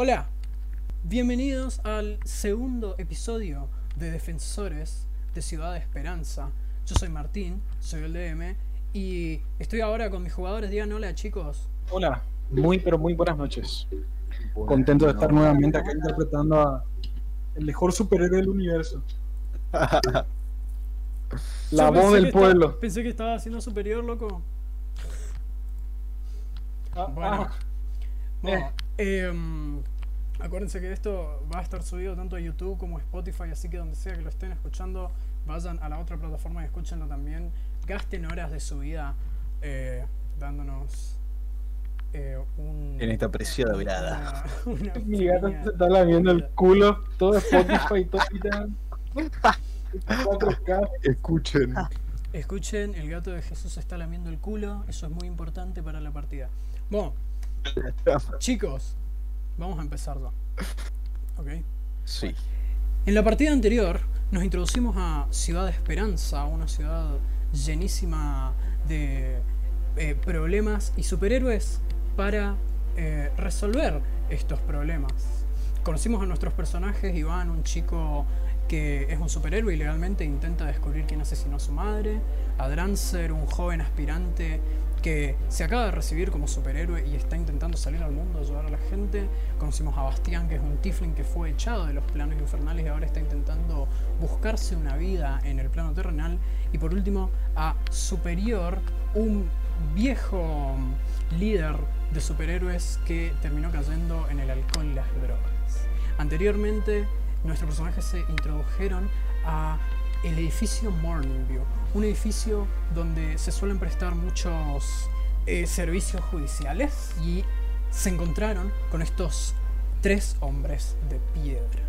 Hola, bienvenidos al segundo episodio de Defensores de Ciudad de Esperanza. Yo soy Martín, soy el DM y estoy ahora con mis jugadores. Digan hola chicos. Hola, muy pero muy buenas noches. Contento de estar nuevamente acá interpretando a el mejor superhéroe del universo. La Yo voz del pueblo. pensé que estaba haciendo superior, loco. Ah, Bueno. ah, Bueno, em, acuérdense que esto va a estar subido tanto a YouTube como a Spotify, así que donde sea que lo estén escuchando, vayan a la otra plataforma y escúchenlo también. Gasten horas de su vida eh, dándonos eh, un. En esta preciada una mi gato se está lamiendo el culo, todo Spotify y todo. ahorita. 4K. Escuchen. Escuchen, el gato de Jesús está lamiendo el culo, eso es muy importante para la partida. Bueno, chicos, vamos a empezar ya. ¿Ok? Sí. En la partida anterior nos introducimos a Ciudad de Esperanza, una ciudad llenísima de eh, problemas y superhéroes para eh, resolver estos problemas. Conocimos a nuestros personajes, Iván, un chico que es un superhéroe y legalmente intenta descubrir quién asesinó a su madre, a Drancer, un joven aspirante que se acaba de recibir como superhéroe y está intentando salir al mundo, ayudar a la gente. Conocimos a Bastián, que es un Tiflin que fue echado de los planos infernales y ahora está intentando buscarse una vida en el plano terrenal. Y por último, a Superior, un viejo líder de superhéroes que terminó cayendo en el alcohol y las drogas. Anteriormente, nuestros personajes se introdujeron a el edificio Morningview, un edificio donde se suelen prestar muchos eh, servicios judiciales y se encontraron con estos tres hombres de piedra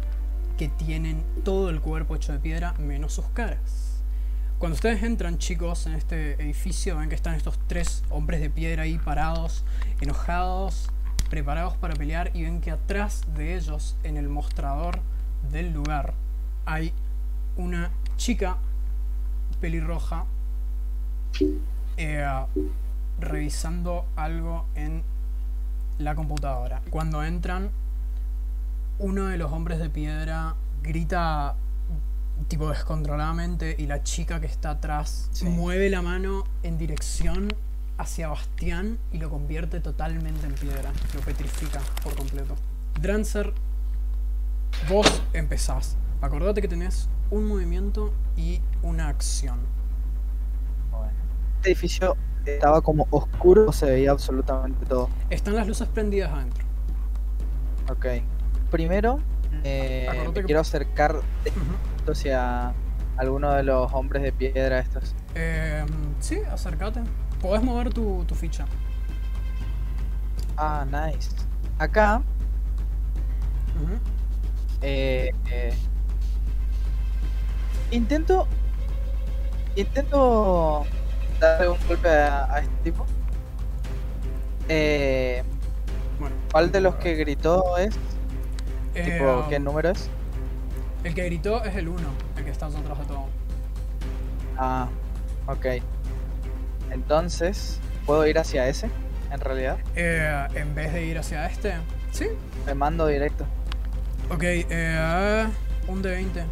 que tienen todo el cuerpo hecho de piedra menos sus caras. Cuando ustedes entran, chicos, en este edificio, ven que están estos tres hombres de piedra ahí parados, enojados, preparados para pelear, y ven que atrás de ellos, en el mostrador del lugar, hay una chica pelirroja eh, revisando algo en la computadora. Cuando entran, uno de los hombres de piedra grita tipo descontroladamente y la chica que está atrás Sí. mueve la mano en dirección hacia Bastián y lo convierte totalmente en piedra, lo petrifica por completo. Drancer, vos empezás. Acordate que tenés un movimiento y una acción. Este edificio estaba como oscuro, se veía absolutamente todo. Están las luces prendidas adentro. Ok. Primero, eh, me que- quiero acercar de- Ujú. hacia alguno de los hombres de piedra estos. Eh, sí, acércate. Podés mover tu, tu ficha. Ah, nice. Acá, eh, intento, intento darle un golpe a, a este tipo. Eh, Bueno. ¿Cuál de los que gritó es? Eh, Tipo, ¿qué número es? El que gritó es el 1, el que está atrás de todo. Ah, ok. Entonces, ¿puedo ir hacia ese? En realidad, Eh, en vez de ir hacia este. Sí. me mando directo. Ok, eh, un de 20.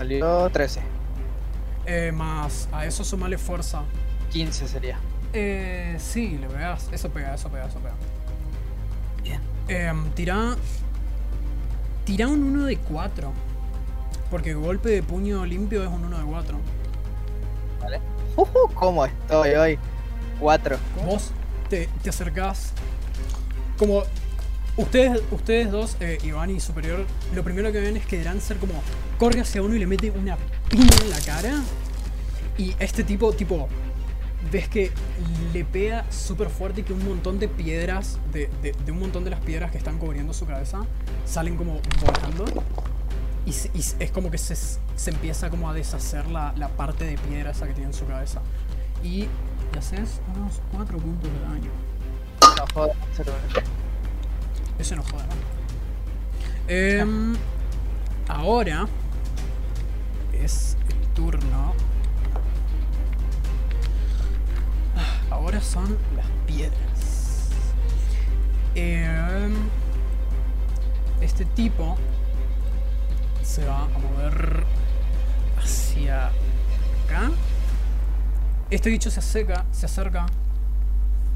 Salió 13. Eh, más a eso sumale fuerza. 15 sería. Eh, sí, le pegas. Eso pega, eso pega, eso pega. Bien. Eh, tira. Tira un 1 de 4. Porque golpe de puño limpio es un 1 de 4. ¿Vale? Ujú, ¿Cómo estoy hoy? 4. Vos te, te acercás. Como ustedes, ustedes dos, eh, Iván y Superior, lo primero que ven es que Drancer como corre hacia uno y le mete una piña en la cara. Y este tipo, tipo, ves que le pega súper fuerte y que un montón de piedras, de, un montón de las piedras que están cubriendo su cabeza, salen como volando. Y, es como que se, se empieza como a deshacer la, la parte de piedra esa que tiene en su cabeza. Y le haces unos 4 puntos de daño. No jodas, cero. Ese no joda, ¿no? Em, ahora es el turno. Ah, Ahora son las piedras. Em, este tipo se va a mover hacia acá. Este bicho se acerca, se acerca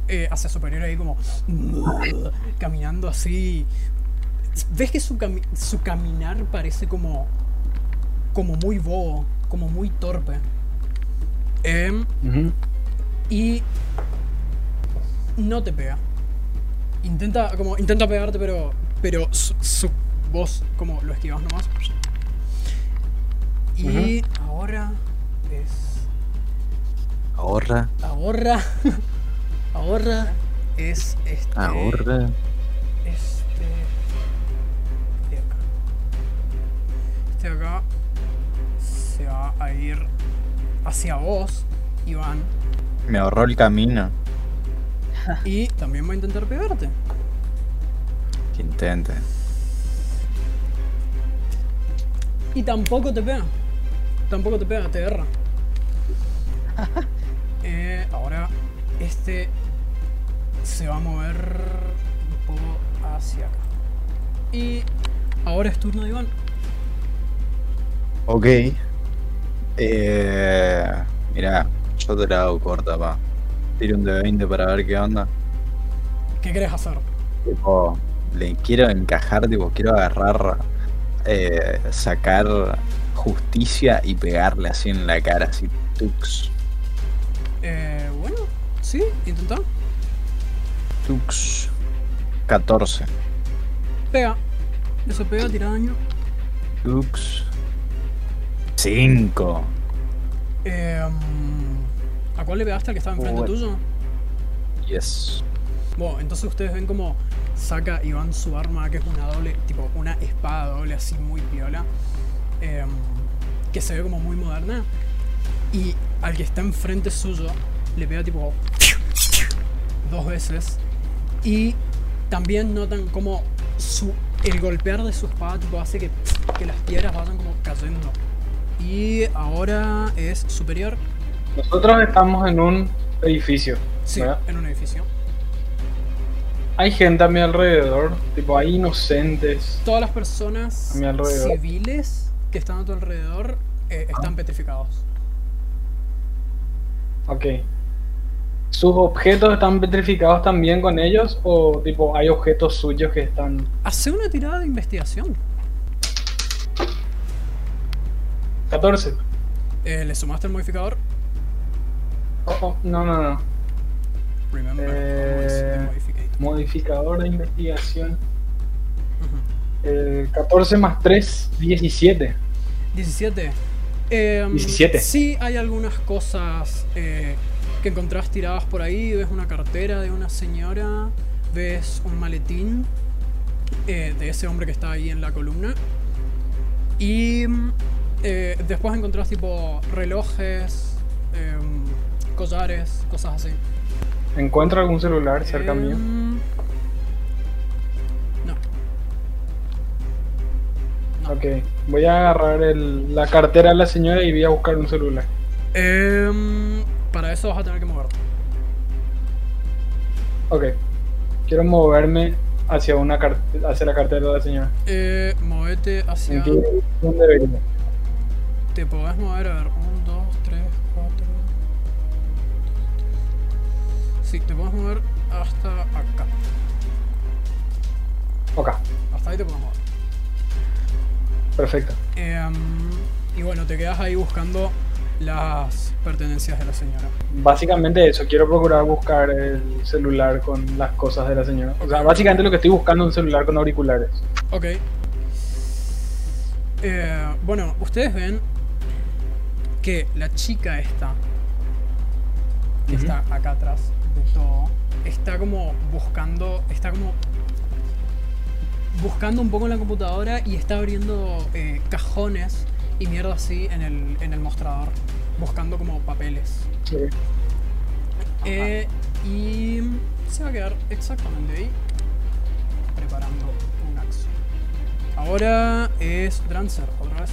eh, hacia superior ahí como caminando así. ¿Ves que su, cami- su caminar parece como como muy bobo, como muy torpe? Em, y no te pega. Intenta, como, intenta pegarte, pero, pero su, su voz como lo esquivas nomás. Y ahora es. Ahorra, Ahora. ahora es este. ahorra. Este. De acá. Este de acá se va a ir hacia vos, Iván. Me ahorró el camino. Y también va a intentar pegarte. Que intente. Y tampoco te pega. Tampoco te pega, te erra. Eh, ahora, este se va a mover un poco hacia acá. Y ahora es turno de Iván. Ok. Eh, mira, yo te la hago corta, pa. Tiro un de 20 para ver qué onda. ¿Qué querés hacer? Tipo, le quiero encajar, tipo, quiero agarrar, eh, sacar justicia y pegarle así en la cara, así, tux, Eh, bueno, sí, intenta. Tux. 14. Pega. Eso pega, tira daño. Tux. 5. Eh, ¿A cuál le pegaste al que estaba enfrente Bueno. tuyo? Yes. Bueno, entonces ustedes ven como saca Iván su arma, que es una doble, tipo una espada doble así muy piola, em, que se ve como muy moderna. Y al que está enfrente suyo le pega tipo dos veces. Y también notan como su, el golpear de su espada tipo, hace que, que las piedras vayan como cayendo. Y ahora es superior, Nosotros estamos en un edificio. sí, ¿verdad? en un edificio. Hay gente a mi alrededor, tipo, hay inocentes. Todas las personas civiles que están a tu alrededor eh, están petrificados. Ok. ¿Sus objetos están petrificados también con ellos? ¿O tipo hay objetos suyos que están... Hace una tirada de investigación. 14? Eh, ¿Le sumaste el modificador? Oh, oh, no, no, no. Remember, Eh. Modificador de investigación. Eh, 14 más 3, 17. 17. Em, 17. Sí, hay algunas cosas eh, que encontrás tiradas por ahí. Ves una cartera de una señora. Ves un maletín eh, de ese hombre que está ahí en la columna. Y mm, eh, después encontrás tipo relojes, em, collares, cosas así. ¿Encuentro algún celular cerca mío? Em, No. No. Ok. Voy a agarrar el- la cartera de la señora y voy a buscar un celular. Em, para eso vas a tener que moverte. Ok. Quiero moverme hacia una hacia la cartera de la señora. Eh, movete hacia. ¿En qué dirección debería? Te podés mover, a ver, 1, 2, 3, 4. Sí, te podés mover hasta acá. Ok. Hasta ahí te podés mover. Perfecto. Em, y bueno, te quedas ahí buscando las pertenencias de la señora. Básicamente eso, quiero procurar buscar el celular con las cosas de la señora. O sea, básicamente lo que estoy buscando es un celular con auriculares. Ok. Eh, bueno, ustedes ven que la chica esta, que está acá atrás de todo, está como buscando, está como buscando un poco en la computadora y está abriendo eh, cajones y mierda así en el, en el mostrador, buscando como papeles. Sí. Eh, y se va a quedar exactamente ahí, preparando un acción. Ahora es Drancer, otra vez.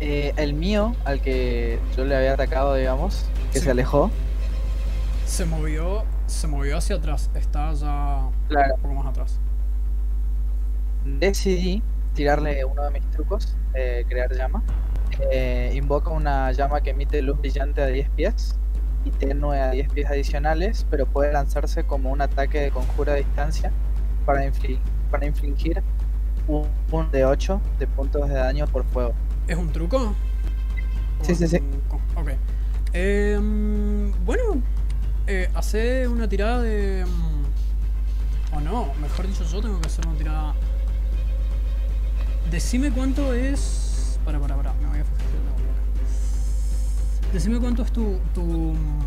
Eh, el mío, al que yo le había atacado, digamos, que Sí. se alejó. Se movió se movió hacia atrás. Está ya Claro. un poco más atrás. Decidí tirarle uno de mis trucos, eh, crear llama. Eh, invoca una llama que emite luz brillante a 10 pies y tenue a 10 pies adicionales, pero puede lanzarse como un ataque de conjuro a distancia para, infli- para infligir un, un de 8 de puntos de daño por fuego. ¿Es un truco? Sí, ¿O sí, sí. co- Ok. Em, bueno, eh, hace una tirada de. mm, O no, mejor dicho, yo tengo que hacer una tirada. Decime cuánto es. Para, para, para, me voy a fijar. que. Decime cuánto es tu. tu mm,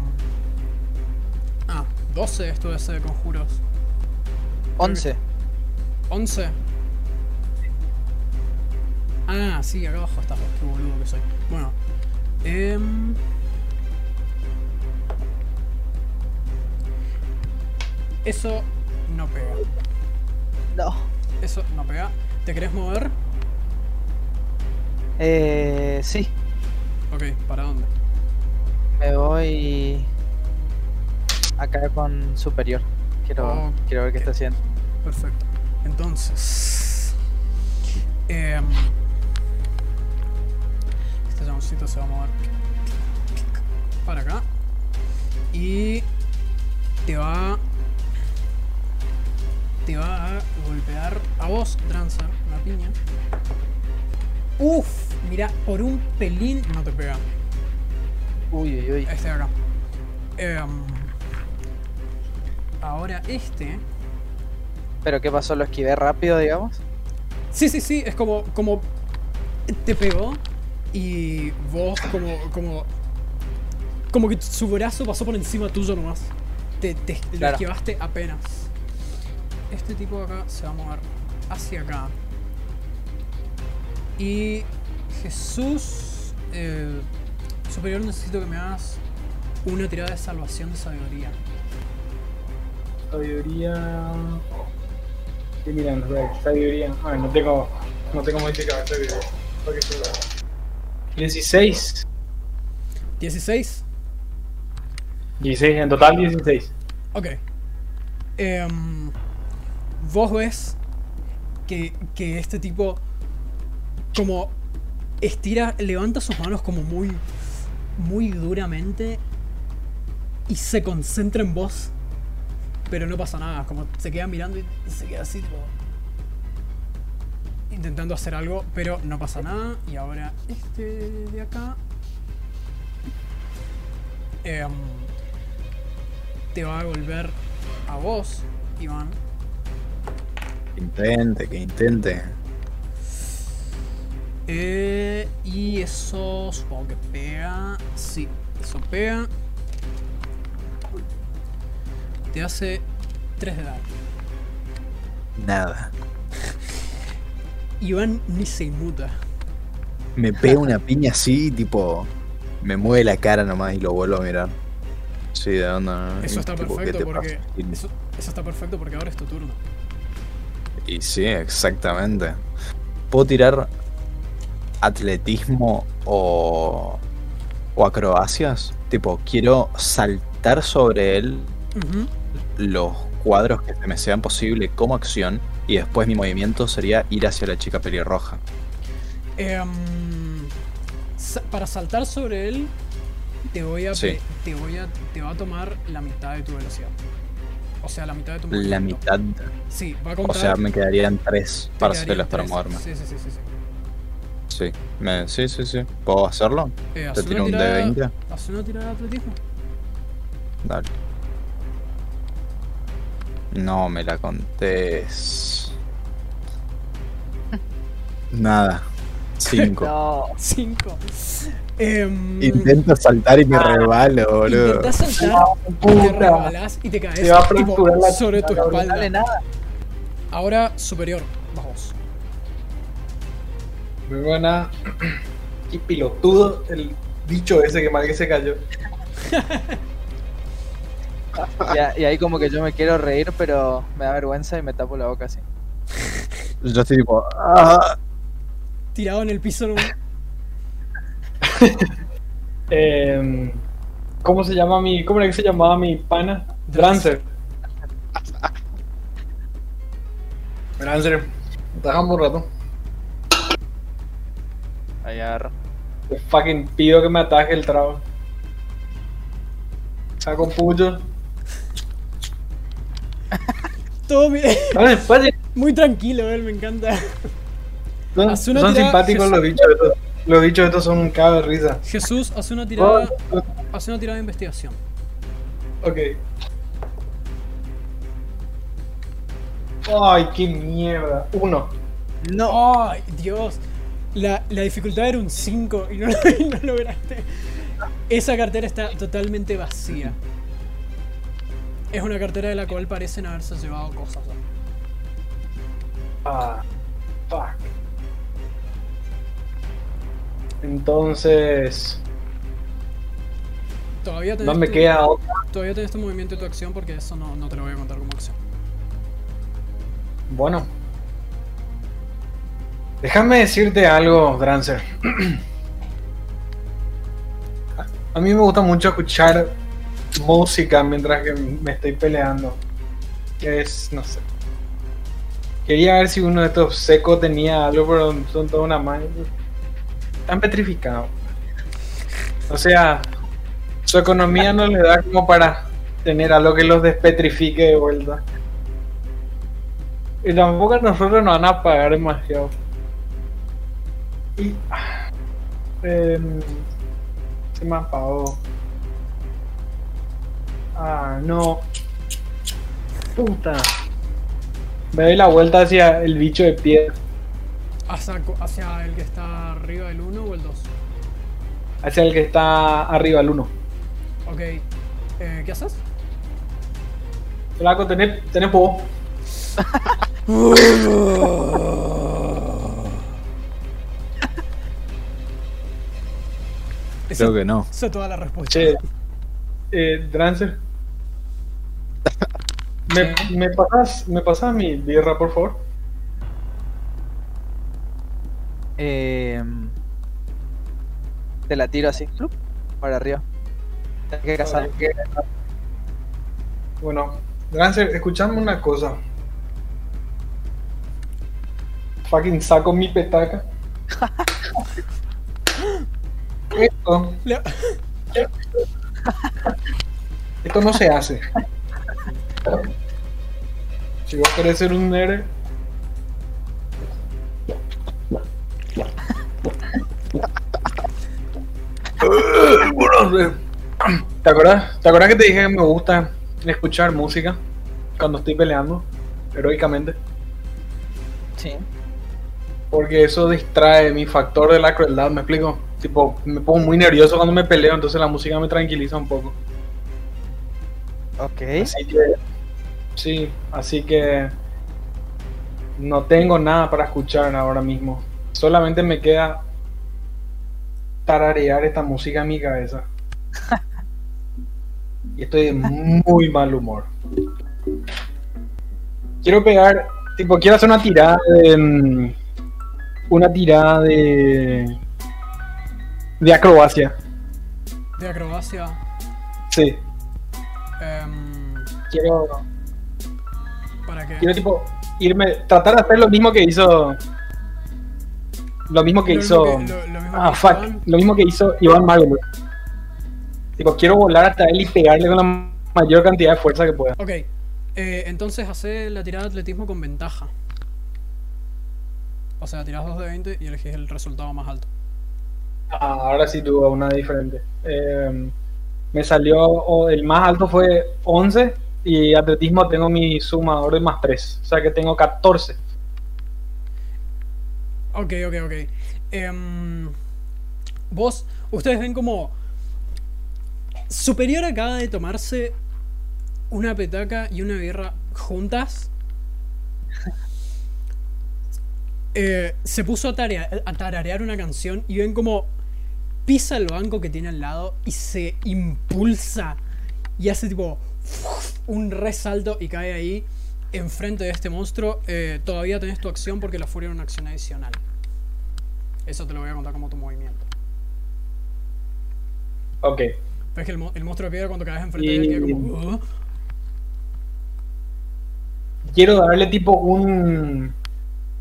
Ah, 12 esto de de conjuros. 11. 11. Ah, sí, acá abajo está. Qué boludo que soy. Bueno. em, Eso no pega. No. Eso no pega. ¿Te querés mover? Eh, sí, Ok, ¿para dónde? me voy acá con superior. Quiero, quiero ver qué está haciendo. Perfecto. Entonces. em, este llamoncito se va a mover para acá. Y te va. Te va a golpear a vos, Drancer, una piña. Uf, mira, por un pelín no te pega. Uy, uy, uy. Este de acá. Em, ahora este. ¿Pero qué pasó? ¿Lo esquivé rápido, digamos? Sí, sí, sí, es como, como te pegó y vos como, como, como que su brazo pasó por encima tuyo nomás. Te, te lo esquivaste apenas. Este tipo de acá se va a mover hacia acá. Y Jesús eh, superior necesito que me hagas una tirada de salvación de sabiduría. Sabiduría. Estoy mirando, sabiduría. A ver, no tengo, no tengo modificador de sabiduría. Porque se lo- 16. 16. 16, en total 16. Ok. Em, vos ves que, que este tipo como estira, levanta sus manos como muy, muy duramente y se concentra en vos, pero no pasa nada, como se queda mirando y, se queda así, tipo, intentando hacer algo, pero no pasa nada. Y ahora este de acá em, te va a volver a vos, Iván. Que intente, que intente. Eh, y eso supongo que pega. Sí, eso pega. Te hace 3 de daño. Nada. Iván ni se inmuta. Me pega una piña así, tipo. Me mueve la cara nomás y lo vuelvo a mirar. Sí, de onda. ¿no? Eso está tipo, ¿qué perfecto porque. eso está perfecto porque ahora es tu turno. Y sí, exactamente. ¿Puedo tirar atletismo o, o acrobacias? Tipo, quiero saltar sobre él los cuadros que se me sean posible como acción y después mi movimiento sería ir hacia la chica pelirroja. Em, para saltar sobre él, te voy a. Sí. Te voy a. Te va a tomar la mitad de tu velocidad. O sea, la mitad de tu La movimiento. mitad, Sí, va a o contar. sea, me quedarían tres parcelas quedarían para moverme. Sí, sí, sí, sí. sí. Sí, me- sí, sí, sí. ¿Puedo hacerlo? Eh, ¿Te tiro un tirada- D20? haz una tirada de atletismo. Dale. No me la contés. Nada. Cinco. No. 5. Em, Intento saltar y me rebalo, boludo. Intentás saltar y te Puta. rebalás y te caes Te va a tipo, fracturar la- sobre tu No espalda. nada. Ahora superior, vamos. Muy buena. Qué pilotudo el bicho ese que mal que se cayó. Y, y ahí como que yo me quiero reír, pero me da vergüenza y me tapo la boca así. Yo estoy tipo. "Ah". Tirado en el piso. ¿no? Eh, ¿Cómo se llama mi. ¿Cómo era que se llamaba mi pana? Drancer. Drancer. Dejamos un rato. Ahí agarro. Te fucking pido que me ataque el trago. Saco pucho. Todo despacio. muy tranquilo, él me encanta. Son, simpáticos los bichos. Los bichos estos son un cago de risa. Jesús, hace una tirada. Oh, Hace una tirada de investigación. ok. Ay, qué mierda. Uno. No. ¡Ay, Dios! La, la dificultad era un 5 y no, y no lograste. Esa cartera está totalmente vacía. Es una cartera de la cual parecen haberse llevado cosas. Ah, fuck. Entonces, Todavía tenés, no me tu, queda otra. todavía tenés tu movimiento y tu acción porque eso no, no te lo voy a contar como acción. Bueno. Déjame decirte algo, Drancer. A mí me gusta mucho escuchar música mientras que me estoy peleando. Es, no sé. Quería ver si uno de estos secos tenía algo, pero son toda una mano. Están petrificados. O sea, su economía no le da como para tener algo que los despetrifique de vuelta. Y tampoco a nosotros nos van a pagar demasiado. Y. em, se me apagó. Ah, no. Puta. Me doy la vuelta hacia el bicho de piedra. ¿Hacia, hacia el que está arriba del 1 o el 2? Hacia el que está arriba, el 1. Ok. Eh, ¿Qué haces? Flaco, tenés, tenés. Esa, Creo que no. esa es toda la respuesta. Che. Eh, Drancer. ¿Me, me, pasas, ¿Me pasas mi birra, por favor? Eh, te la tiro así, ¡plup! para arriba. Tienes que cazar. Bueno, Drancer, escuchame una cosa. Fucking saco mi petaca. Esto, Le- esto no se hace. Si vos querés ser un nere. ¿Te acuerdas? ¿Te acuerdas que te dije que me gusta escuchar música cuando estoy peleando heroicamente? Sí. Porque eso distrae mi factor de la crueldad, ¿me explico? Tipo, me pongo muy nervioso cuando me peleo, entonces la música me tranquiliza un poco. Ok. Así que, sí, así que no tengo nada para escuchar ahora mismo. Solamente me queda tararear esta música en mi cabeza. Y estoy de muy mal humor. Quiero pegar, tipo, quiero hacer una tirada de. mm, Una tirada de. de acrobacia. De acrobacia. Sí, em, quiero. ¿Para qué? Quiero tipo irme, tratar de hacer lo mismo que hizo. Lo mismo que Lo hizo. mismo que- lo- lo mismo ah, que fuck. Iván. Lo mismo que hizo Iván. Tipo, quiero volar hasta él y pegarle con la mayor cantidad de fuerza que pueda. Ok. eh, entonces hace la tirada de atletismo con ventaja. O sea, tirás 2 de 20 y elegís el resultado más alto. Ah, ahora sí tuvo una diferente. Eh, me salió. el más alto fue 11. Y atletismo tengo mi sumador de más 3. O sea que tengo 14. Ok, ok, ok. Em, vos, ustedes ven como Superior acaba de tomarse una petaca y una birra juntas. Eh, se puso a, a tararear una canción y ven como pisa el banco que tiene al lado y se impulsa y hace tipo un resalto y cae ahí enfrente de este monstruo. Eh, todavía tenés tu acción porque la furia era una acción adicional. Eso te lo voy a contar como tu movimiento. Ok. Ves que el, mo- el monstruo de piedra cuando caes enfrente de él queda como. "Uh". quiero darle tipo un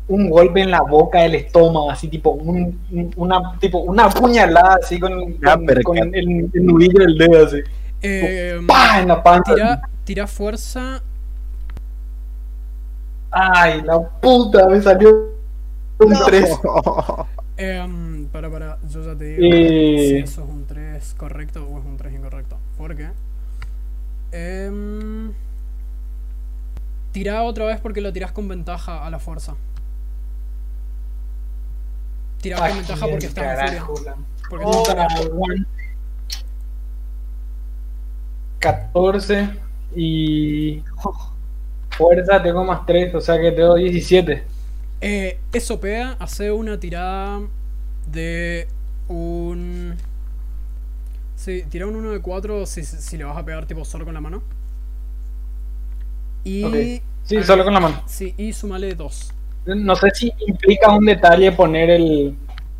un golpe en la boca del estómago, así tipo un, un- una tipo una puñalada así con, Ya, con- con el, el nudillo del dedo así. Eh, ¡Pah! en la panza. tira, tira fuerza. Ay, la puta, me salió un 3. Em, para, para, yo ya te digo Eh. si eso es un 3 correcto o es un 3 incorrecto. ¿Por qué? Em, tira otra vez porque lo tirás con ventaja a la fuerza. Tirás con ventaja porque estás en furia. Porque Oh, one. 14 y fuerza tengo más 3, o sea que tengo 17. Eh, eso pega, hace una tirada de un. Sí, tira un 1 de 4 si, si le vas a pegar tipo solo con la mano. Y. Ok. Sí, solo con la mano. Sí, y sumale 2. No sé si implica un detalle poner el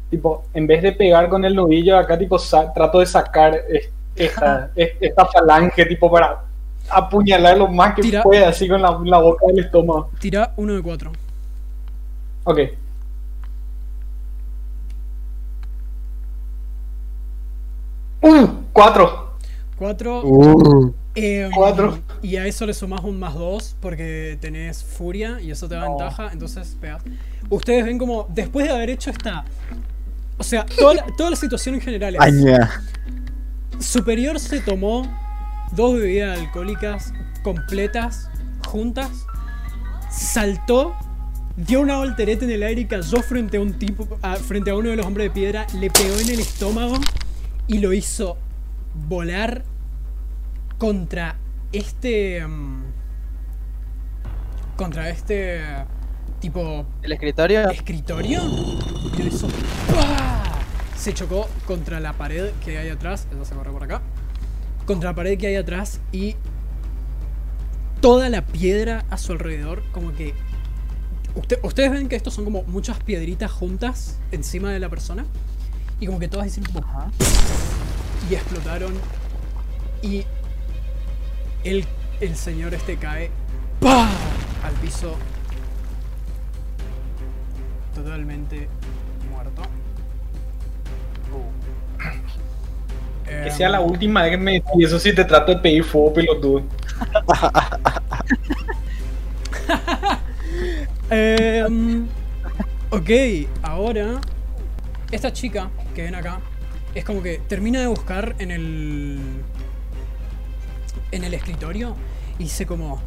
tipo, en vez de pegar con el nudillo, acá tipo trato de sacar es- esta, es- esta falange tipo para apuñalar lo más que Tira. pueda así con la, la boca del estómago. Tira 1 de 4. Ok. ¡Uh! ¡Cuatro! 4. Uh, Cuatro. Y a eso le sumas un más 2 porque tenés furia y eso te da No. ventaja. Entonces pegas. Ustedes ven como después de haber hecho esta. O sea, toda la, toda la situación en general es. aña. Superior se tomó dos bebidas alcohólicas completas, juntas, saltó, dio una voltereta en el aire y cayó frente a un tipo, a- frente a uno de los hombres de piedra, le pegó en el estómago y lo hizo volar contra este, mm, contra este tipo El escritorio. escritorio y lo hizo ¡pah! se chocó contra la pared que hay atrás eso se corre por acá contra la pared que hay atrás y toda la piedra a su alrededor como que Usted- ustedes ven que estos son como muchas piedritas juntas encima de la persona y como que todas hicieron como y explotaron y el, el señor este cae ¡pah! al piso totalmente Que sea la última vez que me y eso sí te trato de pedir fuego pelotudo. Em, ok, ahora esta chica que ven acá es como que termina de buscar en el en el escritorio y dice como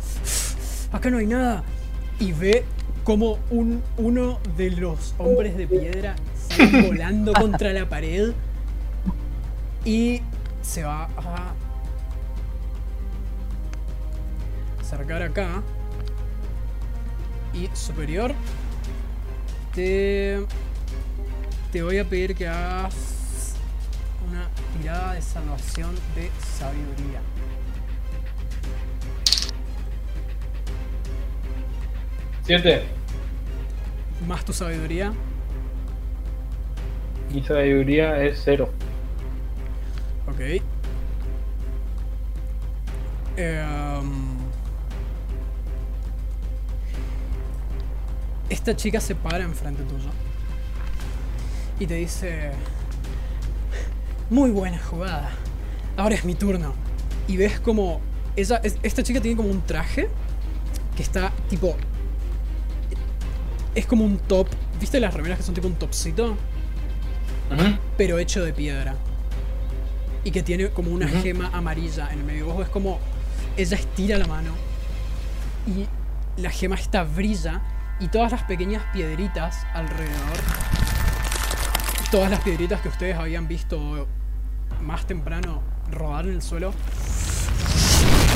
acá no hay nada y ve como un uno de los hombres de piedra volando contra la pared y se va a acercar acá y superior te te voy a pedir que hagas una tirada de salvación de sabiduría Siete. más tu sabiduría Mi sabiduría es cero. Ok Em, esta chica se para enfrente tuyo y te dice muy buena jugada ahora es mi turno y ves como ella, es- esta chica tiene como un traje que está tipo es como un top ¿viste las remeras que son tipo un topcito? Pero hecho de piedra. Y que tiene como una gema amarilla en el medio. Vos ves como ella estira la mano y la gema esta brilla y todas las pequeñas piedritas alrededor, todas las piedritas que ustedes habían visto más temprano rodar en el suelo,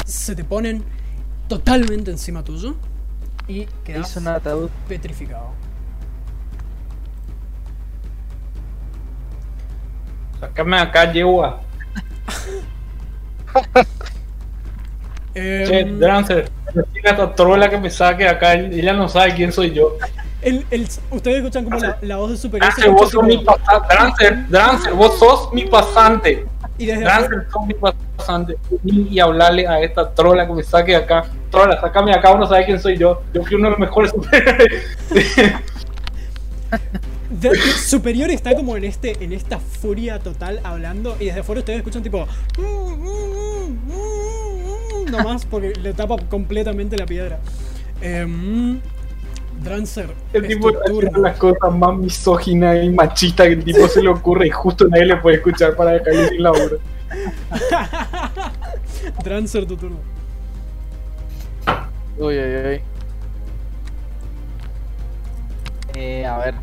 se te ponen totalmente encima tuyo y quedas Hizo un ataúd. petrificado. Sácame acá, yegua. Che, Em, Drancer, decirle a esta trola que me saque acá, ella no sabe quién soy yo. El, el- ustedes escuchan como la, la voz de superior se Drancer, vos sos mi pasante. Drancer, Drancer, vos sos mi pasante. Y desde Dancer zombie pasante y hablarle a esta trola que me saque acá. Trola, sácame acá, uno sabe quién soy yo. Yo fui uno de los mejores superhéroes. de- superior está como en este en esta furia total hablando y desde afuera ustedes escuchan tipo nomás porque le tapa completamente la piedra. Em, Drancer, El es tipo haciendo turno. las cosas más misóginas y machistas que el tipo se le ocurre y justo nadie le puede escuchar para dejarle sin laburo. Drancer, tu turno. Uy, uy, uy. Eh, a ver.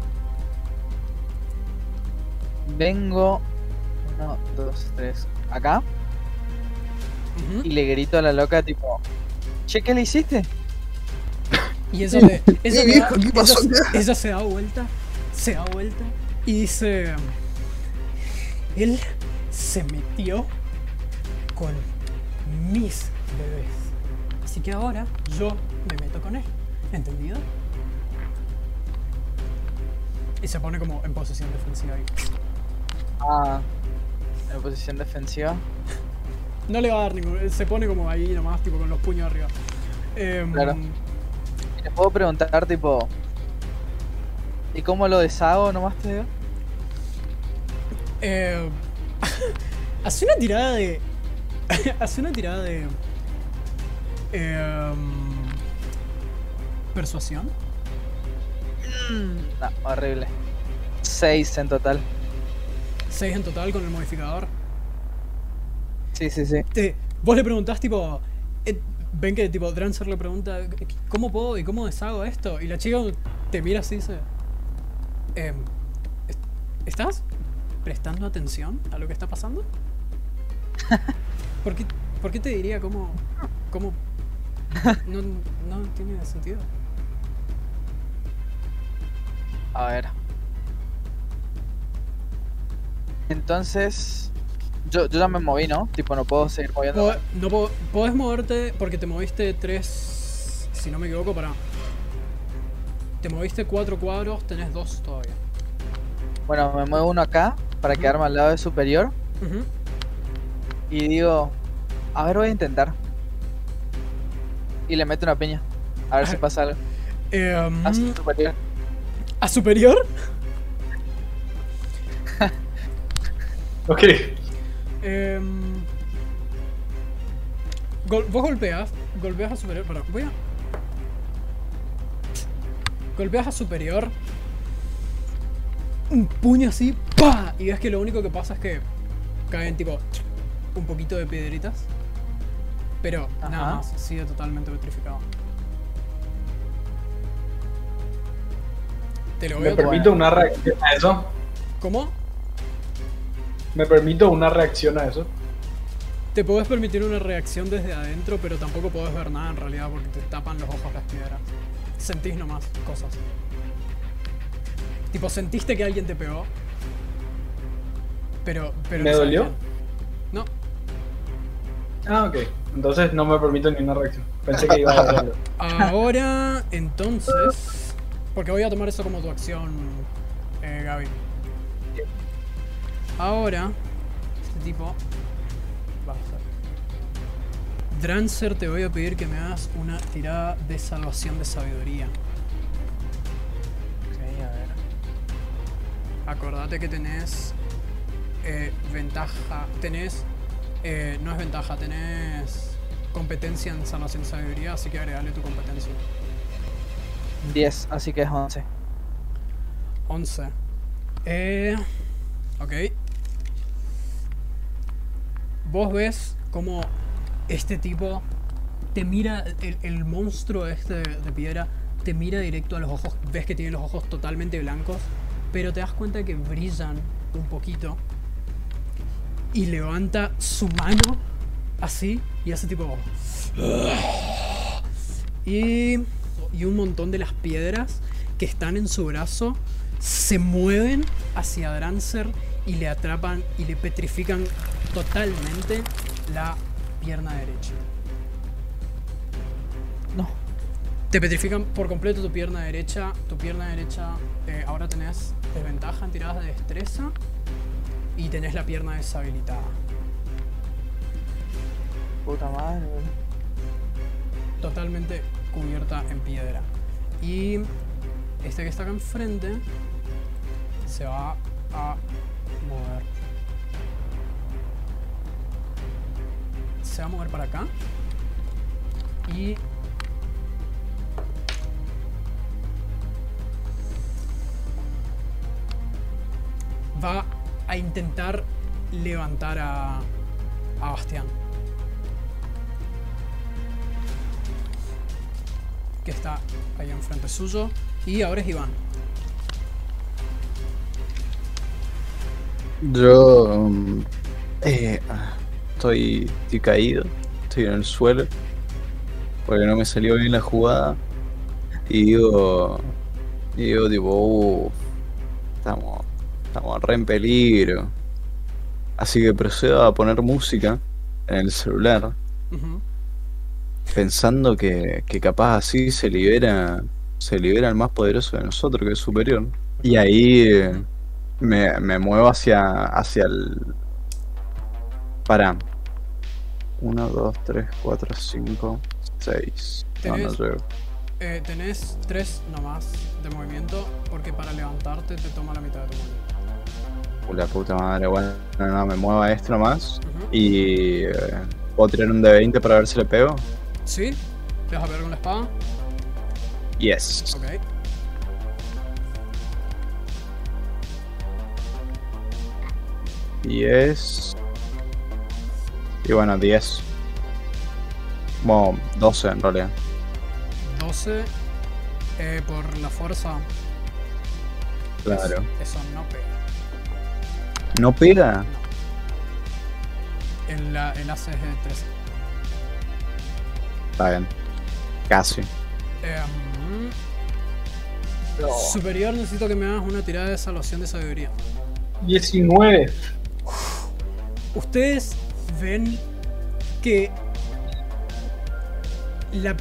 Vengo. Uno, dos, tres. Acá. Y le grito a la loca, tipo. Che, ¿qué le hiciste? Y ella, te- viejo, da- ¿qué pasó ella- acá? ella se da vuelta, se da vuelta y dice, él se metió con mis bebés. Así que ahora yo me meto con él. ¿Entendido? Y se pone como en posición defensiva ahí. Ah. En posición defensiva. No le va a dar ningún... Se pone como ahí nomás, tipo con los puños arriba. Em, Claro. Le puedo preguntar, tipo. ¿Y cómo lo deshago nomás te digo? Eh, hace una tirada de. hace una tirada de. em, persuasión. No, horrible. Seis en total. 6 en total con el modificador. Sí, sí, sí. Vos le preguntás, tipo. eh, ven que tipo Drancer le pregunta: ¿Cómo puedo y cómo deshago esto? Y la chica te mira así y dice: em, ¿est- ¿Estás prestando atención a lo que está pasando? ¿Por qué, por qué te diría cómo.? cómo no, no tiene sentido. A ver. Entonces. Yo, yo ya me moví, ¿no? Tipo, no puedo seguir moviendo. No po- podés moverte porque te moviste tres. Si no me equivoco, para. Te moviste cuatro cuadros, tenés dos todavía. Bueno, me muevo uno acá para quedarme al lado de superior. Y digo, a ver, voy a intentar. Y le meto una piña. A ver si pasa algo. Em, A su superior. ¿A superior? Ok. Em, gol- vos golpeas, golpeas a superior. Perdón, voy a. Golpeas a superior. Un puño así, ¡pa! Y ves que lo único que pasa es que caen tipo un poquito de piedritas. Pero nada más, sigue totalmente petrificado. Te lo voy ¿Me a permito una reacción a eso? ¿Cómo? ¿Me permito una reacción a eso? Te podés permitir una reacción desde adentro, pero tampoco podés ver nada en realidad porque te tapan los ojos las piedras. Sentís nomás cosas. Tipo, sentiste que alguien te pegó. Pero. pero ¿Me no dolió? No. Ah, ok. Entonces no me permito ni una reacción. Pensé que iba a hacer algo. Ahora, entonces. Porque voy a tomar eso como tu acción, eh, Gaby. Ahora, este tipo. Va a ser. Drancer, te voy a pedir que me hagas una tirada de salvación de sabiduría. Ok, a ver. Acordate que tenés eh, ventaja. Tenés. eh, no es ventaja, tenés competencia en salvación de sabiduría, así que agregale tu competencia. 10, así que es 11. 11. Eh, ok. Vos ves como este tipo te mira, el, el monstruo este de, piedra te mira directo a los ojos. Ves que tiene los ojos totalmente blancos, pero te das cuenta que brillan un poquito. Y levanta su mano así y hace tipo. Y, y un montón de las piedras que están en su brazo se mueven hacia Drancer y le atrapan y le petrifican totalmente la pierna derecha. No. Te petrifican por completo tu pierna derecha. Tu pierna derecha eh, ahora tenés desventaja en tiradas de destreza y tenés la pierna deshabilitada. puta madre. totalmente cubierta en piedra. Y este que está acá enfrente se va a mover. Se va a mover para acá. Y va a intentar levantar a, a Bastián. Que está ahí enfrente suyo. Y ahora es Iván. Yo mm, eh, ah, estoy, estoy caído, estoy en el suelo, porque no me salió bien la jugada. Y digo, y digo tipo, "Uh, estamos, estamos re en peligro. Así que procedo a poner música en el celular, pensando que, que capaz así se libera, se libera el más poderoso de nosotros, que es superior. Y ahí eh, me, me muevo hacia, hacia el. Para. 1, 2, 3, 4, 5, 6. No, no Tenés- llego. Eh, tenés tres nomás de movimiento porque para levantarte te toma la mitad de tu movimiento. Uh, La puta madre, bueno, no, no, me muevo a esto nomás. Ujú. Y. eh, ¿Puedo tirar un de 20 para ver si le pego? ¿Sí? ¿Te vas a pegar con la espada? Yes. Ok. Diez Y bueno, 10. Bueno, 12 en realidad. 12 eh, por la fuerza. Claro. Eso no pega. ¿No pega? No. El, la- el AC es de 13. Está bien. Casi. Em, Superior, necesito que me hagas una tirada de salvación de sabiduría. 19. Ustedes ven que la,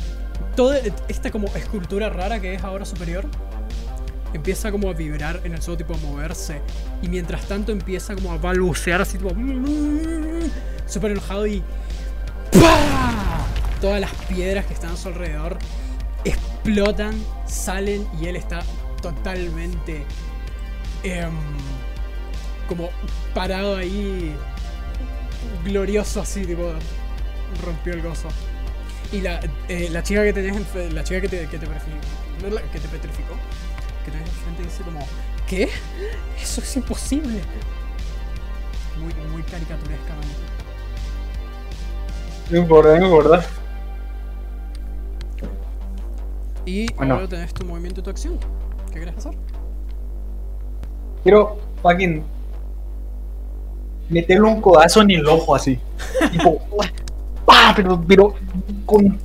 toda esta como escultura rara que es ahora superior empieza como a vibrar en el suelo, tipo a moverse. Y mientras tanto empieza como a balbucear así, tipo. Súper enojado y. ¡Pah! Todas las piedras que están a su alrededor explotan, salen y él está totalmente. em, como parado ahí. Glorioso así, tipo. Rompió el gozo. Y la, eh, la chica que tenés en- la chica que te, que te, que te petrificó, que tenés enfrente dice como, ¿qué? Eso es imposible. Muy, muy caricaturescamente. No importa, no importa. Y Bueno. ahora tenés tu movimiento y tu acción. ¿Qué querés hacer? Quiero fucking meterle un codazo en el ojo así. tipo, ¡pah! Pero, pero con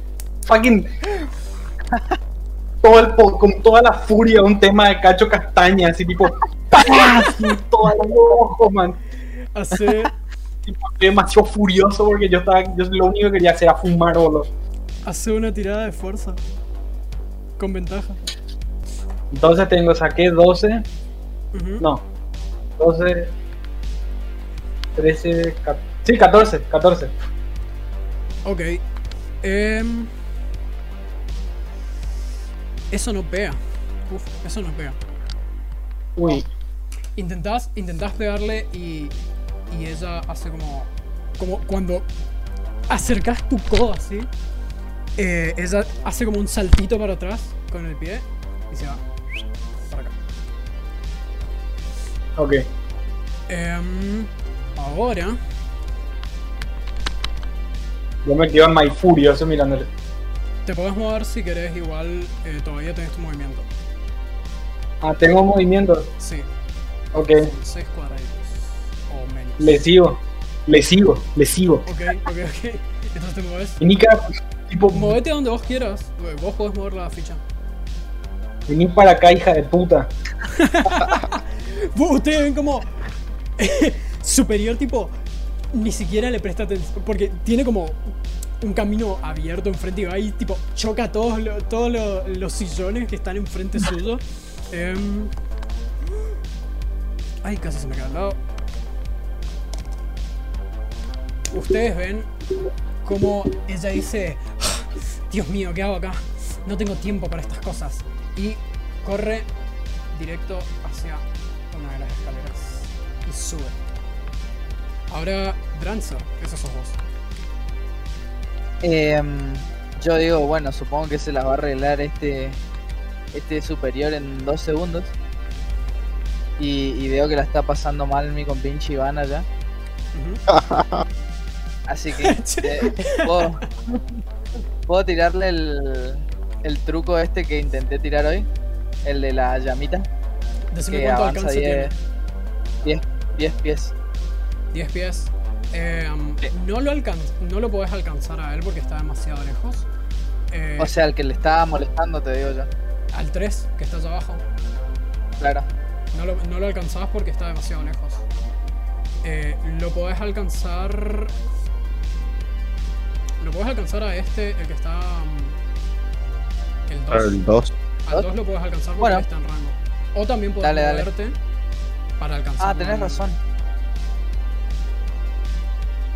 fucking todo el con toda la furia un tema de cacho castaña, así tipo, ¡pah! Así, todo el ojo, man. Hace, Tipo, demasiado furioso porque yo estaba, yo lo único que quería hacer era fumar boludo. hace una tirada de fuerza. Con ventaja. Entonces tengo, saqué 12, Ujú. no, 12, 13, 14, sí, 14, 14. Ok. Em, eso no pega. Uf, eso no pega. Uy, Intentás, intentás pegarle y, y ella hace como. Como cuando acercas tu codo así. eh, ella hace como un saltito para atrás con el pie y se va para acá. ok. Em, ahora. Yo me quedo en my furioso mirándole. Te puedes mover si querés, igual eh, todavía tenés tu movimiento. Ah, tengo movimiento. Sí, Ok, 6 cuadraditos. O menos. le sigo, le sigo, le sigo. Ok, ok, ok. Entonces te mueves. Y Nika, tipo, Movete donde vos quieras. Vos podés mover la ficha. vení para acá, hija de puta. Ustedes ven como. Superior, tipo. Ni siquiera le presta atención. Porque tiene como un camino abierto enfrente y va y tipo choca todos, lo- todos lo- los sillones que están enfrente suyo. Em, ay, casi se me cae al lado. ustedes ven cómo ella dice, "Ah, Dios mío, ¿qué hago acá? No tengo tiempo para estas cosas. Y corre directo hacia una de las escaleras y sube. Ahora, Drancer, esos sos vos. Em, yo digo, bueno, supongo que se las va a arreglar este este superior en dos segundos. Y, y veo que la está pasando mal mi compinche Iván allá. Ujú. Así que eh, puedo, puedo tirarle el, el truco este que intenté tirar hoy. El de la llamita. Decime Que cuánto avanza alcance tiene. 10, 10, 10 pies. 10 pies. Eh, Sí. no, lo alcan no lo podés alcanzar a él porque está demasiado lejos. Eh, O sea, el que le estaba molestando, te digo yo. al 3, que está allá abajo. Claro. No lo, no lo alcanzabas porque está demasiado lejos. Eh, lo podés alcanzar. Lo podés alcanzar a este, el que está. mm, El 2. El 2. Al 2 lo podés alcanzar porque Bueno. está en rango. O también podés Dale, dale. moverte para alcanzar. Ah, tenés razón.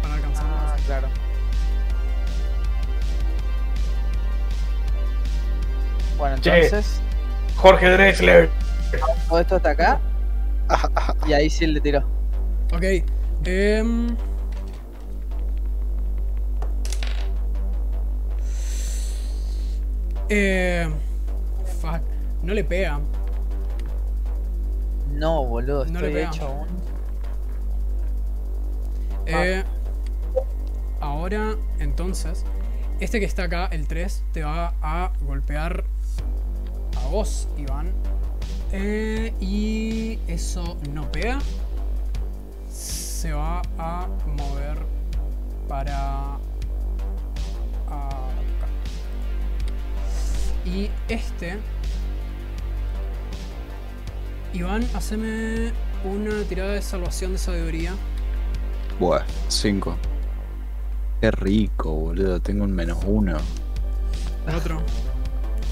Para alcanzar. Ah, claro. Bueno, Che. entonces, Jorge Drexler. todo esto está acá. Y ahí sí le tiró. Ok. em, eh, fuck. No le pega. No, boludo, No le estoy pega. hecho un. Eh, ahora, entonces, este que está acá, el 3, te va a golpear a vos, Iván. Eh, y eso no pega. Se va a mover para acá. Y este... Iván, haceme una tirada de salvación de sabiduría. Buah, 5. Qué rico, boludo. Tengo un menos uno. Otro.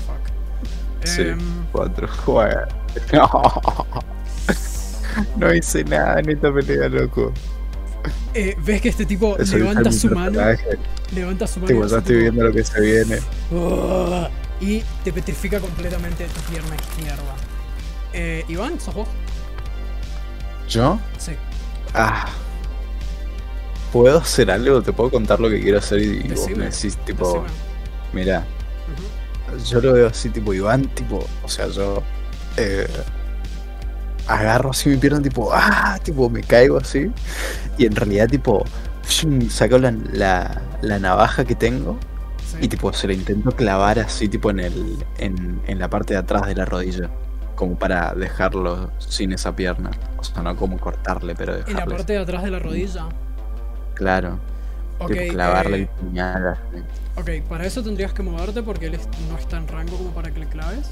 Fuck. Sí, Em, 4. Juega. No. No hice nada en esta pelea, loco. eh, ¿Ves que este tipo Eso levanta su mano? Levanta su mano. Tipo, ya estoy tipo, viendo lo que se viene. "Ugh", y te petrifica completamente tu pierna izquierda. Eh, Iván, ¿sos vos? ¿Yo? Sí. Ah. ¿Puedo hacer algo? ¿Te puedo contar lo que quiero hacer? Y vos Decime, me decís, tipo, mira, yo lo veo así, tipo, Iván, tipo, o sea, yo eh, agarro así mi pierna, tipo, ah, tipo, me caigo así. Y en realidad, tipo, saco la, la, la navaja que tengo Sí. y, tipo, se la intento clavar así, tipo, en, el, en, en la parte de atrás de la rodilla. Como para dejarlo sin esa pierna. O sea, no como cortarle, pero en la dejarle. parte de atrás de la rodilla. Claro. Ok, tipo, clavarle eh, el puñal así. ok, para eso tendrías que moverte porque él es- no está en rango como para que le claves.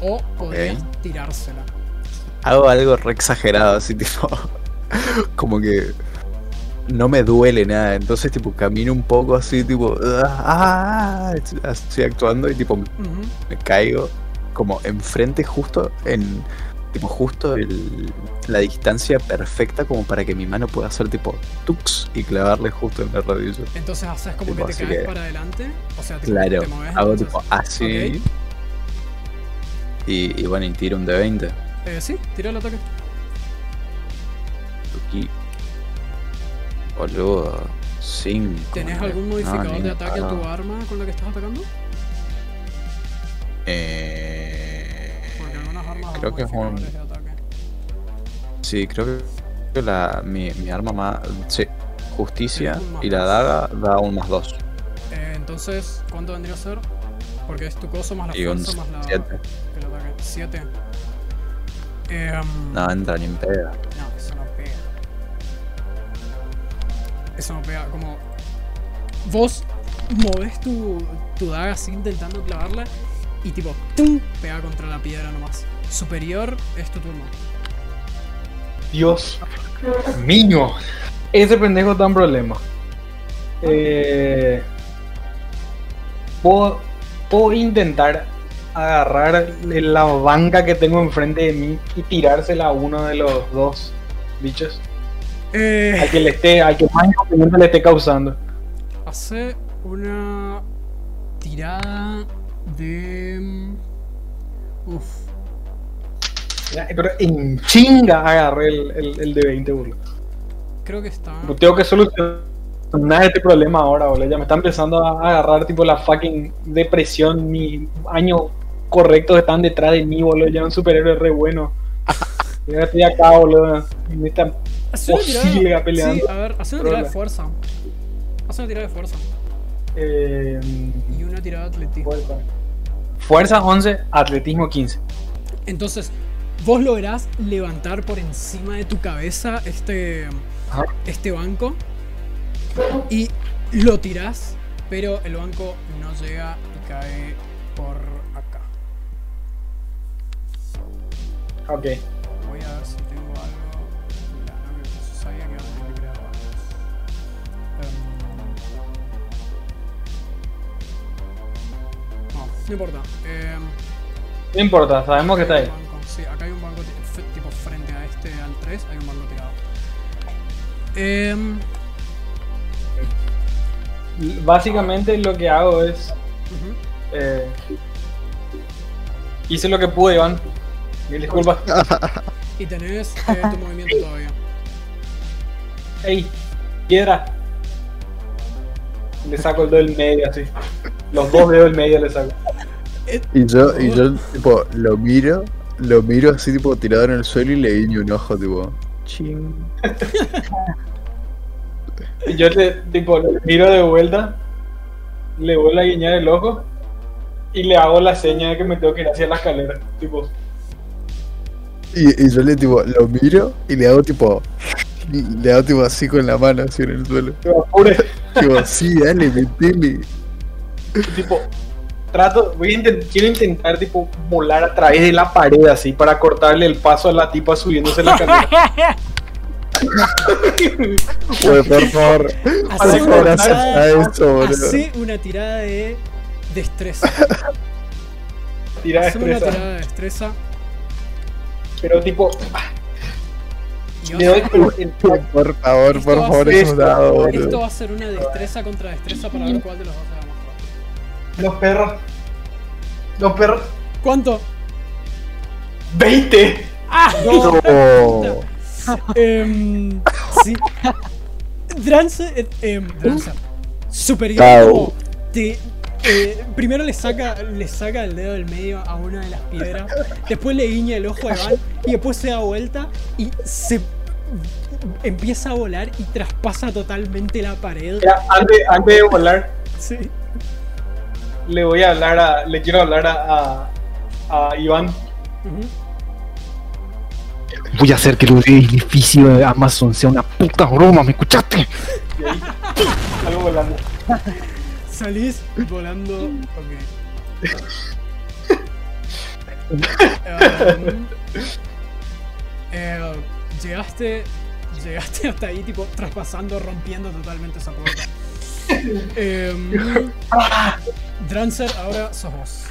O podrías tirársela. Hago algo re exagerado, así tipo. como que. No me duele nada. Entonces, tipo, camino un poco así, tipo. ah, así actuando y, tipo, me caigo. Como enfrente, justo en. Tipo, justo el- la distancia perfecta como para que mi mano pueda hacer tipo tux y clavarle justo en la rodilla. Entonces haces como Tipo, que te caes que- para adelante. O sea, te, Claro, te mueves. hago entonces- tipo así. Y, y bueno, y tiro un de 20. Eh, sí, tira el ataque. Aquí. Boludo. 5. ¿Tenés algún modificador de ataque a tu arma con la que estás atacando? Eh, creo que es un. Sí, creo que la, mi, mi arma más. Sí, justicia y la daga da un más 2. Eh, entonces, ¿cuánto vendría a ser? Porque es tu coso más la Y fuerza más la. 7. el ataque. 7. Eh, No entra ni en pega. No, eso no pega. Eso no pega. Como. Vos moves tu, tu daga así intentando clavarla y tipo, ¡tum! pega contra la piedra nomás. Superior es tu turno. Dios mío. Ese pendejo en problema. Eh, puedo, puedo intentar agarrar la banca que tengo enfrente de mí y tirársela a uno de los dos bichos. Eh, al que le esté, al que más inconveniente le esté causando. hace una tirada de. mm, Uf. Pero en chinga agarré el, el, el de 20 boludo. Creo que está. Pues Tengo que solucionar este problema ahora, boludo. Ya me está empezando a agarrar tipo la fucking depresión. Mis años correctos están detrás de mí, boludo. Ya un superhéroe re bueno. Ya estoy acá, boludo. En esta tirada. peleando. Sí, a ver, hace una tirada de fuerza. Hace una tirada de fuerza. Eh, Y una tirada de atletismo. Fuerza 11, atletismo 15. Entonces, vos lográs levantar por encima de tu cabeza este, Ajá. este banco y lo tirás, pero el banco no llega y cae por acá. Ok. Voy a ver si no, importa. Em, No importa, sabemos que está ahí. Sí, acá hay un banco tipo frente a este, al 3, hay un banco tirado. Em, Básicamente lo que hago es. eh, hice lo que pude, Iván. Mil disculpas. Y tenés eh, tu movimiento todavía. Ey, piedra. Le saco el dedo del medio así. Los dos dedos del medio le saco. Y yo, y yo tipo, lo miro, lo miro así tipo tirado en el suelo y le guiño un ojo tipo. Ching. Y yo le, tipo, le miro de vuelta, le vuelvo a guiñar el ojo y le hago la seña de que me tengo que ir hacia la escalera. Tipo, Y, y yo le tipo, lo miro y le hago tipo. y Le hago tipo así con la mano así en el suelo. Tipo, sí, dale, metele. tipo, trato, voy a intent- quiero intentar tipo volar a través de la pared así para cortarle el paso a la tipa subiéndose la escalera. Oye, por favor. Para una, tirada, a esto, boludo. hacé una tirada de destreza. Tira Hacé una tirada de destreza. Pero tipo, Por favor, Esto por favor, ser- es un dado, Esto va a ser una destreza contra destreza para ver cuál de los dos los perros. Los perros. ¿Cuánto? 20. ¡Ah! No. Em, sí. Drance, eh, em, Drancer. Superior te, eh, primero le saca, le saca el dedo del medio a una de las piedras, después le guiña el ojo a Iván y después se da vuelta y se empieza a volar y traspasa totalmente la pared. Ya, antes, antes de volar, Sí. Le voy a hablar a. Le quiero hablar a, a, a Iván. Voy a hacer que el edificio de Amazon sea una puta broma, ¿me escuchaste? Y ahí, salgo volando. Salís volando. Ok. Em, eh, llegaste. Llegaste hasta ahí, tipo, traspasando, rompiendo totalmente esa puerta. Em, Drancer, ahora sos vos.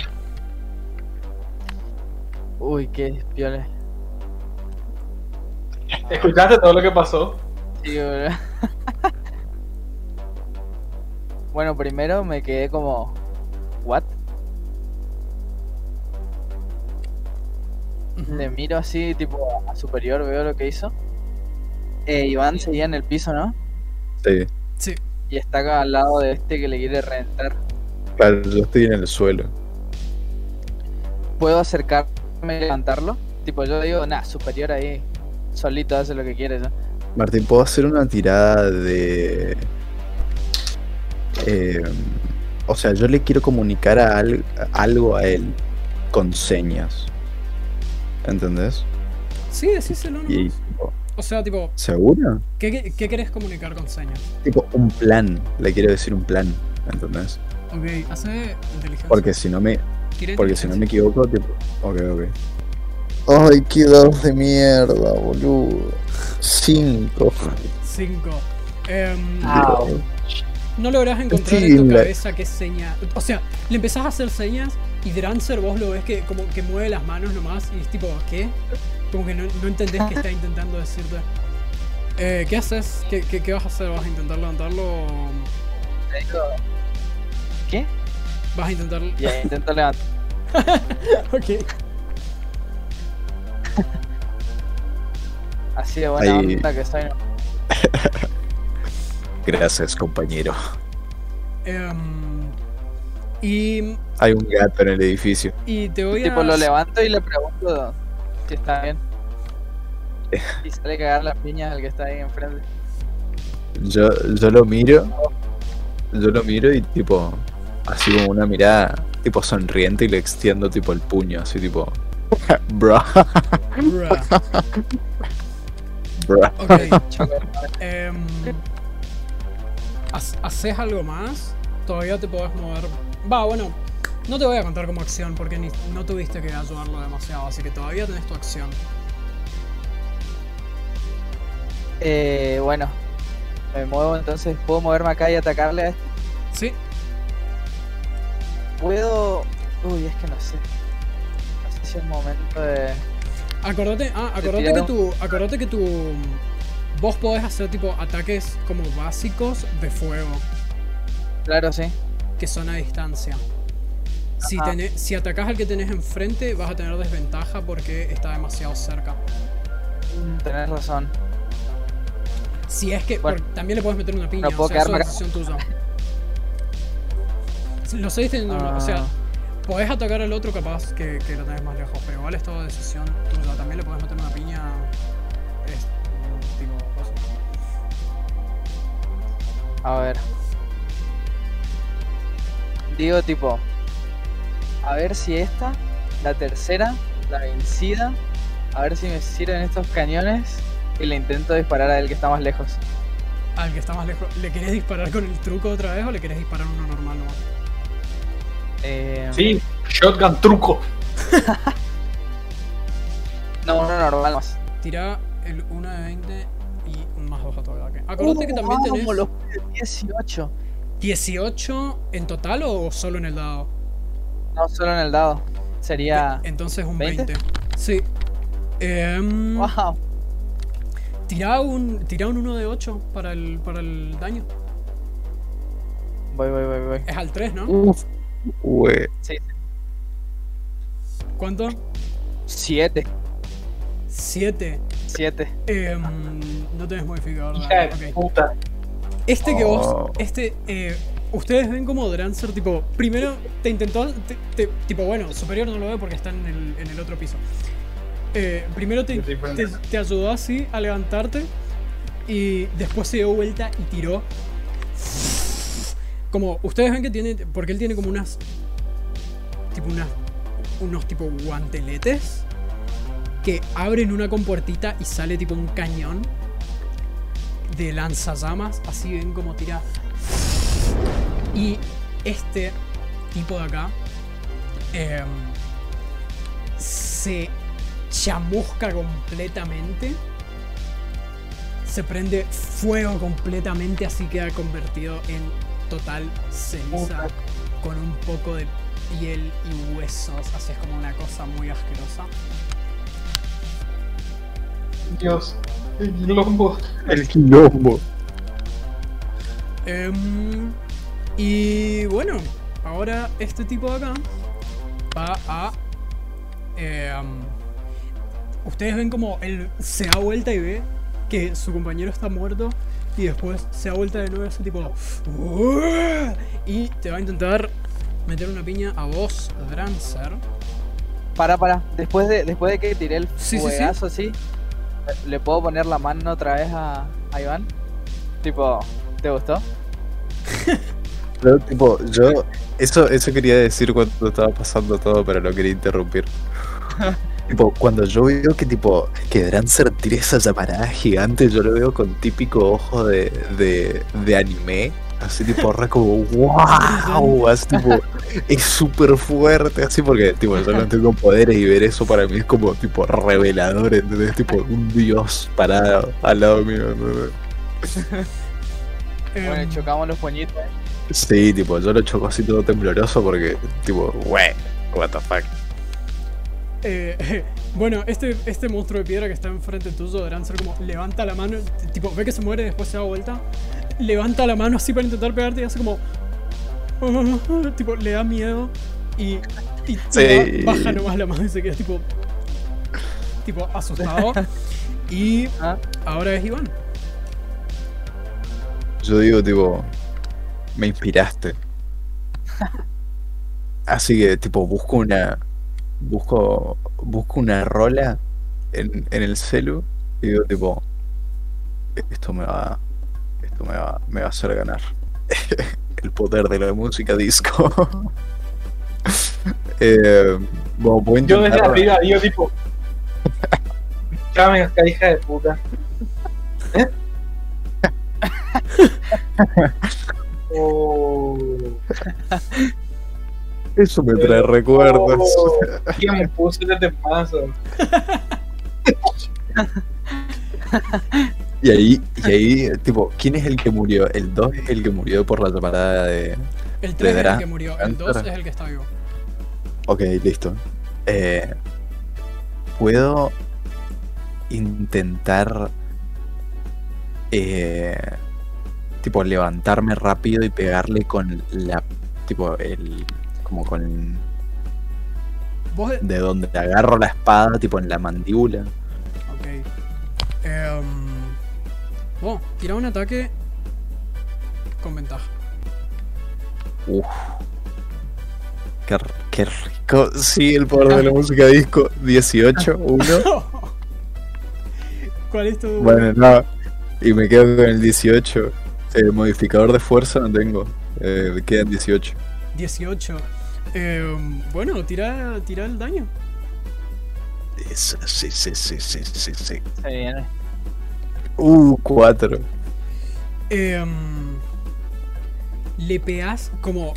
Uy, qué piola. ¿Escuchaste todo lo que pasó? Sí, boludo. bueno, primero me quedé como. ¿What? Ujú. Le miro así, tipo a superior, veo lo que hizo. Eh, Iván seguía en el piso, ¿no? Sí, Sí. Y está acá al lado de este que le quiere reventar. claro, yo estoy en el suelo. ¿Puedo acercarme y levantarlo? Tipo, yo digo, nah, superior ahí. Solito hace lo que quiere, ¿no? Martín, ¿puedo hacer una tirada de... eh, o sea, yo le quiero comunicar a al- algo a él con señas. ¿Entendés? Sí, decíselo. Y, tipo, O sea, tipo, ¿seguro? ¿qué, qué, qué querés comunicar con señas? Tipo, un plan. Le quiero decir un plan. ¿Entendés? Ok, hace inteligencia. Porque si no me, porque si no me equivoco, tipo... Ok, ok. Ay, qué dados de mierda, boludo. Cinco. Cinco. Em, Ah, No lográs encontrar en tu la- cabeza qué seña. O sea, le empezás a hacer señas y Drancer vos lo ves que como que mueve las manos nomás y es tipo, ¿qué? Como que no, no entendés qué está intentando decirte. Eh, ¿Qué haces? ¿Qué, qué, qué vas a hacer? ¿Vas a intentar levantarlo? o ¿Qué? ¿Vas a intentar.? Y ahí intento levantar. ok. Así de buena Ahí- onda que soy. Gracias, compañero. Em, y, Hay un gato en el edificio. y te voy a. Tipo, lo levanto y le pregunto si está bien. Y sale a cagar las piñas al que está ahí enfrente. Yo, yo lo miro. Yo lo miro y tipo. Así como una mirada tipo sonriente y le extiendo tipo el puño, así tipo. Bro, bro. Ok. Choco. Em, ¿has- ¿Haces algo más? Todavía te podés mover. Va, bueno, no te voy a contar como acción porque ni, no tuviste que ayudarlo demasiado, así que todavía tenés tu acción. Eh, bueno, me muevo entonces. ¿Puedo moverme acá y atacarle a este? Sí, ¿Puedo.? Uy, es que no sé. No sé si es momento de. acordate, ah, acordate que tu. Acordate que tu. Vos podés hacer tipo ataques como básicos de fuego, Claro, sí. que son a distancia. Si, tenés- si atacás al que tenés enfrente, vas a tener desventaja porque está demasiado cerca. Mm, Tenés razón. Si es que. Bueno. también le puedes meter una piña, No puedo o sea, eso es decisión tuya. Lo seguís teniendo, o sea, Ah. podés atacar al otro capaz que, que lo tenés más lejos, pero igual es toda decisión tuya. También le podés meter una piña. Es, tipo, cosa. A ver. Digo tipo. A ver si esta, la tercera, la vencida. A ver si me sirven estos cañones. Y le intento disparar a él que está más lejos. Al que está más lejos, ¿le querés disparar con el truco otra vez o le querés disparar uno normal nomás? Eh, Sí, shotgun truco. No, uno normal más. Tira el 1 de 20 y un más 2 a tu ataque. Acordate que también tenés Vamos, los 18. 18 en total o solo en el dado. No, solo en el dado. Sería. Entonces un 20. 20. Sí. Em, ¡Wow! Tira un, tira un 1 de 8 para el, para el daño. Voy, voy, voy, voy. Es al 3, ¿no? Uf. Güey. Sí, ¿Cuánto? 7. 7. 7. Em, no tenés modificador. ¿verdad? de Ok. puta. Este que vos. Oh. Este. eh, ustedes ven como Drancer, tipo. Primero te intentó. te- te- tipo, bueno, superior no lo ve porque está en el, en el otro piso. Eh, primero te ayudó así a levantarte. Y después se dio vuelta y tiró. Como ustedes ven que tiene. Porque él tiene como unas. Tipo unas. Unos tipo guanteletes. Que abren una compuertita y sale tipo un cañón de lanzallamas, así ven como tira. Y este tipo de acá em, se chamusca completamente. Se prende fuego completamente, así queda convertido en total ceniza con un poco de piel y huesos. Así es como una cosa muy asquerosa. Dios. El quilombo. El quilombo. Em, y bueno, ahora este tipo de acá va a. em, ustedes ven como él se da vuelta y ve que su compañero está muerto. Y después se da vuelta de nuevo ese tipo. Y te va a intentar meter una piña a vos, Drancer. Para, para. Después de, después de que tiré el Sí, sí, sí. así, ¿le puedo poner la mano otra vez a, a Iván? Tipo, ¿te gustó? Pero, tipo, yo. Eso, eso quería decir cuando estaba pasando todo, pero no quería interrumpir. tipo, cuando yo veo que tipo. Que Drancer tira esa llamarada gigante, yo lo veo con típico ojo de, de, de anime. Así tipo re como wow, así tipo, es súper fuerte, así porque tipo yo no tengo poderes y ver eso para mí es como tipo revelador, ¿entendés? Tipo un dios parado al lado mío, ¿entendés? Bueno, Em, chocamos los puñitos. ¿eh? Sí, tipo, yo lo choco así todo tembloroso porque, tipo, wey, what the fuck. Eh, Bueno, este, este monstruo de piedra que está enfrente tuyo, Drancer, como levanta la mano, tipo, ve que se muere, después se da vuelta, levanta la mano así para intentar pegarte y hace como. tipo, le da miedo y. y Sí. ba- baja nomás la mano y se queda tipo. tipo, asustado. y Ah. ahora es Iván. Yo digo, tipo, me inspiraste. Así que, tipo, busco una. Busco. Busco una rola en, en el celu y digo, tipo, esto me va. Esto me va, me va a hacer ganar. el poder de la música disco. eh, bueno, a Yo desde intentar- arriba, yo tipo. Chame hija de puta. Oh, Eso me trae recuerdos. oh, ¿Quién me puso este paso? Y ahí, y ahí, tipo, ¿quién es el que murió? El 2 es el que murió por la llamarada de. El 3 es el que murió, el 2 Drancer. es el que está vivo. Ok, listo. Eh, Puedo intentar. Eh, tipo, levantarme rápido y pegarle con la. Tipo, el. Como con. Vos, De donde agarro la espada, tipo en la mandíbula. Ok. Em, bueno, tira un ataque con ventaja. Uf. Qué, qué rico. Sí, el poder de la música disco. 18, 1. ¿Cuál es tu...? Bueno, no. Y me quedo con el 18. El modificador de fuerza no tengo. Eh, me quedan 18. 18. Em, bueno, tira, tira el daño. Eso, sí, sí, sí, sí, sí, sí. Se viene. Uh, 4. Em, le pegas como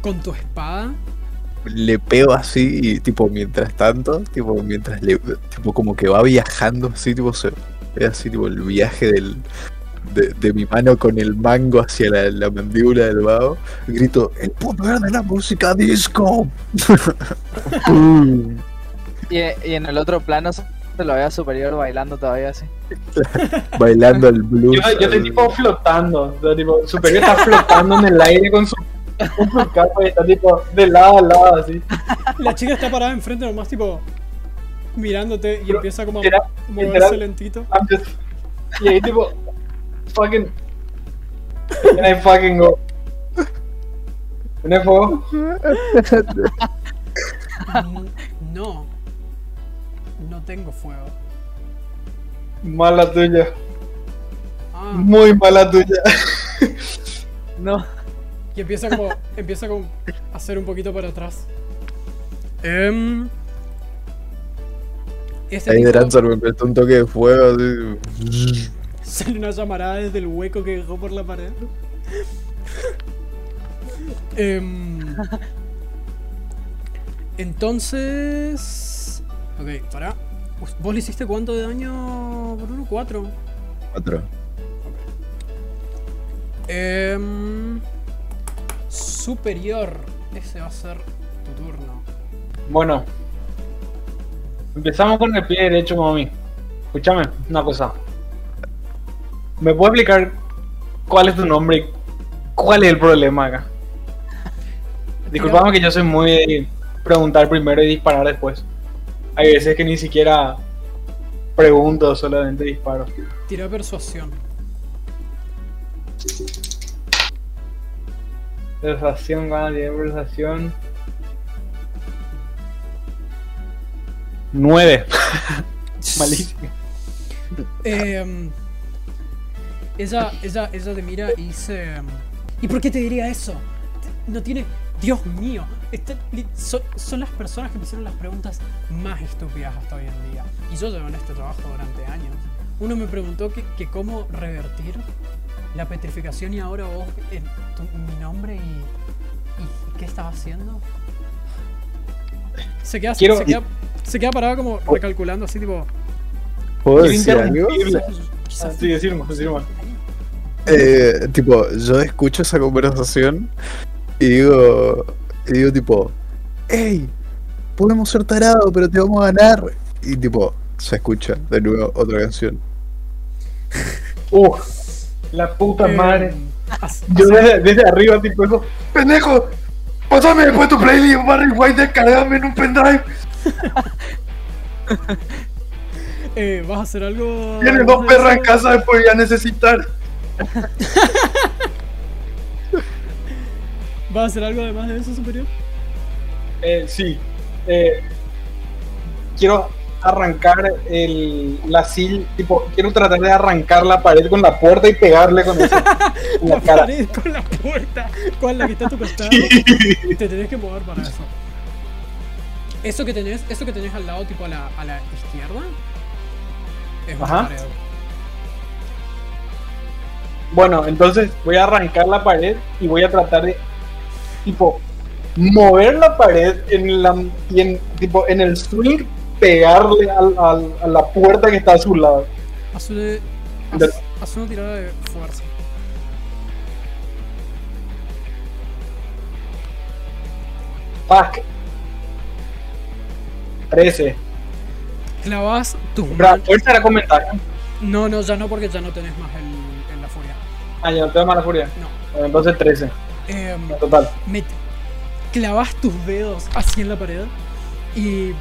con tu espada. Le pego así y tipo mientras tanto, tipo mientras le tipo como que va viajando así, tipo se ve así tipo el viaje del de, de mi mano con el mango hacia la, la mandíbula del vago, grito, el poder de la música disco. Y, y en el otro plano se lo vea superior bailando todavía así. bailando el blues. Yo, yo estoy tipo flotando. O sea, tipo, Superior está flotando en el aire con su, con su capa y está tipo de lado a lado así. La chica está parada enfrente nomás tipo mirándote y Pero, empieza como a moverse lentito. Y ahí tipo, fucking. And I fucking go. ¿Tiene fuego? Mm, No. No tengo fuego. Mala tuya. Ah, Muy mala tuya. No. y empieza como empieza como a hacer un poquito para atrás. Em, este Ahí me prestó un toque de fuego. así. Sale una llamarada desde el hueco que dejó por la pared. Em, entonces. Ok, para. ¿Vos le hiciste cuánto de daño, Bruno? 4. Cuatro. Em, superior. Ese va a ser tu turno. Bueno. Empezamos con el pie derecho como a mí. Escúchame, una cosa. ¿Me puedes explicar cuál es tu nombre y cuál es el problema acá? Disculpame que yo soy muy de preguntar primero y disparar después. Hay veces que ni siquiera pregunto, solamente disparo. Tira persuasión. Persuasión, gana de persuasión. 9. Malísimo. Em, ella, ella, ella te mira y dice... em, ¿Y por qué te diría eso? No tiene... Dios mío. este- son, son las personas que me hicieron las preguntas más estúpidas hasta hoy en día. Y yo llevo en este trabajo durante años. Uno me preguntó que, que cómo revertir la petrificación y ahora vos, en tu- mi nombre y, y qué estaba haciendo. Se queda, Quiero- se queda, se queda parada como recalculando así tipo... ¿Puedo decir algo? Ah, sí, decirme, decirme. Eh, tipo, yo escucho esa conversación y digo, y digo tipo, hey, podemos ser tarados, pero te vamos a ganar. y tipo, se escucha de nuevo otra canción. Uf, la puta Eh, madre. Yo desde, desde arriba, tipo eso. ¡Pendejo! Pásame después tu playlist, Barry White, descargame en un pendrive. eh, ¿Vas a hacer algo? Tiene además dos perras en casa, después voy a necesitar. ¿Vas a hacer algo además de eso, superior? Eh, sí. Eh, quiero arrancar el, la silla, tipo, quiero tratar de arrancar la pared con la puerta y pegarle con eso en la La cara. pared con la puerta. ¿Cuál? La que está a tu costado. Te tenés que mover para eso. Eso que tenés, eso que tenés al lado, tipo a la, a la izquierda, es una Ajá. pared. Bueno, entonces voy a arrancar la pared y voy a tratar de, tipo, mover la pared en la, y en, tipo, en el swing, pegarle al- al- a la puerta que está a su lado. Haz una, haz, tirada de fuerza. Fuck. 13. Clavas tus fuerza era comentario. No, no, ya no, porque ya no tenés más el. Ah, ya no tengo mala furia. No. Bueno, entonces 13. Em, En total. met- clavas tus dedos así en la pared y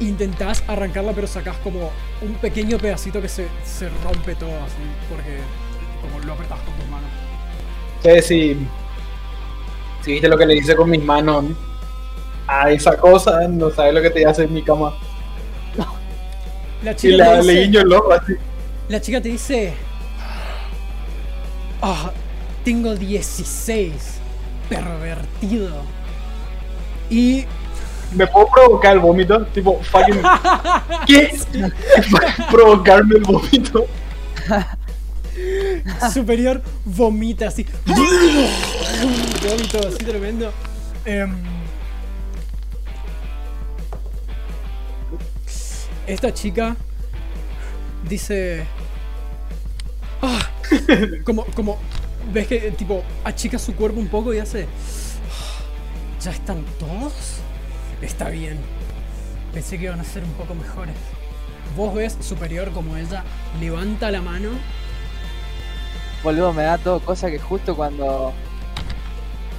intentás arrancarla, pero sacás como un pequeño pedacito que se, se rompe todo así, porque como lo apretás con tus manos. sé si, si viste lo que le hice con mis manos a esa cosa, no sabes lo que te hace en mi cama. La Y chica, le, te le dice, guiño el ojo así. la chica te dice, "Ah, tengo 16, pervertido. Y ¿Me puedo provocar el vómito? Tipo, fucking. ¿Qué? Provocarme el vómito. superior vomita así. Vómito así tremendo. Em, esta chica dice. "Ah", como, como. ¿Ves que tipo achica su cuerpo un poco y hace. "Ah, ¿Ya están todos? Está bien. Pensé que iban a ser un poco mejores. Vos ves superior como ella levanta la mano Boludo, me da todo cosa que justo cuando.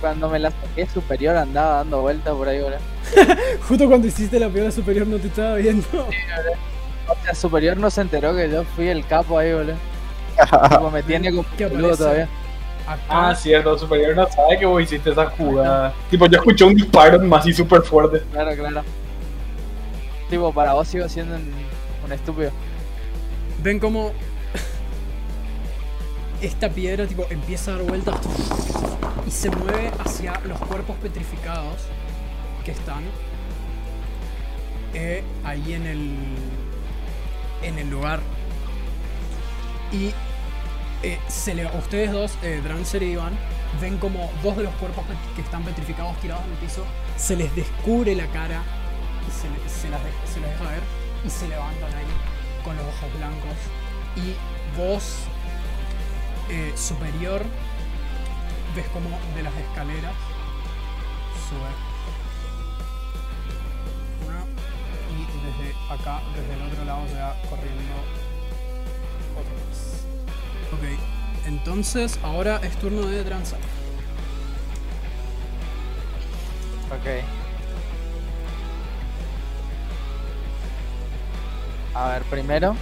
Cuando me la saqué superior andaba dando vueltas por ahí, boludo. Justo cuando hiciste la piola superior no te estaba viendo. O sea, superior no se enteró que yo fui el capo ahí, boludo. Tipo, me tiene como todavía. Acá, Ah, cierto, superior no sabe que vos hiciste esa jugada. Tipo, yo escuché un disparo así súper fuerte. Claro, claro. Tipo, para vos sigo siendo un, un estúpido. ven como esta piedra tipo empieza a dar vueltas y se mueve hacia los cuerpos petrificados que están eh, ahí en el en el lugar y eh, ustedes dos, eh, Drancer y Iván, ven como dos de los cuerpos que están petrificados tirados en el piso, se les descubre la cara y se, le- las deja ver y se levantan ahí con los ojos blancos. Y vos, eh, superior, ves como de las escaleras sube una y desde acá, desde el otro lado, se va corriendo. Ok, entonces ahora es turno de Transar. Ok. A ver, primero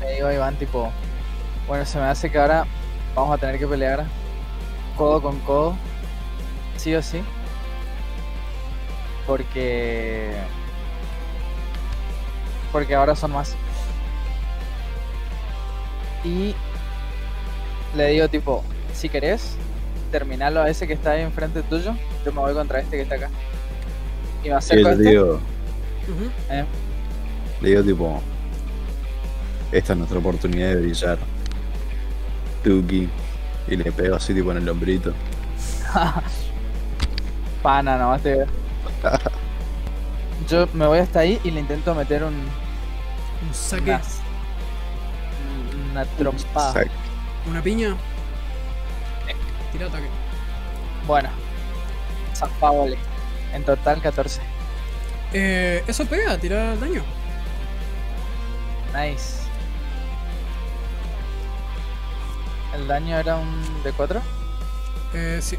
le digo a Iván tipo, bueno, se me hace que ahora vamos a tener que pelear codo con codo, sí o sí, porque porque ahora son más. Y le digo tipo, si querés, terminalo a ese que está ahí enfrente tuyo, yo me voy contra este que está acá. Y me Y acerco a este. digo, eh, le digo tipo, esta es nuestra oportunidad de brillar. Tuki. Y le pego así tipo en el hombrito. Pana, nomás te veo. Yo me voy hasta ahí y le intento meter un, Un saque, una, una trompada. Una piña. Tira ataque. Bueno, zafábole. En total 14. Eh, eso pega, tira daño. Nice. El daño era un D4. Eh, sí.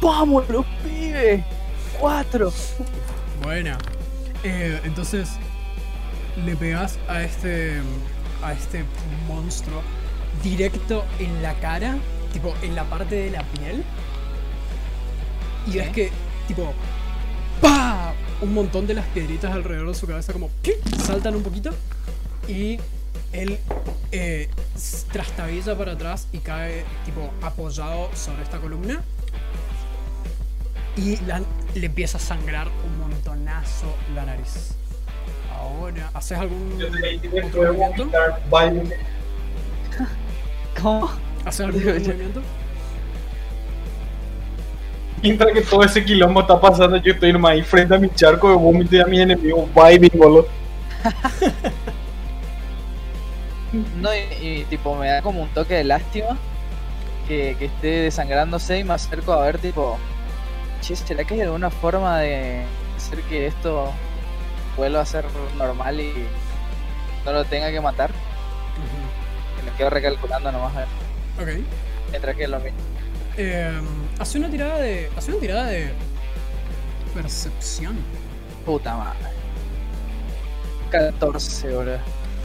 ¡Vamos, los pibes! ¡Cuatro! Buena. Eh, entonces le pegas a este a este monstruo directo en la cara, tipo en la parte de la piel. Y ves que tipo ¡pa! un montón de las piedritas alrededor de su cabeza como ¡pi! saltan un poquito y él eh, trastabilla para atrás y cae tipo apoyado sobre esta columna y la- le empieza a sangrar un montonazo la nariz. Ahora, ¿haces algún otro movimiento? ¿Cómo? ¿Haces algún otro movimiento? Mientras que todo ese quilombo está pasando, yo estoy nomás ahí frente a mi charco de vómito y a mi enemigo vibing, boludo. No, y, y, tipo me da como un toque de lástima que, que esté desangrándose y me acerco a ver tipo, che, ¿será que hay alguna forma de hacer que esto vuelva a ser normal y no lo tenga que matar? Que me quedo recalculando nomás a ver, Ok. mientras que lo mismo. Eh, hace una tirada de. Hace una tirada de. Percepción. Puta madre. 14, boludo,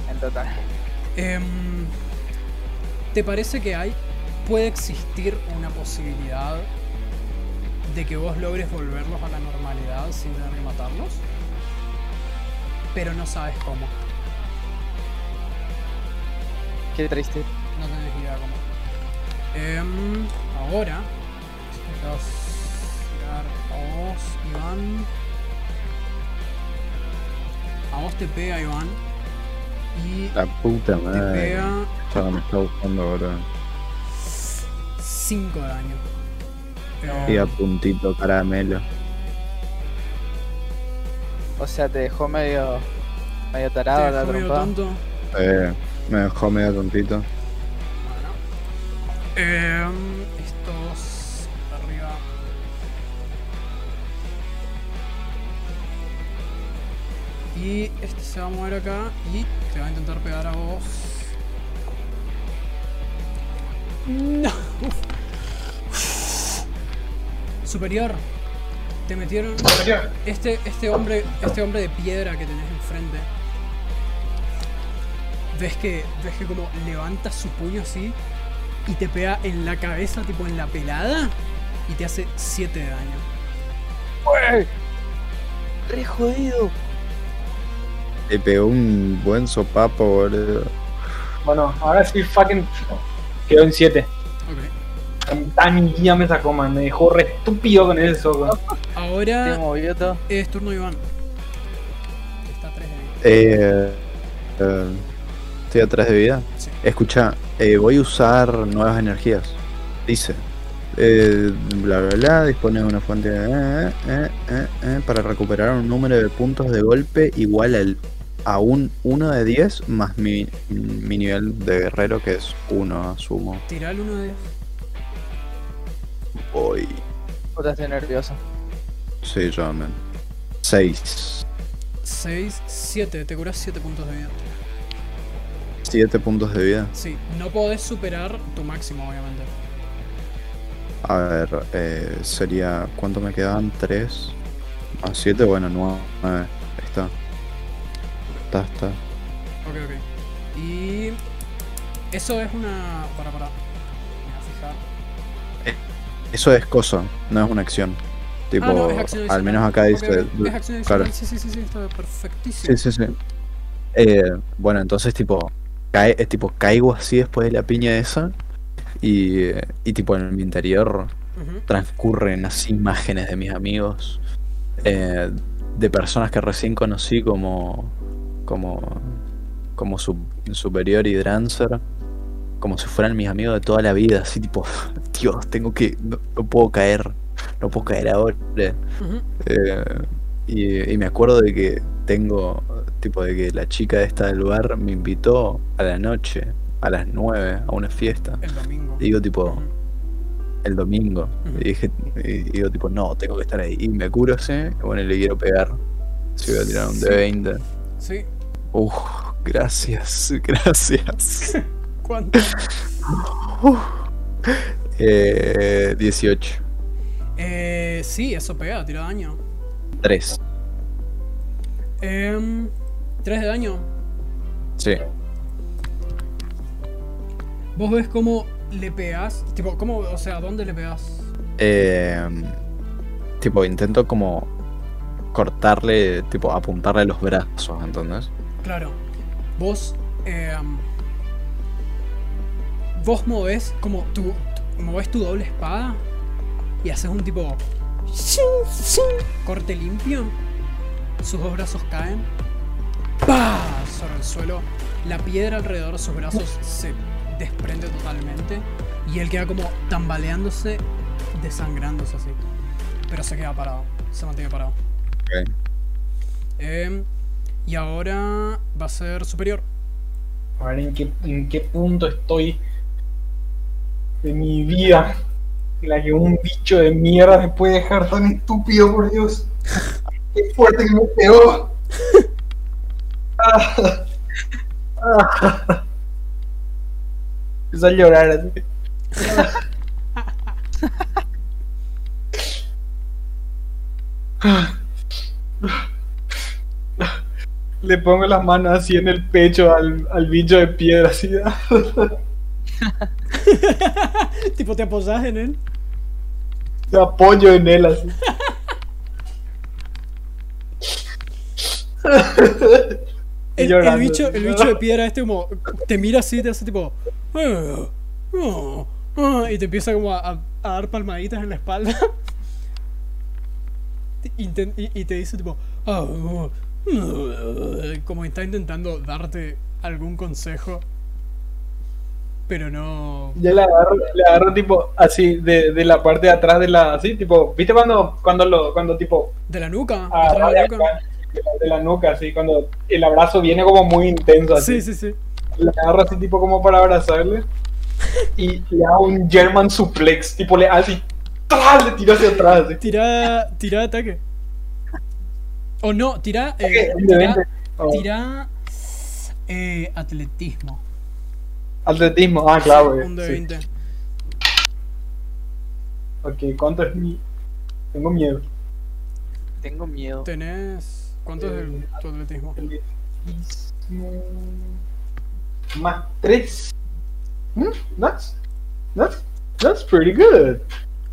en total. Em, ¿Te parece que hay. puede existir una posibilidad de que vos logres volverlos a la normalidad sin tener que matarlos? Pero no sabes cómo. Qué triste. No tenés idea cómo. Em, ahora. Te vas a tirar a vos, Iván. A vos te pega, Iván. Y La puta te madre. pega Ya me está buscando ahora. 5 de daño. Y a Em, puntito caramelo. O sea, te dejó medio, medio tarado te la dejó medio trompa. tonto. Eh, me dejó medio tontito. Bueno. Em, estos arriba. Y este se va a mover acá y te va a intentar pegar a vos. No. Superior. Te metieron. Este, este hombre, este hombre de piedra que tenés enfrente. Ves que, ves que como levanta su puño así y te pega en la cabeza, tipo en la pelada, y te hace 7 de daño. ¡Re jodido! Le pegó un buen sopapo, boludo. Bueno, ahora sí fucking quedó en 7. Ok. Tan guía me sacó, man. Me dejó re estúpido con ese soco. Ahora es turno de Iván. Está a 3 de vida. Eh, eh, estoy atrás de vida. Sí. Escucha, eh, voy a usar nuevas energías. Dice. Eh, bla bla bla, dispone de una fuente de- eh, eh, eh, eh, para recuperar un número de puntos de golpe igual al, a un 1 de 10 más mi, mi nivel de guerrero que es 1, asumo. Tira el 1 de 10. Voy. Puta, estoy nervioso. Sí, yo también. 6. 6, 7. Te curas 7 puntos de vida. 7 puntos de vida. Sí, no podés superar tu máximo, obviamente. A ver, eh, sería. ¿Cuánto me quedaban? 3 más 7, bueno, 9. Ahí está. Está, está. Ok, ok. Y. Eso es una. Para, para. Eso es cosa, no es una acción. Tipo, ah, no, es acción al menos acá dice. ok, Es acción claro. Sí, sí, sí, sí, está perfectísimo. Sí, sí, sí. Eh, bueno, entonces, tipo, cae, tipo, caigo así después de la piña esa. Y, y tipo, en mi interior transcurren así imágenes de mis amigos, eh, de personas que recién conocí como como como su, superior y Drancer, como si fueran mis amigos de toda la vida, así tipo, Dios, tengo que, no, no puedo caer, no puedo caer ahora. Eh, y, y me acuerdo de que tengo, tipo, de que la chica esta del bar me invitó a la noche, a las 9, a una fiesta. El domingo. Y digo, tipo, el domingo. Y dije, y digo tipo, no, tengo que estar ahí. Y me curo ese, y bueno, y le quiero pegar. Si voy a tirar un Sí. D20. Sí. Uf, gracias, gracias. ¿Cuánto? Eh, 18. Eh, sí, eso pega, tira daño. 3. Em, 3 de daño. Sí. Vos ves cómo le pegas. Tipo, ¿cómo? O sea, ¿dónde le pegas? Eh, tipo, intento como cortarle, tipo, apuntarle los brazos, ¿entendés? Claro. Vos. em, vos movés como tu. tu- movés tu doble espada. Y haces un tipo. Corte limpio. Sus dos brazos caen. ¡Pah! Sobre el suelo. La piedra alrededor de sus brazos se desprende totalmente. Y él queda como tambaleándose, desangrándose así. Pero se queda parado. Se mantiene parado. Ok. Em, y ahora va a ser superior. A ver en qué, en qué punto estoy de mi vida en la que un bicho de mierda me puede dejar tan estúpido, por Dios. Qué fuerte que me pegó. Ah. Ah. Empiezo a llorar así. Le pongo las manos así en el pecho al, al bicho de piedra, así. tipo, te apoyas en él. Me apoyo en él así. El, bicho, el bicho de piedra este como te mira así, te hace tipo "Ah, ah, ah", y te empieza como a, a- a dar palmaditas en la espalda. Y, y te dice tipo "Ah, ah", como está intentando darte algún consejo, pero no. Yo le agarro, le agarro tipo así de, de la parte de atrás de la así tipo, ¿viste cuando cuando lo cuando tipo De la nuca, atrás de la nuca. acá, de la- de la nuca así cuando el abrazo viene como muy intenso así. Sí, sí, sí. Le agarro así tipo como para abrazarle y le hago un German suplex, tipo le así ¡tra! le tiro hacia atrás así. Tira, tira ataque. O no, tira, eh, Ok, un de tira, 20. Oh, tira eh, atletismo. Atletismo, ah claro, Un de sí. 20. Ok, ¿cuánto es mi? Tengo miedo. Tengo miedo. Tenés. ¿Cuánto es el, tu atletismo? Atletismo más 3. That's, that's, that's pretty good.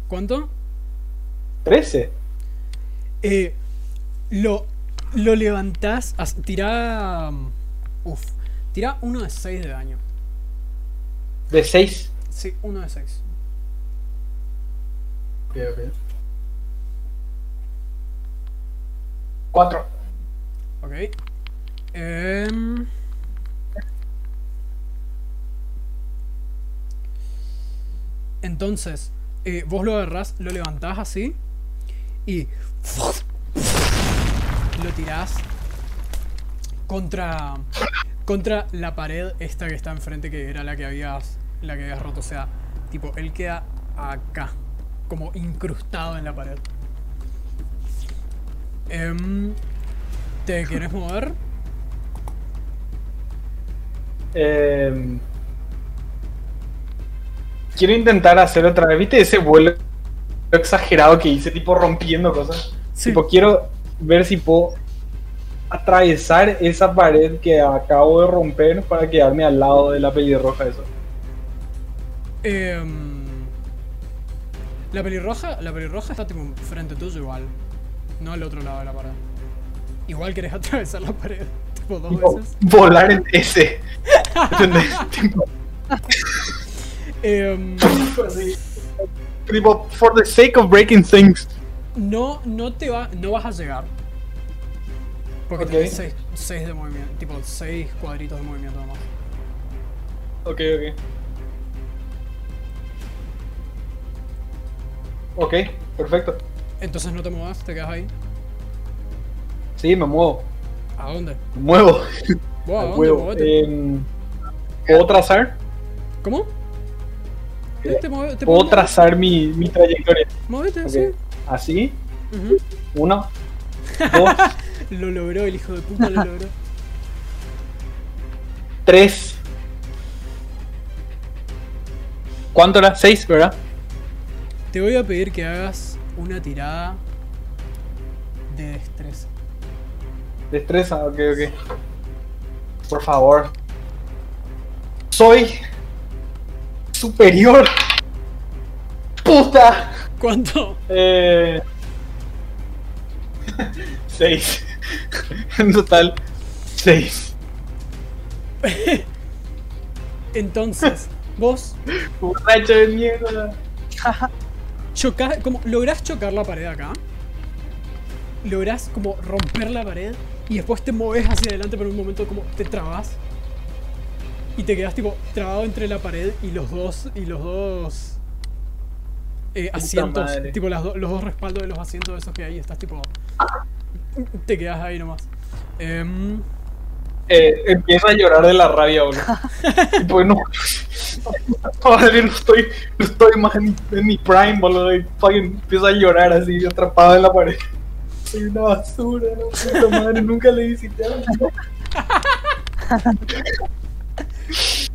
¿Cuánto? 13. Eh, lo, lo levantás. Tira. um, Uf. Tira uno de 6 de daño. De 6. Sí, uno de 6. Ok, ok. 4. Ok. Em, entonces, eh, vos lo agarrás, lo levantás así y lo tirás contra contra la pared esta que está enfrente que era la que habías la que habías roto, o sea, tipo él queda acá, como incrustado en la pared. Em, ¿Te quieres mover? Eh, quiero intentar hacer otra vez. ¿Viste ese vuelo exagerado que hice, tipo rompiendo cosas? Sí. Tipo, quiero ver si puedo atravesar esa pared que acabo de romper para quedarme al lado de la pelirroja eso. Em, la pelirroja, la pelirroja está tipo frente tuyo igual, no al otro lado de la pared. Igual querés atravesar la pared, tipo dos Tipo, veces. volar en ese. ¿Entendés? tipo, Em. Tipo, for the sake of breaking things. no, no te va, no vas a llegar. Porque Ok. tienes seis, seis de movimiento, tipo seis cuadritos de movimiento nomás. Ok, ok. Ok, perfecto. Entonces no te muevas, te quedas ahí. Sí, me muevo. ¿A dónde? Me muevo. Em, ¿Puedo trazar? ¿Cómo? Eh, te mueve- te Puedo trazar mi, mi trayectoria. Movete, Ok. sí. Así, Ujú. uno, dos, Lo logró, el hijo de puta lo logró. tres. ¿Cuánto era? Seis, ¿verdad? Te voy a pedir que hagas una tirada de destreza. Destreza, ok, ok. Por favor. Soy superior. Puta. ¿Cuánto? Eh... Seis. En total, seis. Entonces, vos Borracho de mierda. chocás, como lográs chocar la pared acá. Lográs como romper la pared y después te mueves hacia adelante, pero en un momento como te trabas. Y te quedas tipo trabado entre la pared y los dos y los dos eh, asientos, tipo las do- los dos respaldos de los asientos esos que hay, estás tipo te quedas ahí nomás. Em, Eh, empieza a llorar de la rabia, boludo. Tipo, no. Estoy, no estoy más en mi, en mi prime, boludo. Y empieza a llorar así, atrapado en la pared. Soy una basura, no puta madre, nunca le visité a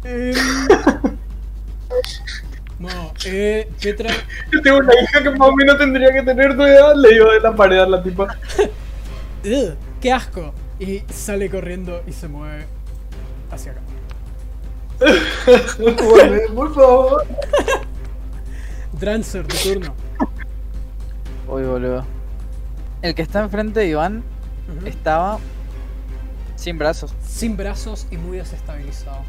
em, no, eh, Petra, Yo tengo una hija que más o menos tendría que tener tu edad, le digo de la pared a la tipa. ¡Ugh! ¡Qué asco! Y sale corriendo y se mueve hacia acá. Bueno, por favor. Drancer, tu turno. Uy, boludo. El que está enfrente de Iván estaba sin brazos. Sin brazos y muy desestabilizado.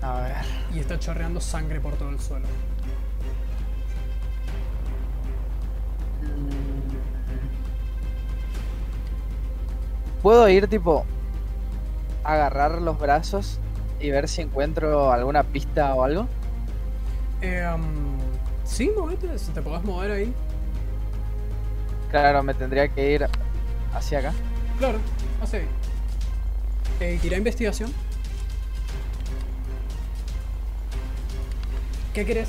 A ver. Y está chorreando sangre por todo el suelo. ¿Puedo ir tipo agarrar los brazos y ver si encuentro alguna pista o algo? Eh, um, sí, movete, si te podés mover ahí. Claro, me tendría que ir hacia acá. Claro, así. Eh, tira investigación. ¿Qué querés?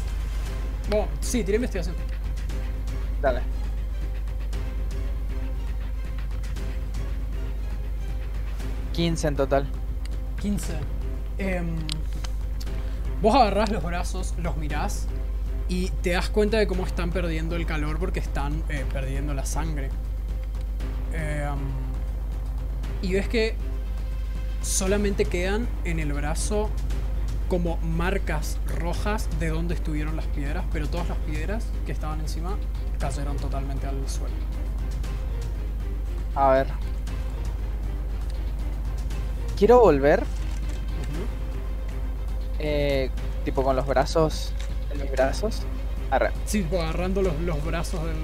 Bueno, sí, tira investigación. Dale. ...15 en total. 15. Em, vos agarrás los brazos, los mirás y te das cuenta de cómo están perdiendo el calor porque están eh, perdiendo la sangre. Em, y ves que solamente quedan en el brazo como marcas rojas de donde estuvieron las piedras, pero todas las piedras que estaban encima cayeron totalmente al suelo. A ver. Quiero volver, eh, tipo con los brazos en mis brazos. Arre. Sí, agarrando los, los brazos del...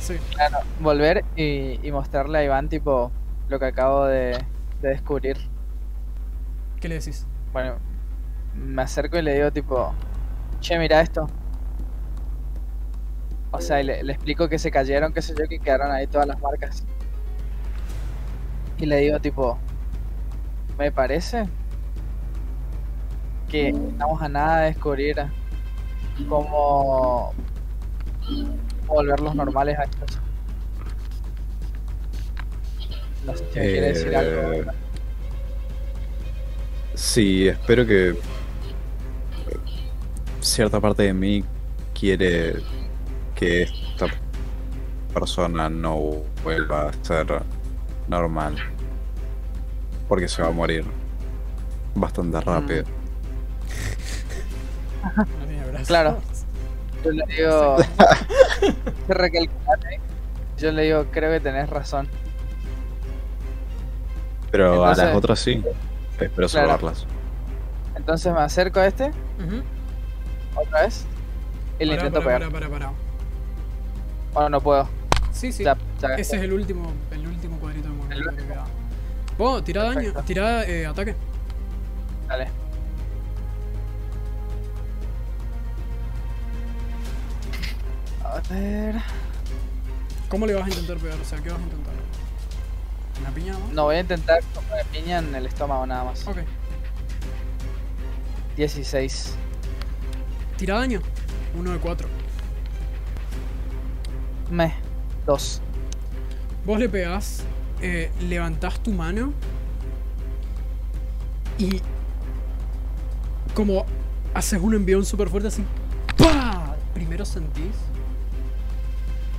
Sí. Claro, volver y, y mostrarle a Iván tipo lo que acabo de, de descubrir. ¿Qué le decís? Bueno, me acerco y le digo tipo, che, mira esto. O sea, y le, le explico que se cayeron, qué sé yo, que quedaron ahí todas las marcas. Y le digo tipo, me parece que estamos a nada de descubrir cómo, cómo volverlos normales a estos. No sé si me quiere decir algo. Eh, Sí, espero que cierta parte de mí quiere que esta persona no vuelva a ser normal. Porque se va a morir bastante rápido. Tiene brazos. Claro. Yo le digo. Yo le digo, creo que tenés razón. Pero a Entonces- las otras sí. Espero Claro. salvarlas. Entonces me acerco a este, otra vez, y le intento pegar. pará, pará, pará. O no puedo. Sí, sí. Ya, ya Ese es el último, el último cuadrito de movimiento El que queda. Vos, tira daño, tira eh, ataque. Dale. A ver. ¿Cómo le vas a intentar pegar? O sea, ¿qué vas a intentar? ¿Una piña nomás? No voy a intentar como de piña en el estómago nada más. Ok. 16. Tira daño. Uno de cuatro. Me. 2. Vos le pegás, eh, levantás tu mano y como haces un envión súper fuerte así. ¡Pah! Primero sentís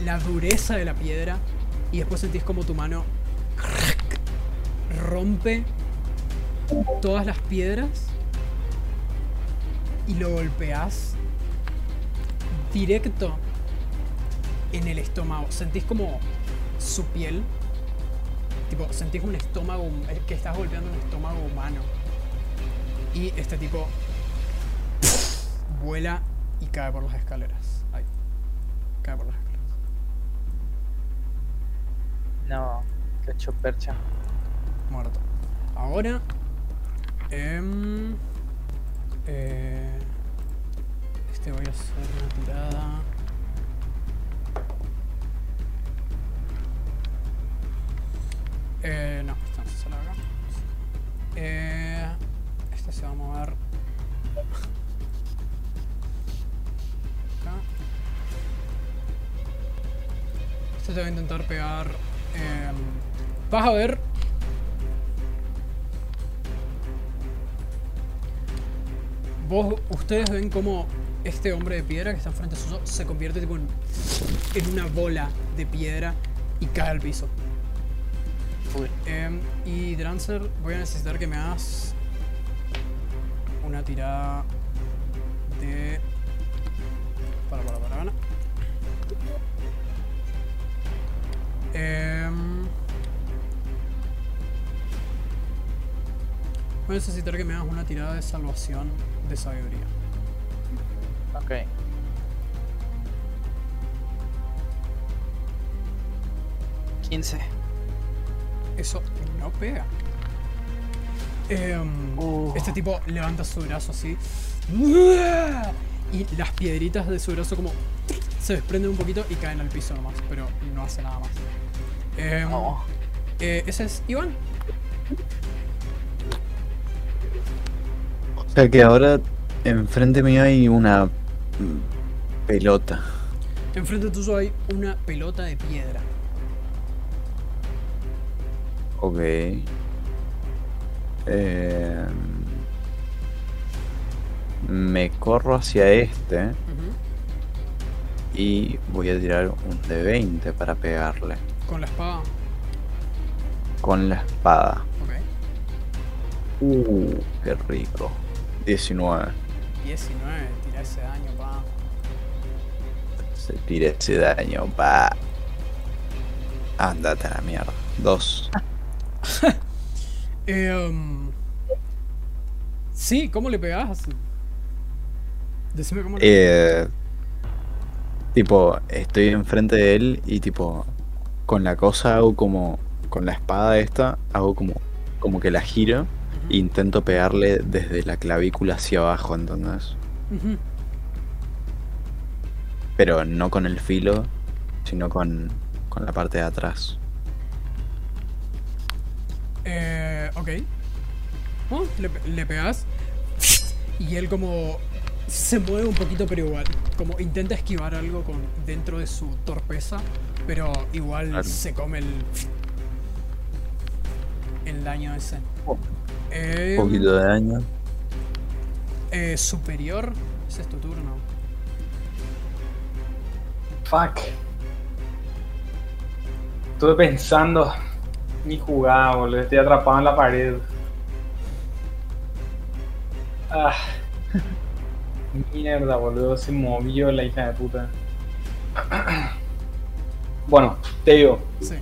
la dureza de la piedra y después sentís como tu mano rompe todas las piedras y lo golpeás directo en el estómago. Sentís como su piel. Tipo, sentís un estómago, que estás golpeando un estómago humano. Y este tipo vuela y cae por las escaleras. Ahí. Cae por las escaleras. No. Hecho percha. Muerto. Ahora. em, eh, este voy a hacer una tirada. Eh, no, esta se acá. Eh, este se va a mover. Acá. Este te va a intentar pegar. em, vas a ver Vos, ustedes ven como este hombre de piedra que está enfrente suyo se convierte tipo en, en una bola de piedra y cae al piso. Uy. Em, y Drancer, voy a necesitar que me hagas una tirada de. Para, para, para, para. Em, voy a necesitar que me hagas una tirada de salvación de sabiduría. Ok. Quince. Eso no pega. Em, Uh. Este tipo levanta su brazo así. Y las piedritas de su brazo como se desprenden un poquito y caen al piso nomás, pero no hace nada más. Em, No. eh, ese es Iván. O sea que ahora enfrente mío hay una pelota. Enfrente tuyo hay una pelota de piedra. Ok. Eh, me corro hacia este y voy a tirar un de 20 para pegarle Con la espada. con la espada. Ok. Uh, qué rico. 19. 19, tira ese daño, pa. Se tira ese daño, pa. Andate a la mierda. Dos. Em, sí, ¿cómo le pegás? Decime cómo le Eh, tipo, estoy enfrente de él y tipo, con la cosa hago como, con la espada esta, hago como, como que la giro e intento pegarle desde la clavícula hacia abajo, ¿entendés? Ujú. Pero no con el filo, sino con, con la parte de atrás. Eh, ok. Le, le pegas. Y él como se mueve un poquito, pero igual. Como intenta esquivar algo con dentro de su torpeza. Pero igual Claro. se come el. El daño ese. Oh. Eh, Un poquito de daño. eh, superior. Ese es tu turno. Fuck. Estuve pensando mi jugada, boludo. Estoy atrapado en la pared. Ah. Mierda, boludo. Se movió la hija de puta. Bueno, te digo. Sí.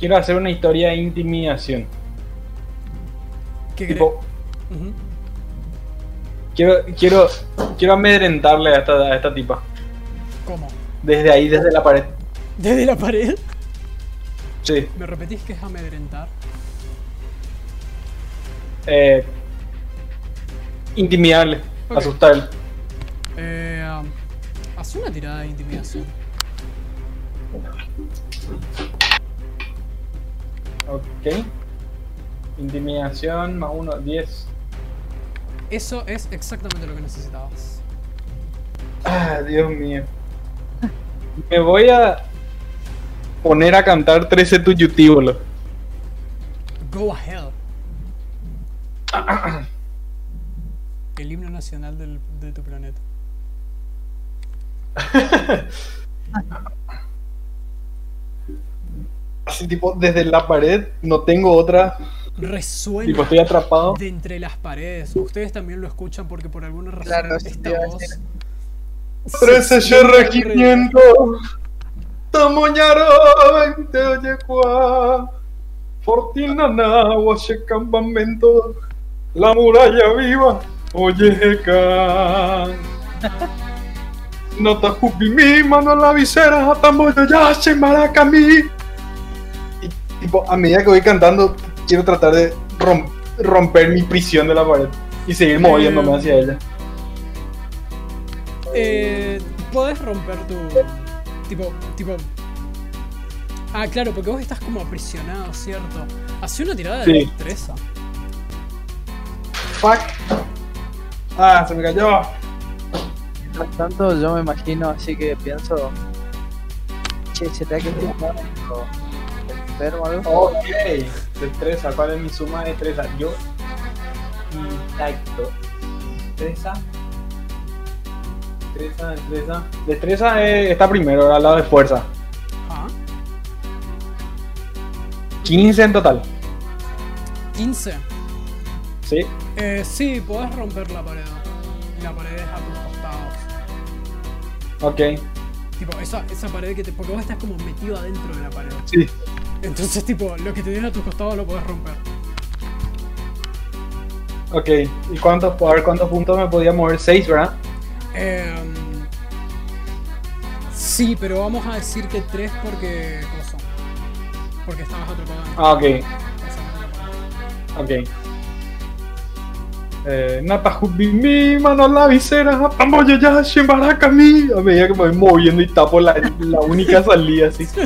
Quiero hacer una historia de intimidación. ¿Qué Tipo, quiero, quiero, quiero amedrentarle a esta, a esta tipa. ¿Cómo? Desde ahí, desde la pared. ¿Desde la pared? Sí. ¿Me repetís que es amedrentar? Eh, intimidarle. Ok. Asustarle. Eh, haz una tirada de intimidación. Ok. Intimidación más uno, 10. Eso es exactamente lo que necesitabas. Ah, Dios mío. Me voy a poner a cantar 13 tuyutíbolos. Go a hell. El himno nacional del, de tu planeta. Así tipo, desde la pared no tengo otra. Resuena. Tipo, estoy atrapado. De entre las paredes. Ustedes también lo escuchan porque por alguna razón claro, voz. 13 500 Tamoñaroy te oyecua, Fortinanagua, campamento, la muralla viva, oyeca. No te mi mano en la visera, tamoyo ya se maracamí. Y tipo, a medida que voy cantando, quiero tratar de romper mi prisión de la pared y seguir mm. moviéndome hacia ella. Eh, Puedes romper tu Tipo. tipo. Ah, claro, porque vos estás como aprisionado, ¿cierto? Hace una tirada de Sí. destreza. Fuck. Ah, se me cayó. Mientras tanto, yo me imagino, así que pienso. Che, ¿será que estoy medio enfermo algo? Ok. Destreza, ¿cuál es mi suma de destreza? Yo. Intacto. Destreza. Destreza, destreza. Destreza eh, está primero, al lado de fuerza. Ah, 15 en total. 15. Sí. Eh, sí, podés romper la pared. Y la pared es a tus costados. Ok. Tipo, esa, esa pared que te. Porque vos estás como metido adentro de la pared. Sí. Entonces, tipo, lo que tenés a tus costados lo podés romper. Ok. ¿Y cuántos, a ver cuántos puntos me podía mover? 6, ¿verdad? Em, sí, pero vamos a decir que 3 porque. cosa. Porque estabas atrapado Ah, ok. Ok. Eh, Natahubimi, mano la visera, Tamoyo ya, Shimbarakami. A medida que me voy moviendo y tapo la, la única salida así.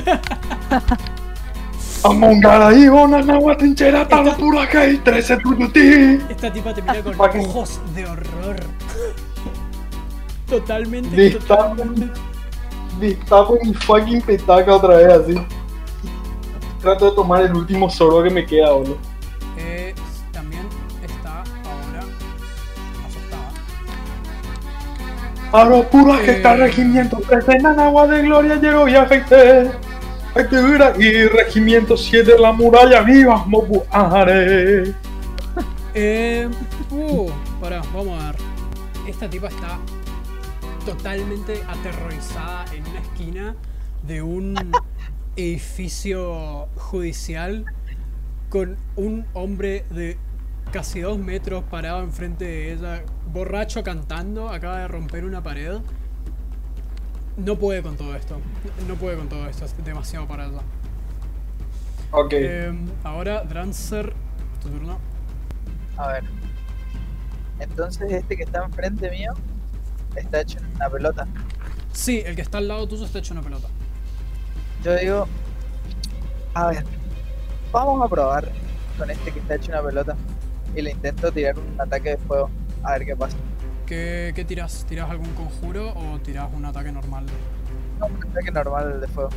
Amongara y ona nawa trinchera talo pura kai 13 tuyuti. Esta tipa te mira con ojos de horror. Totalmente, totalmente. Destapo mi fucking petaca otra vez así. Trato de tomar el último sorbo que me queda, boludo. Eh, también está ahora asustada. Ahora pura Eh. que está regimiento 13 Nanagua de Gloria llegó y afecté. Actividad y regimiento 7 la muralla viva, Are. Eh, uh, pará, vamos a ver. Esta tipa está totalmente aterrorizada en una esquina de un edificio judicial con un hombre de casi dos metros parado enfrente de ella, borracho cantando, acaba de romper una pared. No puede con todo esto. No puede con todo esto, es demasiado para ella. Ok. Eh, ahora, Drancer, tu turno. A ver. Entonces, este que está enfrente mío está hecho en una pelota. Sí, el que está al lado tuyo está hecho una pelota. Yo digo, a ver, vamos a probar con este que está hecho una pelota y le intento tirar un ataque de fuego a ver qué pasa. ¿Qué, qué tiras? ¿Tiras algún conjuro o tiras un ataque normal? No, un ataque normal de fuego.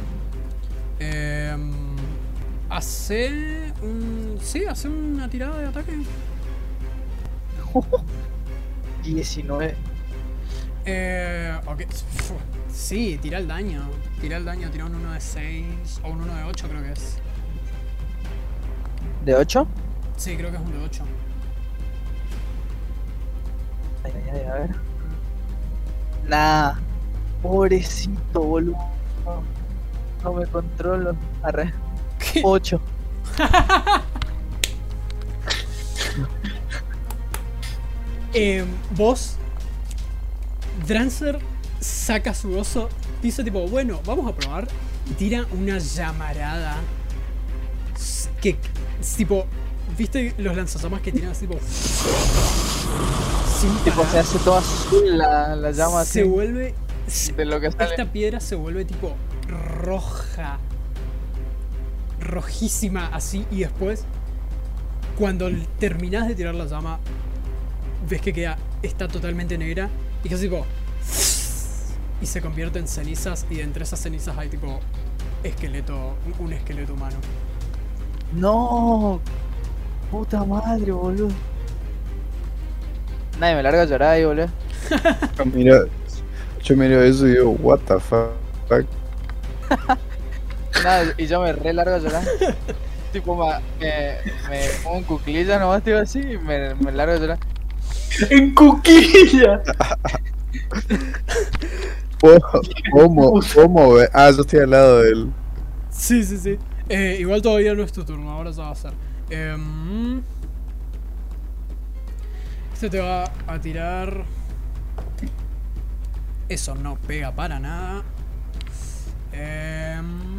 Eh, hace un. Sí, hace una tirada de ataque. 19. Eh, ok. Sí, tira el daño. Tira el daño, tira un 1 de 6 o un 1 de 8, creo que es. ¿De 8? Sí, creo que es un de 8. Ay, ay, ay, a ver. Nah, pobrecito, boludo. No, no me controlo. Arre. 8. Eh, vos, Drancer saca su oso, dice tipo, bueno, vamos a probar. Y tira una llamarada. Que, tipo, ¿viste los lanzallamas que tiran así tipo? Sin Tipo, parar? se hace toda azul la, la llama se así. vuelve. se- De lo que sale. esta piedra se vuelve tipo roja. Rojísima así. Y después, cuando terminás de tirar la llama, ves que queda, está totalmente negra y que es tipo. Y se convierte en cenizas y entre esas cenizas hay tipo esqueleto, un esqueleto humano. No. Puta madre, boludo. Nadie me larga a llorar ahí, boludo. Yo miro, yo miro eso y digo, what the fuck. Nada, y yo me re largo a llorar. tipo, me, me pongo en cuclillas nomás, tipo así, y me, me largo a llorar. ¡En cuquilla! ¿Cómo? ¿Cómo? Ah, yo estoy al lado de él. Sí, sí, sí. Eh, igual todavía no es tu turno, ahora ya va a ser. Em, este te va a tirar. Eso no pega para nada. Em,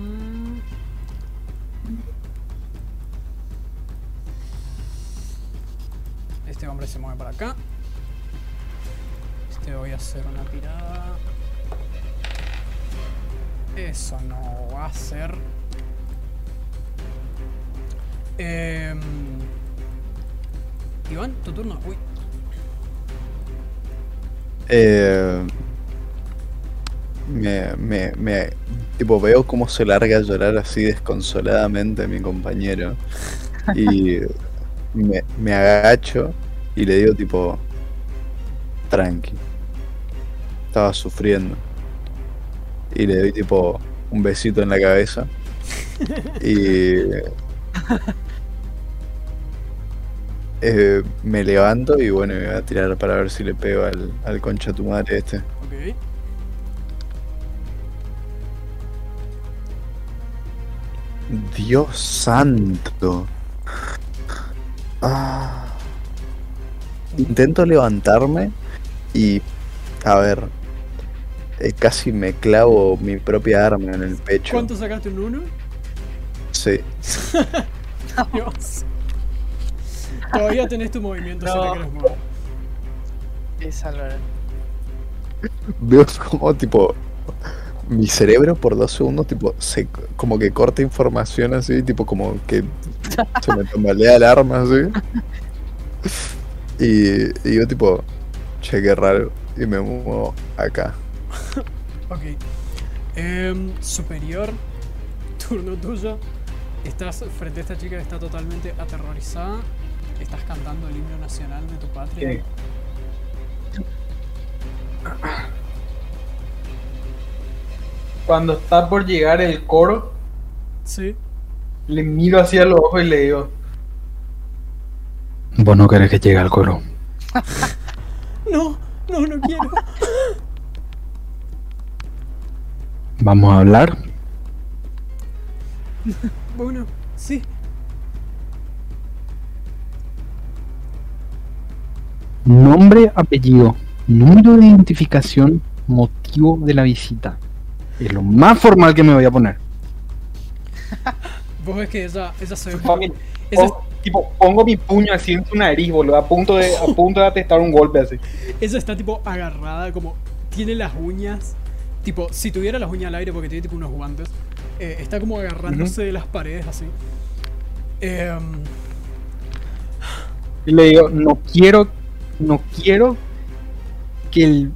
Este hombre se mueve para acá. Este voy a hacer una tirada. Eso no va a ser. Em, Iván, tu turno. Uy, Eh, me, me, me, tipo, veo cómo se larga a llorar así desconsoladamente mi compañero. Y me, me agacho y le digo tipo, tranqui. Estaba sufriendo. Y le doy tipo un besito en la cabeza. Y eh, me levanto y bueno, me voy a tirar para ver si le pego al, al concha tu madre este. ok. Dios santo. Ah. Intento levantarme y a ver, eh, casi me clavo mi propia arma en el pecho. ¿Cuánto sacaste? ¿Un 1? Sí. Dios. Todavía tenés tu movimiento si te No. querés mover. Esa lo Veo como tipo mi cerebro por dos segundos tipo se como que corta información así, tipo como que se me tambalea el arma así. Y, y yo tipo, che, qué raro. Y me muevo acá. Ok. Em, superior, turno tuyo. Estás frente a esta chica que está totalmente aterrorizada. Estás cantando el himno nacional de tu patria. ¿Qué? Cuando está por llegar el coro, Sí. le miro hacia los ojos y le digo, Vos no querés que llegue al coro. No, no, no quiero. Vamos a hablar. Bueno, sí. Nombre, apellido, número de identificación, motivo de la visita. Es lo más formal que me voy a poner. Vos ves que ella se ve. "Mami, Esa, pon- tipo, pongo mi puño así en su nariz, boludo, a punto de, a punto de atestar un golpe así. ella está tipo agarrada, como tiene las uñas. Tipo, si tuviera las uñas al aire porque tiene tipo unos guantes. eh, está como agarrándose de las paredes así. Em, Y le digo, no quiero, no quiero que el,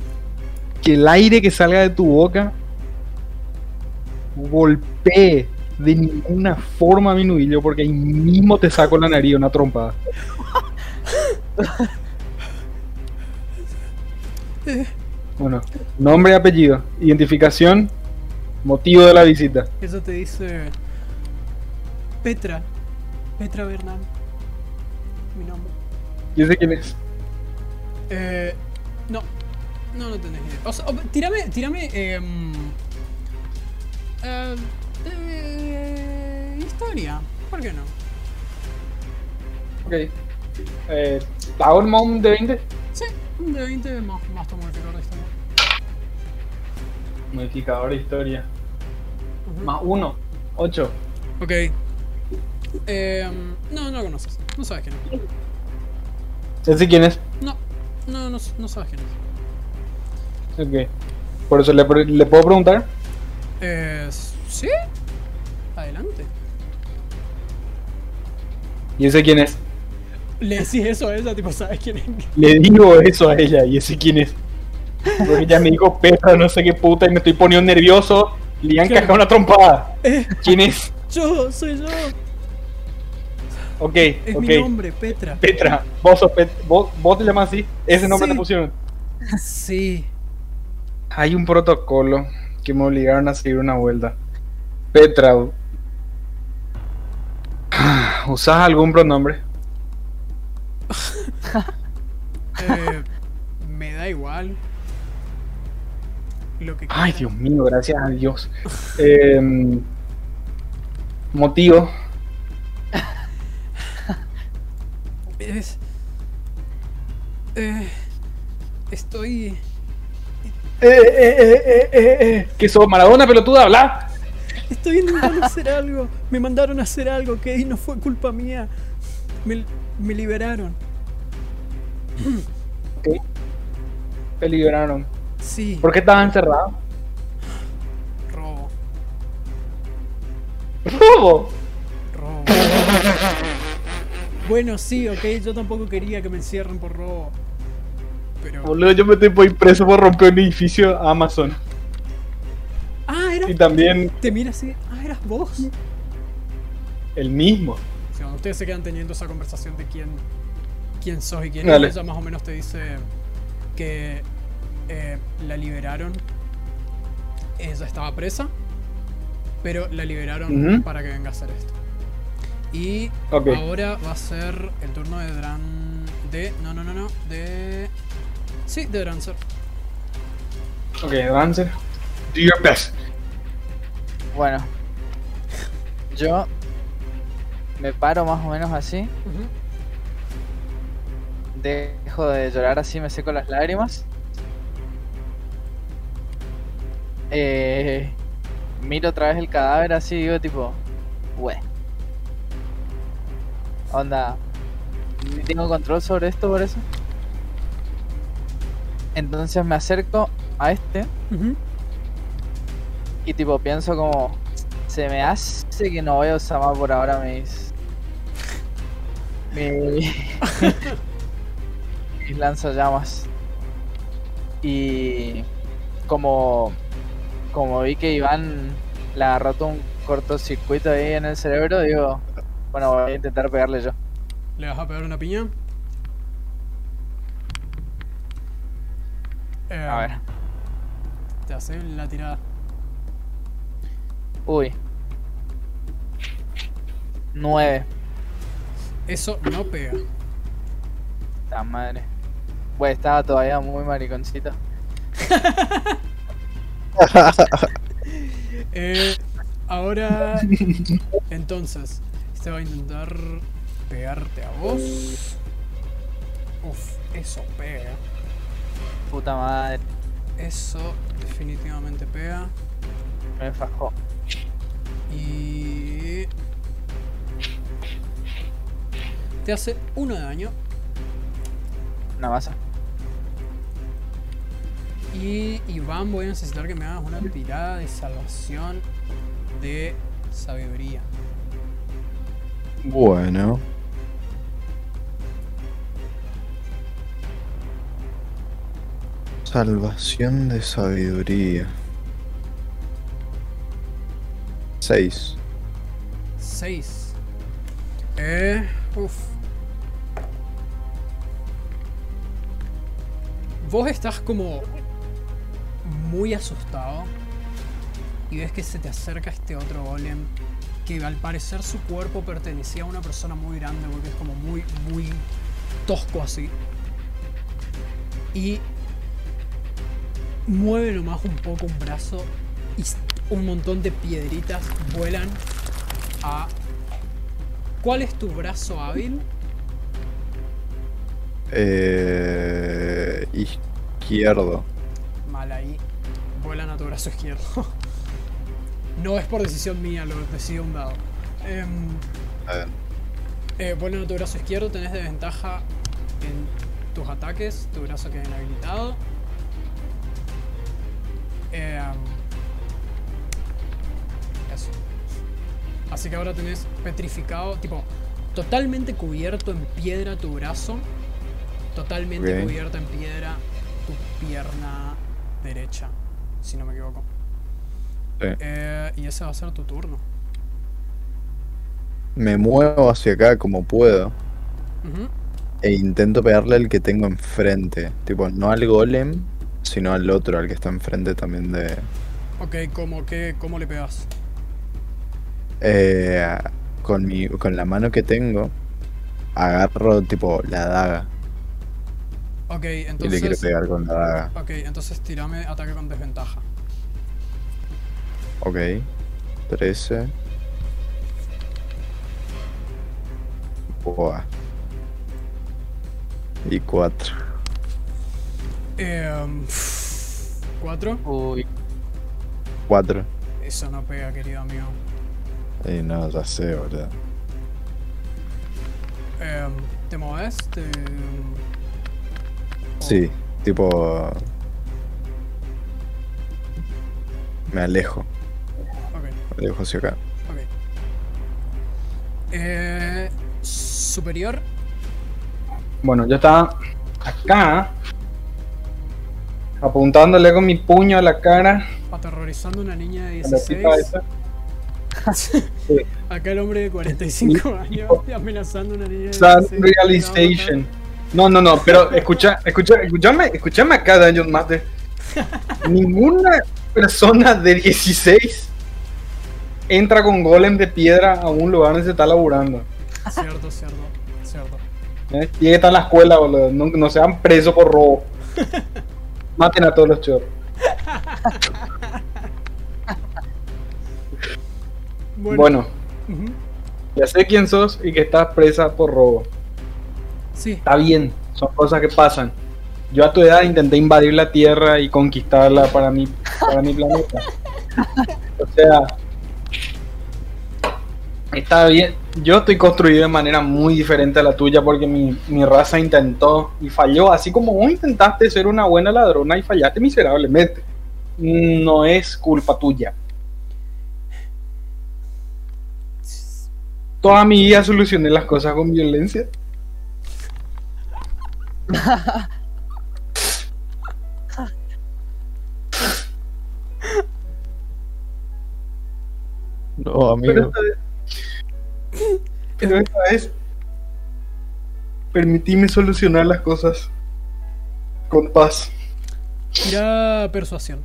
que el aire que salga de tu boca golpee de ninguna forma mi nubillo, porque ahí mismo te saco la nariz una trompada. Bueno, nombre, apellido, identificación, motivo de la visita. ella te dice. Petra. Petra Bernal. Mi nombre. Yo sé quién es. Eh, no, no, no tenés idea. O sea, o- tírame, tírame. em, eh, eh, historia, ¿por qué no? Ok. Eh, ¿Hago un de 20? Sí, un de 20 más, más tu modificador de historia. Modificador de historia. Más uno. 8. Ok. Em, no, no lo conoces. No sabes quién es. Sé quién es. No, no, no, no sabes quién es. Ok. Por eso le, le puedo preguntar. Eh, ¿Sí? Adelante. Y sé quién es. Le decís eso a ella, tipo, ¿sabes quién es? Le digo eso a ella y ese quién es. Porque ella me dijo Petra, no sé qué puta, y me estoy poniendo nervioso. Le han cagado una trompada. Eh, ¿Quién es? yo, soy yo. Ok, Es ok. mi nombre, Petra. Petra, vos sos Pet vos, vos te llamas así. Ese nombre Sí. te pusieron. Sí. Hay un protocolo que me obligaron a seguir una vuelta. Petra, ¿usás algún pronombre? Eh, me da igual. Lo que Ay. Dios mío, gracias a Dios. Em, motivo. Es. Eh, estoy. Eh, eh, eh. ¿Qué sos, Maradona, pelotuda? Habla. Estoy intentando hacer algo. Me mandaron a hacer algo que no fue culpa mía. Me, me liberaron. Ok. Te liberaron. Sí. ¿Por qué estabas encerrado? Robo. ¿Robo? Robo. Bueno, sí, ok. Yo tampoco quería que me encierren por robo. Pero. Boludo, yo me estoy por preso por romper un edificio a Amazon. Ah, era. Y también Te mira así. Ah, eras vos. el mismo. O sea, cuando ustedes se quedan teniendo esa conversación de quién, quién sos y quién Dale. es, ella más o menos te dice que eh, la liberaron. Ella estaba presa, pero la liberaron para que venga a hacer esto. Y ahora va a ser el turno de Dran. De. No, no, no, no. De. Sí, de Drancer. Ok, Dancer. Do your best. Bueno, yo me paro más o menos así, dejo de llorar así, me seco las lágrimas. Eh, miro otra vez el cadáver así y digo tipo, we. Onda, tengo control sobre esto por eso. Entonces me acerco a este Ujú. Y tipo pienso como se me hace que no voy a usar más por ahora mis mi- mis lanzallamas y como como vi que Iván le agarró todo un cortocircuito ahí en el cerebro digo bueno voy a intentar pegarle yo ¿Le vas a pegar una piña? Eh, a ver Te hace la tirada. Uy 9 Eso no pega. la madre bueno estaba todavía muy mariconcito Eh, ahora, entonces, este va a intentar pegarte a vos. Uf, eso pega. puta madre Eso definitivamente pega. me fajó Y... Te hace uno de daño. una masa Y Iván, voy a necesitar que me hagas una tirada de salvación de sabiduría. Bueno. Salvación de sabiduría. 6. 6. Eh, uf. Vos estás como muy asustado y ves que se te acerca este otro golem que al parecer su cuerpo pertenecía a una persona muy grande porque es como muy, muy tosco así. Y mueve nomás un poco un brazo y un montón de piedritas vuelan a... ¿Cuál es tu brazo hábil? Eh, izquierdo. Mal ahí. Vuelan a tu brazo izquierdo. no es por decisión mía, lo decide un dado. Em, A ver. eh, vuelan a tu brazo izquierdo, tenés desventaja en tus ataques, tu brazo queda inhabilitado. Em, eso. Así que ahora tenés petrificado, tipo, totalmente cubierto en piedra tu brazo. Totalmente cubierto en piedra tu pierna derecha, si no me equivoco. Sí. Eh, y ese va a ser tu turno. Me muevo hacia acá como puedo e intento pegarle al que tengo enfrente. Tipo, no al golem, sino al otro, al que está enfrente también de... Ok, ¿cómo, qué, ¿cómo le pegas? Eh, con, mi, con la mano que tengo, agarro tipo la daga Ok, y le quiero entonces. pegar con la daga. Ok, entonces tirame ataque con desventaja. Ok. 13. Buah. Y 4. Em, ¿Cuatro? Uy, 4. Eso no pega, querido amigo. Y no, ya sé, boludo. Em, ¿Te moves? Te... Sí, tipo. Me alejo. Ok, Me alejo hacia acá. ok. Eh, superior. Bueno, yo estaba acá, apuntándole con mi puño a la cara. Aterrorizando a una niña de a la tipa 16. Acá el hombre de 45 años amenazando una niña de Sad 16. realization. No, no, no, pero escucha, escucha, escuchame, escuchame acá, Dungeon Master. Ninguna persona de 16 entra con golem de piedra a un lugar donde se está laburando. Cierto, cierto, cierto. ¿eh? Tiene que estar en la escuela, boludo. No, no sean presos por robo. Maten a todos los chorros. Bueno, ya sé quién sos y que estás presa por robo. Sí, Está bien, son cosas que pasan. Yo a tu edad intenté invadir la Tierra y conquistarla para mi, para mi planeta. O sea, está bien. Yo estoy construido de manera muy diferente a la tuya porque mi, mi raza intentó y falló. Así como vos intentaste ser una buena ladrona y fallaste miserablemente. No es culpa tuya. Toda mi vida solucioné las cosas con violencia. No, Pero amigo. esta vez, pero esta vez permitíme solucionar las cosas con paz. tira persuasión.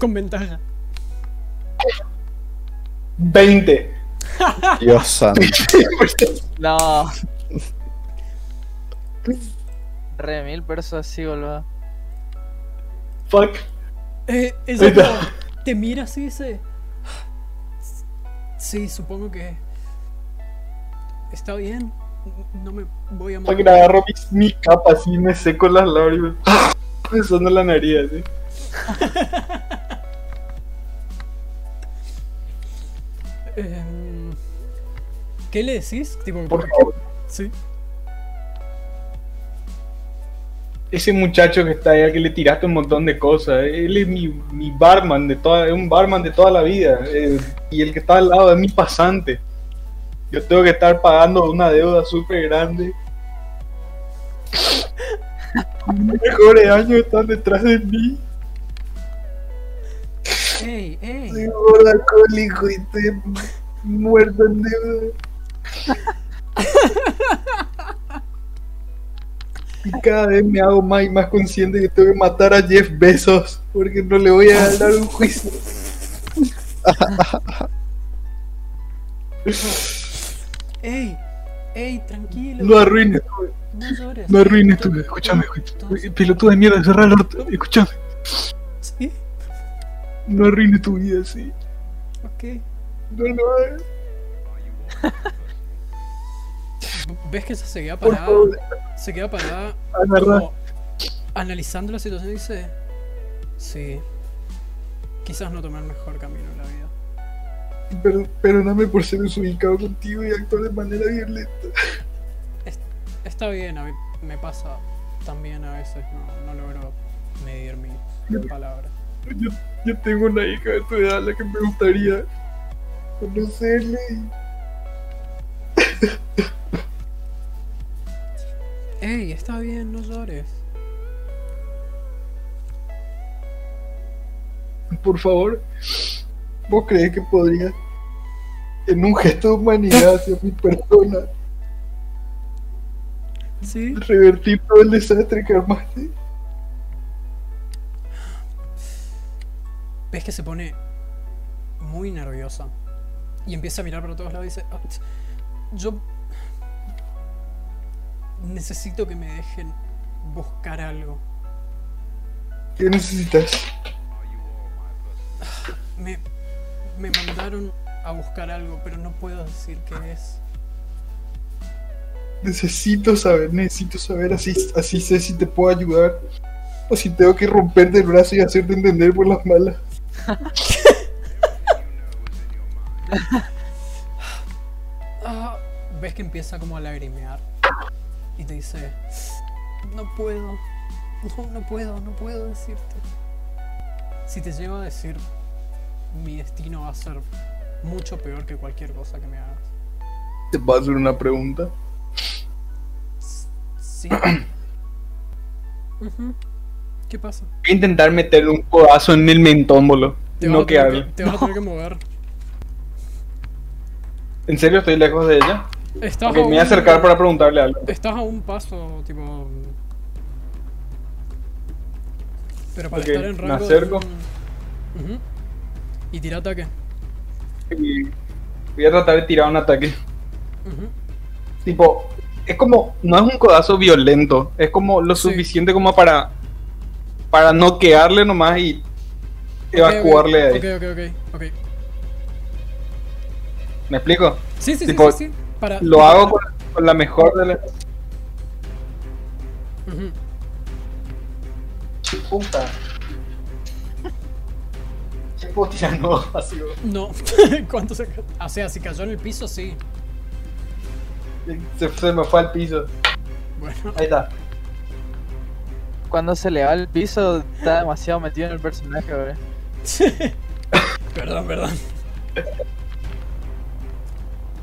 Con ventaja. 20. Dios santo. no. Re mil pesos así, boludo. Fuck. Eh, ella como te mira así y dice. Sí, supongo que. Está bien. No me voy a morir. agarro mi, mi capa así y me seco las lágrimas. Me suena la nariz así. Em, ¿Qué le decís? Tipo, Por favor. Sí. Ese muchacho que está ahí al que le tiraste un montón de cosas. Él es mi, mi barman de toda, es un barman de toda la vida. eh, y el que está al lado es mi pasante. Yo tengo que estar pagando una deuda súper grande. Mis mejores años están detrás de mí. ¡Ey, ey! Soy gordo alcohólico y estoy muerto en deuda. Y cada vez me hago más y más consciente que tengo que matar a Jeff Bezos porque no le voy a dar un juicio. ¡Ey! ¡Ey, tranquilo! No arruines, No llores. no arruines vida. Escúchame, escúchame. Pelotudo de mierda, cerra el orto. Escúchame. Sí, No arruines tu vida así. ok. No lo hagas. ¿Ves que ella se queda parada? Se queda parada agarra. como analizando la situación y dice, sí, quizás no tomé el mejor camino en la vida. Per- perdóname por ser desubicado contigo y actuar de manera violenta. Está bien, a mí me pasa también a veces, no, no logro medir mis palabras. Yo, yo tengo una hija de tu edad a la que me gustaría conocerle y Ey, está bien, no llores. Por favor, ¿vos crees que podría, en un gesto de humanidad hacia mi persona, Sí. revertir todo el desastre que armaste? Ves que se pone muy nerviosa. Y empieza a mirar para todos lados y dice, "Ah, yo necesito que me dejen buscar algo. ¿Qué necesitas? Me, me mandaron a buscar algo, pero no puedo decir qué es. Necesito saber, necesito saber, así, así sé si te puedo ayudar. O si tengo que romperte el brazo y hacerte entender por las malas. Ah, ves que empieza como a lagrimear. Y te dice, no puedo, no, no puedo, no puedo decirte. Si te llego a decir, mi destino va a ser mucho peor que cualquier cosa que me hagas. ¿Te puedo hacer una pregunta? Sí. ¿Qué pasa? Voy a intentar meterle un codazo en el mentón, boludo. No quedarle. que, te vas a tener que mover. ¿En serio estoy lejos de ella? Estás, Ok, a me voy a un- acercar para preguntarle algo. estás a un paso, tipo... Pero para Ok, estar en me rango... de acerco. un- Ujú. Y tira ataque. Y voy a tratar de tirar un ataque. Ujú. Tipo, es como, no es un codazo violento, es como lo Sí. suficiente como para para noquearle nomás y evacuarle de ahí. Ok, ok, ok. ¿Me explico? Sí, sí, sí, Tipo, sí, sí. Para, Lo hago con, con la mejor de las... Puta. ¿Qué puedo tirar no? Así, No. ¿Cuánto se ca- O sea, si cayó en el piso, sí. se, se me fue al piso. Bueno. Ahí está. Cuando se le va al piso, está demasiado metido en el personaje, güey. perdón, perdón.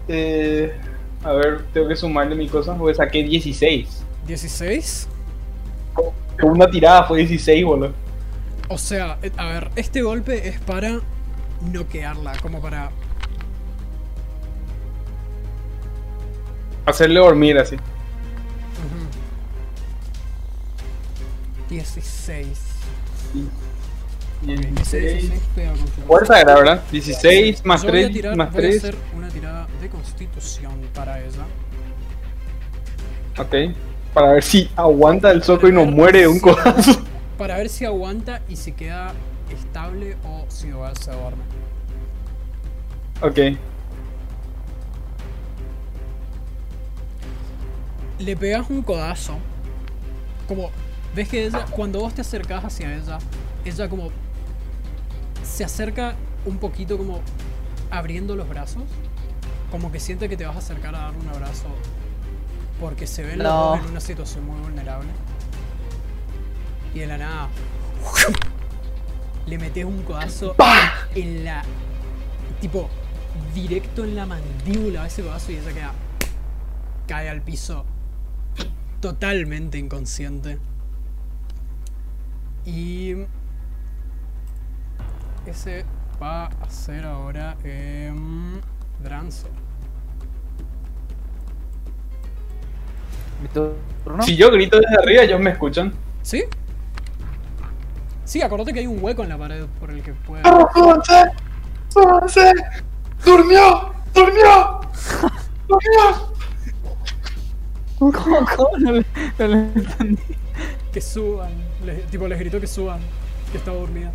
Eh, a ver, tengo que sumarle mi cosa porque saqué 16. 16. Con una tirada fue 16, boludo. O sea, eh, a ver, este golpe es para noquearla, como para. Hacerle dormir así. Ujú. 16. Ok, ese 16 pega con tu- Fuerza era, ¿verdad? 16 más Yo voy a 3 tirar- más voy a 3. hacer una tirada de constitución para. Ok. Para ver si aguanta el soco y no muere de un codazo. Para ver si aguanta y si queda estable o si va- se duerme. Ok. Le pegas un codazo. Como, ves que ella, cuando vos te acercás hacia ella, ella como se acerca un poquito como abriendo los brazos. Como que siente que te vas a acercar a darle un abrazo. Porque se ven los No. dos en una situación muy vulnerable. Y de la nada. Le metes un codazo en la. Tipo, directo en la mandíbula a ese codazo y ella queda. Cae al piso. Totalmente inconsciente. Y. Ese va a ser ahora. em, Dranzo. Mi turno. Si yo grito desde arriba, ellos me escuchan. ¿Sí? Sí, acordate que hay un hueco en la pared por el que puede. ¡Súbanse! ¡Súbanse! ¡Durmió! ¡Durmió! ¡Durmió! ¿Cómo, cómo no le, no le entendí? Que suban. Tipo, les gritó que suban. Que estaba dormida.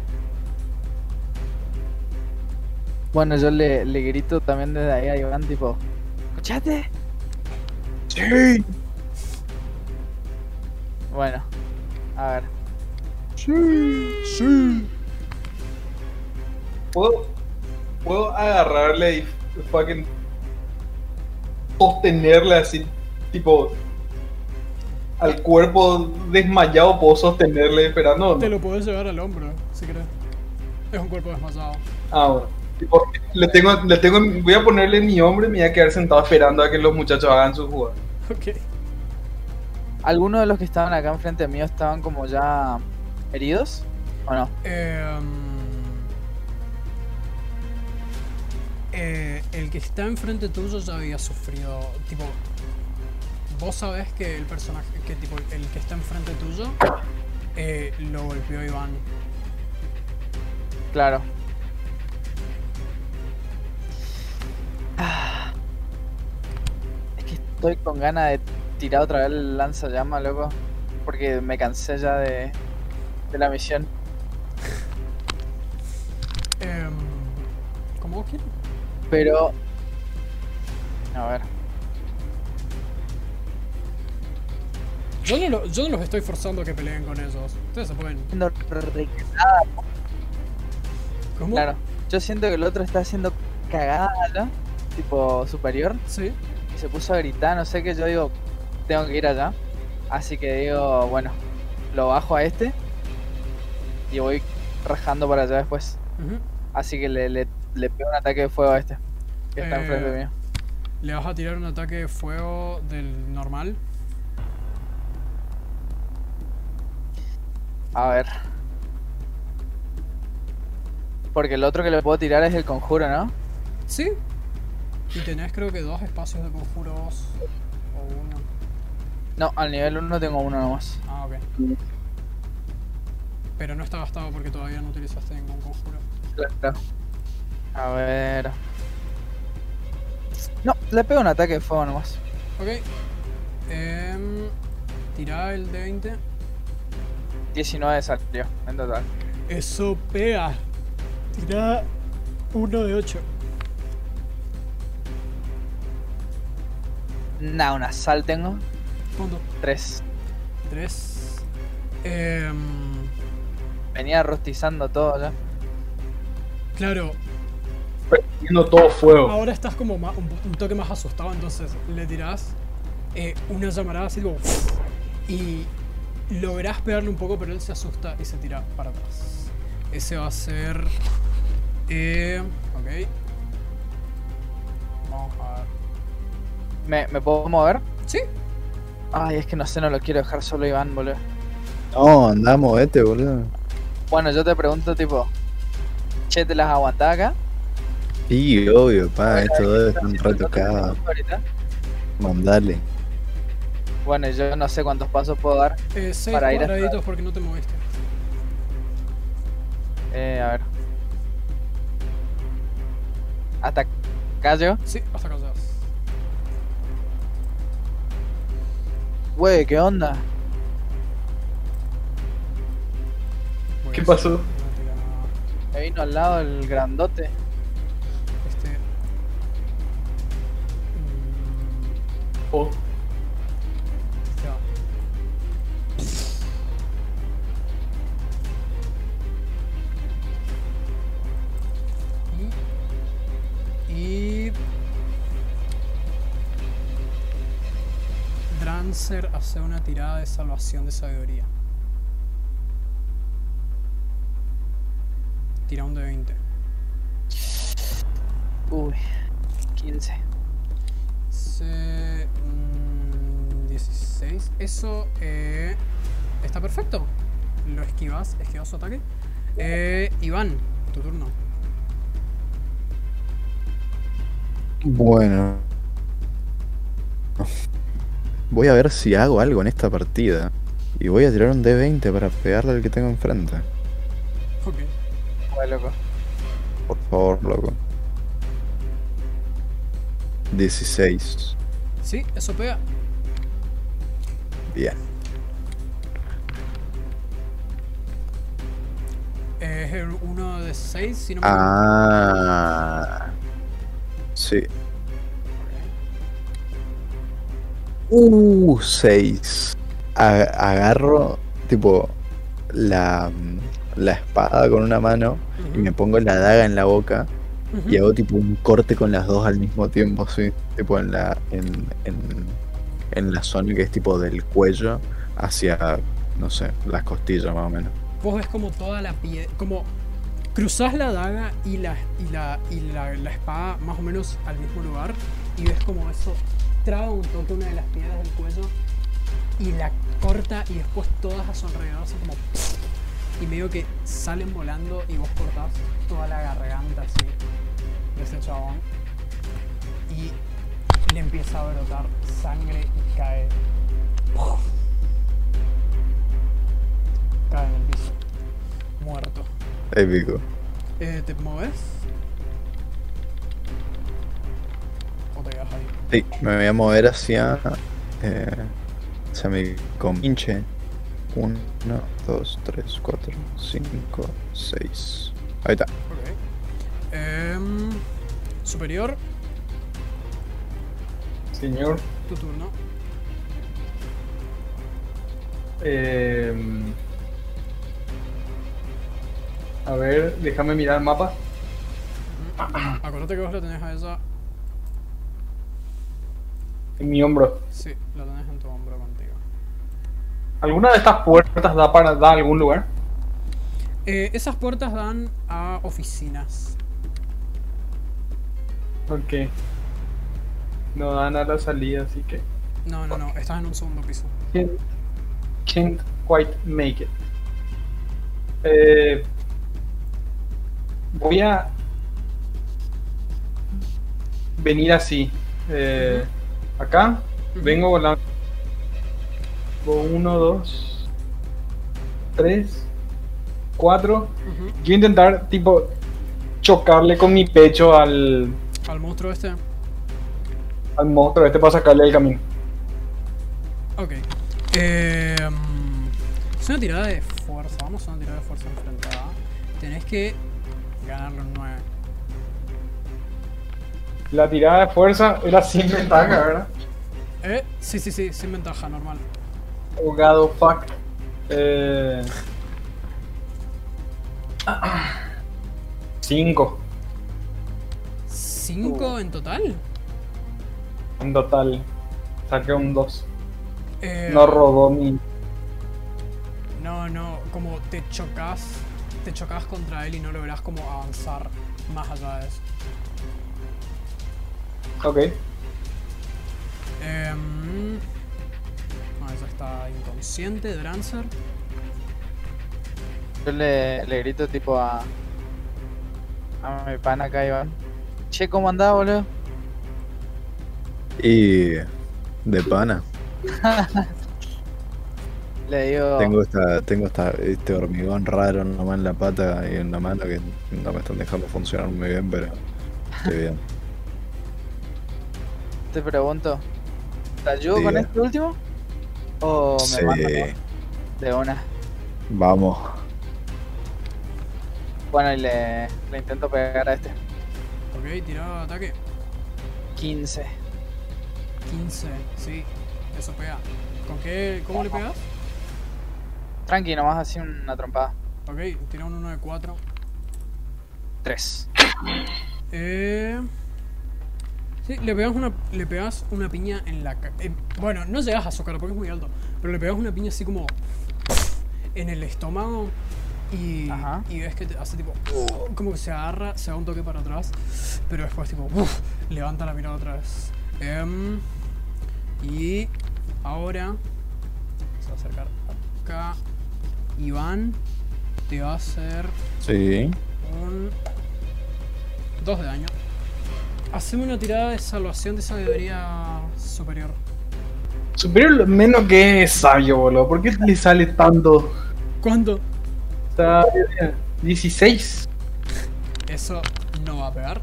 Bueno, yo le, le grito también desde ahí a Iván, tipo, ¡escuchate! Sí, Bueno, a ver. sí, sí. ¿Puedo, puedo agarrarle y fucking sostenerle así, tipo, al cuerpo desmayado, puedo sostenerle esperando. no? Te lo puedes llevar al hombro, si querés. Es un cuerpo desmayado. Ah, bueno. Le tengo, le tengo, voy a ponerle mi hombre y me voy a quedar sentado esperando a que los muchachos hagan su jugada. Ok. ¿Algunos de los que estaban acá enfrente mío estaban como ya heridos? ¿O no? Em, eh, el que está enfrente tuyo ya había sufrido. Tipo. Vos sabés que el personaje. que tipo el que está enfrente tuyo. eh, lo golpeó Iván. Claro. Ah. Es que estoy con ganas de tirar otra vez el lanzallamas, loco. Porque me cansé ya de, de la misión. Em, como vos quieras. Pero. A ver. Yo no, lo- yo no los estoy forzando a que peleen con ellos. Ustedes se pueden. Re- ¿Cómo? Claro. Yo siento que el otro está haciendo cagada, ¿no? Tipo superior. Sí. Y se puso a gritar, no sé qué. Yo digo, tengo que ir allá. Así que digo, bueno, lo bajo a este. Y voy rajando para allá después. Así que le, le, le pego un ataque de fuego a este. Que está Eh, enfrente mío. Le vas a tirar un ataque de fuego del normal. A ver. Porque el otro que le puedo tirar es el conjuro, ¿no? Sí. Y tenés creo que dos espacios de conjuros. O uno. No, al nivel 1 tengo uno nomás. Ah, ok. Pero no está gastado porque todavía no utilizaste ningún conjuro. Claro. A ver. No, le pego un ataque de fuego nomás. Ok. Em, tirá el de 20. 19 salió en total. Eso pega. Tirá uno de 8. Nah, una sal tengo. ¿Cuánto? 3. 3. Em, Venía rostizando todo ya. claro, Viendo todo fuego. ahora estás como un toque más asustado, entonces le tirás eh, una llamarada así como. Y lográs pegarle un poco, pero él se asusta y se tira para atrás. Ese va a ser. Eh, ok. Vamos a ver. ¿Me, ¿Me puedo mover? Sí, Ay, es que no sé, no lo quiero dejar solo Iván, boludo. No, andamos, vete, boludo. Bueno, yo te pregunto, tipo, che, ¿te las aguantás acá? Sí, obvio, pa, estos dos están retocados. Ahorita. Mandale. Bueno, yo no sé cuántos pasos puedo dar. eh, seis Para ir hasta- porque no te moviste. Eh, a ver. Hasta acá yo. Sí, hasta acá Wey, ¿qué onda? Voy ¿Qué pasó? Me vino al lado el grandote. Este. mm, Oh. Y. Y. Drancer hace una tirada de salvación de sabiduría. Tira un de 20. Uy, 15. Se- mm, 16. Eso eh, está perfecto. Lo esquivas, esquivas su ataque. Eh, Iván, tu turno. Bueno. Voy a ver si hago algo en esta partida. Y voy a tirar un D20 para pegarle al que tengo enfrente. Ok. Wey, loco. Por favor, loco. 16. Sí, eso pega. Bien. Es el 1 de 6, si no me equivoco. Ah. Sí. Uh, 6. Agarro, tipo, la, la espada con una mano y me pongo la daga en la boca y hago tipo un corte con las dos al mismo tiempo, sí. Tipo en la, en, en, en la zona que es tipo del cuello hacia, no sé, las costillas más o menos. Vos ves como toda la piedra, como cruzás la daga y, la, y, la, y la, la espada más o menos al mismo lugar y ves como eso traba un toque una de las piedras del cuello y la corta y después todas a su alrededor hacen como y medio que salen volando y vos cortás toda la garganta así de ese chabón y le empieza a brotar sangre y cae cae en el piso muerto Épico. eh, ¿te mueves? O te quedas ahí Sí, me voy a mover hacia. Eh, hacia mi compinche. 1, 2, 3, 4, 5, 6. Ahí está. Ok. Em, superior, Señor. tu turno. eh, a ver, déjame mirar el mapa. Acuérdate que vos la tenés a ella. En mi hombro. Sí, la tenés en tu hombro contigo. ¿Alguna de estas puertas da para da a algún lugar? Eh, esas puertas dan a oficinas. Ok. No dan a la salida, así que. No, no, no, estás en un segundo piso. Can't, can't quite make it. Eh, voy a venir así. Eh, acá. Vengo volando. Uno, dos, tres, cuatro. Ujú. Quiero intentar, tipo, chocarle con mi pecho al, Al monstruo este. al monstruo este para sacarle del camino. Ok. Em, es una tirada de fuerza. Vamos a una tirada de fuerza enfrentada. Tenés que ganarle un 9. La tirada de fuerza era sin ventaja, ¿verdad? Eh, sí, sí, sí, sin ventaja, normal. Abogado, fuck. Eh... Cinco 5 en total. en total. Saqué un 2. Eh, No robó mi. No, no, como te chocas, te chocas contra él y no lográs como avanzar más allá de eso. Ok. Em, no, eso está inconsciente, Drancer. Yo le, le grito tipo a. A mi pana acá, Iván. Che, ¿cómo andás, boludo? Y. De pana. Le digo. Tengo esta, tengo esta, este hormigón raro nomás en la pata y en la mano que no me están dejando funcionar muy bien, pero estoy bien. Te pregunto. ¿Te ayudo con Diga. este último? ¿O me Sí, mando de una? vamos. Bueno, y le, le intento pegar a este. Ok, tirado ataque. 15. 15, sí, eso pega. ¿Con qué? ¿Cómo le pegas? Tranqui, nomás así una trompada. Ok, tira un 1 de 4. 3. Eh... Sí, le pegas una, le pegas una piña en la eh, Bueno, no llegas a su cara porque es muy alto. Pero le pegas una piña así como. En el estómago. Y, Ajá. y ves que te hace tipo. uh, como que se agarra, se da un toque para atrás. Pero después, tipo. levanta la mirada otra vez. Em, y. Ahora. Se va a acercar acá. Iván. Te va a hacer Sí. un 2 de daño. Haceme una tirada de salvación de sabiduría superior. Superior menos que es sabio, boludo. ¿Por qué le sale tanto? ¿Cuánto? Está 16. Eso no va a pegar.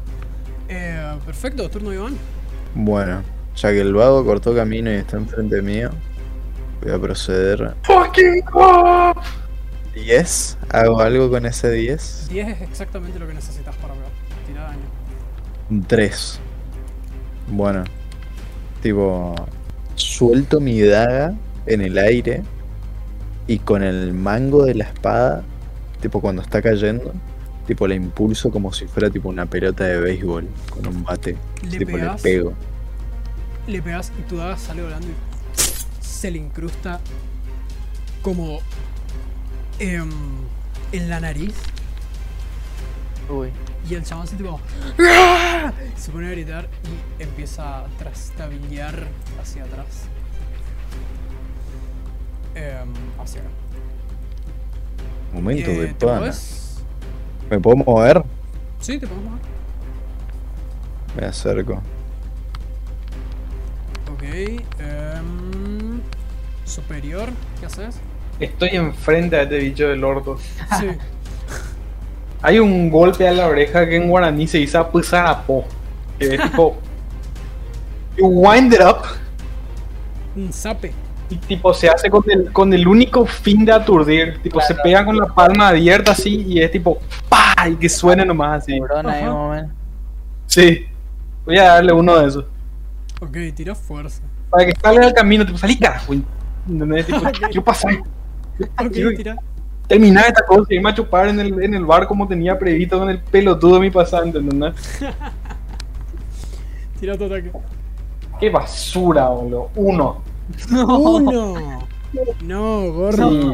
Eh, perfecto, turno de Iván. Bueno, ya que el vago cortó camino y está enfrente mío, voy a proceder. Fucking God. 10. Hago algo con ese 10. 10 es exactamente lo que necesitas para pegar. Un 3. Bueno, tipo, suelto mi daga en el aire y con el mango de la espada, tipo cuando está cayendo, tipo la impulso como si fuera tipo una pelota de béisbol con un bate. Le tipo le pego. le pegas y tu daga sale volando y se le incrusta como em, en la nariz. Uy. Y el chabón se tipo. ¡Ah! Se pone a gritar y empieza a trastabillar hacia atrás. Em, hacia acá. Momento Eh, de ¿te pana. ¿Me puedo mover? Sí, te podemos mover. Me acerco. Ok. em, superior, ¿qué haces? Estoy enfrente de este bicho del orto. Sí. Hay un golpe a la oreja que en guaraní se dice apusarapo. Que es tipo. You wind it up Un zape. y tipo se hace con el, con el único fin de aturdir. Tipo se Claro. pega con la palma abierta así y es tipo. ¡Pah! Y que suene nomás así. Ahí Ajá. un momento. Sí. Voy a darle uno de esos. Ok, tira fuerza. Para que salga del camino, tipo, salí carajo. ¿Entendés? Tipo, quiero pasar. Ok, tira. Terminar esta cosa y irme a chupar en el, en el bar como tenía previsto con el pelotudo de mi pasante, ¿entendés? Tira tu ataque. Qué basura, boludo. Uno. ¡Uno! No, gordo. Sí.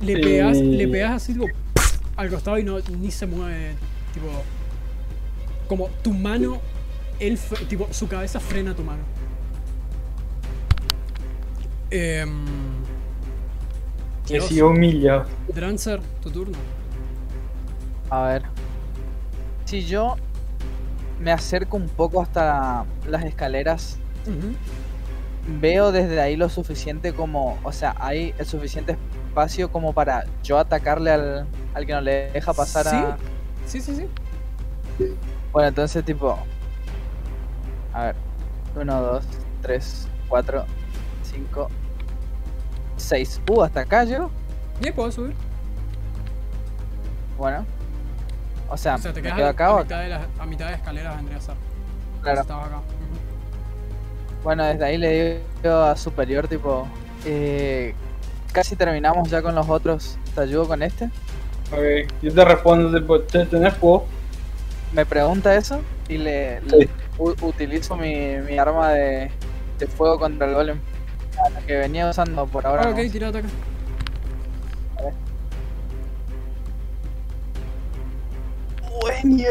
Le Sí. pegas, le pegas así tipo al costado y no ni se mueve, tipo como tu mano, él tipo su cabeza frena tu mano. Em, Dios. sigo humillado. Drancer, tu turno. A ver. Si yo me acerco un poco hasta las escaleras, veo desde ahí lo suficiente como, o sea, hay el suficiente espacio como para yo atacarle al, al que no le deja pasar a... Sí, sí, sí. Bueno, entonces tipo... A ver. 1, 2, 3, 4, 5, 6. Uh, hasta acá yo. Ya puedo subir. Bueno. O sea, O sea, te me quedo a, acá a o mitad de la, a mitad de escaleras vendría a ser. Claro. Estabas acá. Bueno, desde ahí le digo a superior, tipo, eh, casi terminamos ya con los otros. ¿Te ayudo con este? Ok, yo te respondo, tipo, "Che, ¿tenés fuego? Me pregunta eso y le, Sí. le u- utilizo mi, mi arma de, de fuego contra el golem. La que venía usando por ahora. Ah, no. ok, tira ataque. Buen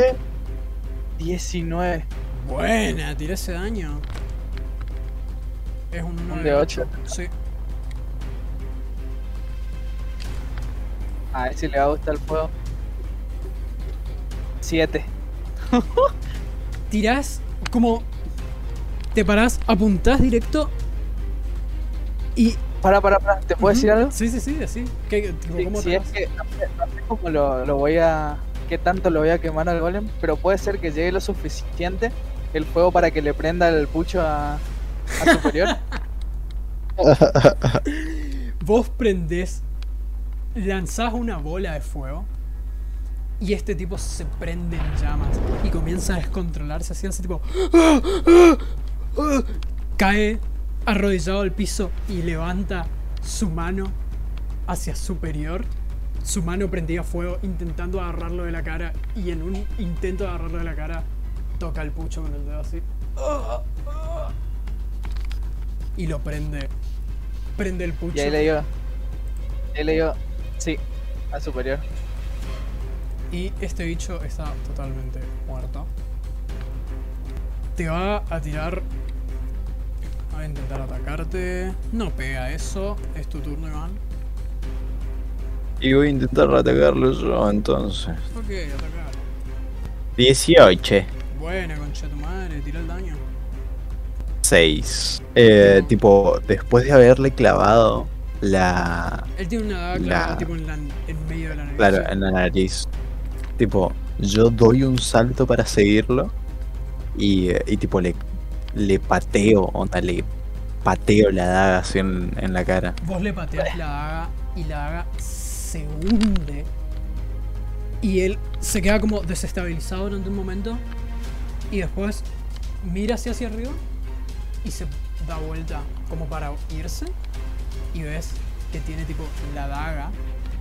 19. Buena, tiré ese daño. Es un 1 Un de ocho. Sí. A ver si le va a gustar el fuego. 7. tirás como te parás, apuntás directo y Para, para, para. ¿Te puedo decir algo? Sí, sí, sí, así. ¿Qué, tipo, Sí, cómo sí, te es que no sé, no sé cómo lo, lo voy a. qué tanto lo voy a quemar al golem, pero puede ser que llegue lo suficiente el fuego para que le prenda el pucho a, a superior. Vos prendés, lanzás una bola de fuego y este tipo se prende en llamas y comienza a descontrolarse así, así tipo "Ah, ah, ah". cae arrodillado al piso y levanta su mano hacia superior. Su mano prendía fuego intentando agarrarlo de la cara y en un intento de agarrarlo de la cara toca el pucho con el dedo así. Y lo prende. Prende el pucho. y ahí le ahí le. Sí, al superior. Y este bicho está totalmente muerto. Te va a tirar. Va a intentar atacarte. No pega eso. Es tu turno, Iván. Y voy a intentar atacarlo yo entonces. Ok, atacar. 18. Buena, concha de tu madre. Tira el daño. 6. Eh, tipo, después de haberle clavado la. Él tiene una daga La- tipo en, la- en medio de la nariz. Claro, en la nariz. Tipo, yo doy un salto para seguirlo. Y, eh, y tipo, le, le pateo, onda, le pateo la daga así en, en la cara. Vos le pateas la daga y la daga se hunde. Y él se queda como desestabilizado durante un momento. Y después mira hacia, hacia arriba y se da vuelta como para irse. Y ves que tiene tipo la daga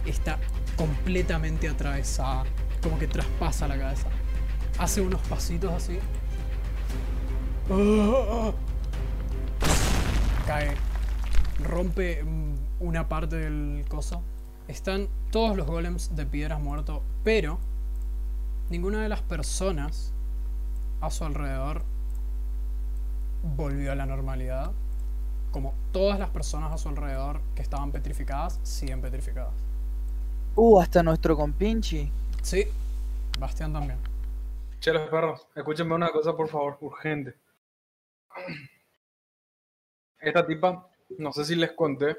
está completamente atravesada. Como que traspasa la cabeza. Hace unos pasitos así. Cae. Rompe mm, una parte del coso. Están todos los golems de piedras muertos, pero ninguna de las personas a su alrededor volvió a la normalidad. Como todas las personas a su alrededor que estaban petrificadas, siguen petrificadas. Uh, hasta nuestro compinchi. Sí, Bastián también. Che, los perros, escúchenme una cosa, por favor, urgente. Esta tipa, no sé si les conté,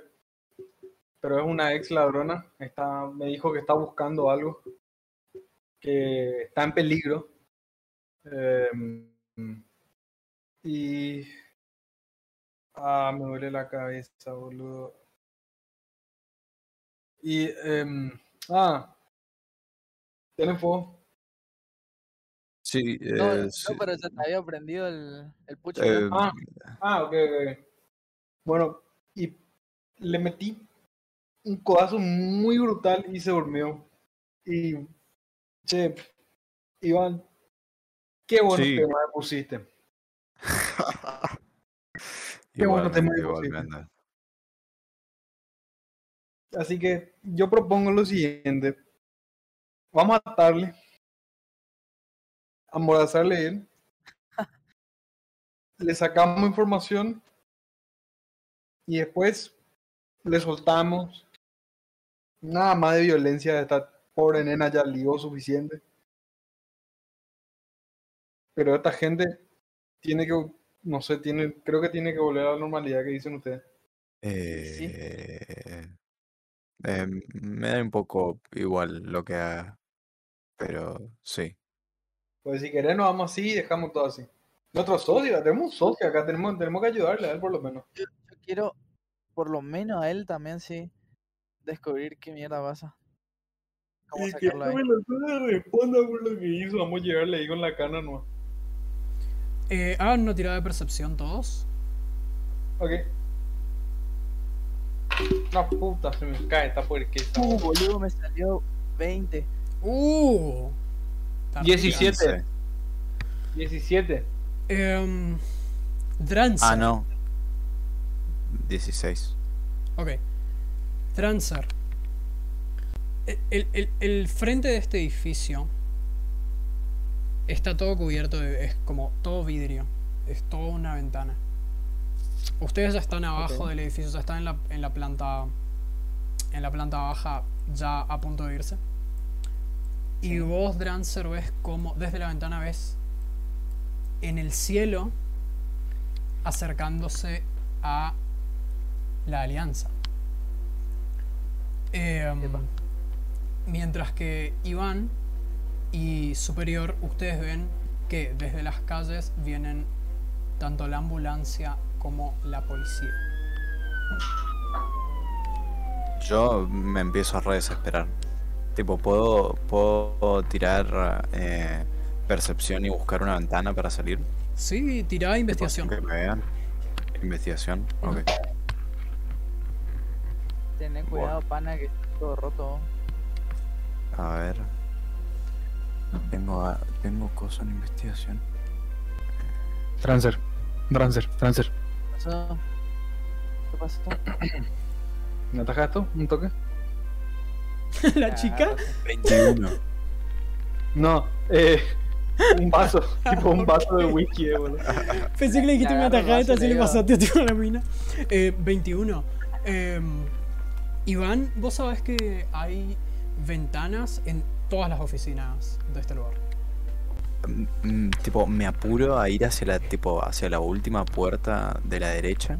pero es una ex ladrona. Está, me dijo que está buscando algo, que está en peligro. Em, y. Ah, me duele la cabeza, boludo. Y. Em, ah. Tienen. Sí. No, eh, no pero se te había prendido el, el pucho. Eh, ah, ah okay, ok, Bueno, y le metí un codazo muy brutal y se durmió. Y, che, Iván, qué bueno sí. tema me pusiste. qué bueno tema me pusiste. Así que yo propongo lo siguiente. Vamos a darle amordazarle él. le sacamos información y después le soltamos. Nada más de violencia, esta pobre nena ya ligó suficiente. Pero esta gente tiene que, no sé, tiene, creo que tiene que volver a la normalidad que dicen ustedes. Eh, ¿Sí? Eh, me da un poco igual lo que ha, pero sí. Pues si querés nos vamos así y dejamos todo así. Nuestro socio, tenemos un socio acá, tenemos, tenemos que ayudarle a él por lo menos. Yo, quiero, por lo menos a él también sí, descubrir qué mierda pasa. Y que no me lo responda por lo que hizo, vamos a llegarle ahí con la cana no. Eh, ah, una tirada de percepción todos. Ok. No puta, se me cae esta puerquita. Uh, boludo, me salió 20. Uh. 17. 17. Um, Ah, no. 16. Ok. Dranzar. E, el, el, el, frente de este edificio está todo cubierto de. es como todo vidrio. Es toda una ventana. Ustedes ya están abajo del edificio, ya están en la, en la planta. En la planta baja, ya a punto de irse. Y vos, Drancer, ves como desde la ventana ves en el cielo acercándose a la alianza. Em, mientras que Iván y Superior, ustedes ven que desde las calles vienen tanto la ambulancia como la policía. Yo me empiezo a re desesperar. Tipo, ¿puedo, puedo tirar eh, percepción y buscar una ventana para salir? Sí, tirá investigación. Investigación, ok. Tené cuidado, pana, que está todo roto. A ver. Tengo, ah, tengo cosas en investigación. Transer, Transer, Transer. ¿Qué pasó? ¿Me atajas tú? ¿Un toque? la chica. Ah, 21. No, eh, un vaso, tipo un vaso de whisky, boludo. Pensé que le dijiste una tajadita, así le pasaste la mina. Eh, 21. Em, Iván, vos sabés que hay ventanas en todas las oficinas de este lugar. Mm, mm, tipo, me apuro a ir hacia la, tipo, hacia la última puerta de la derecha.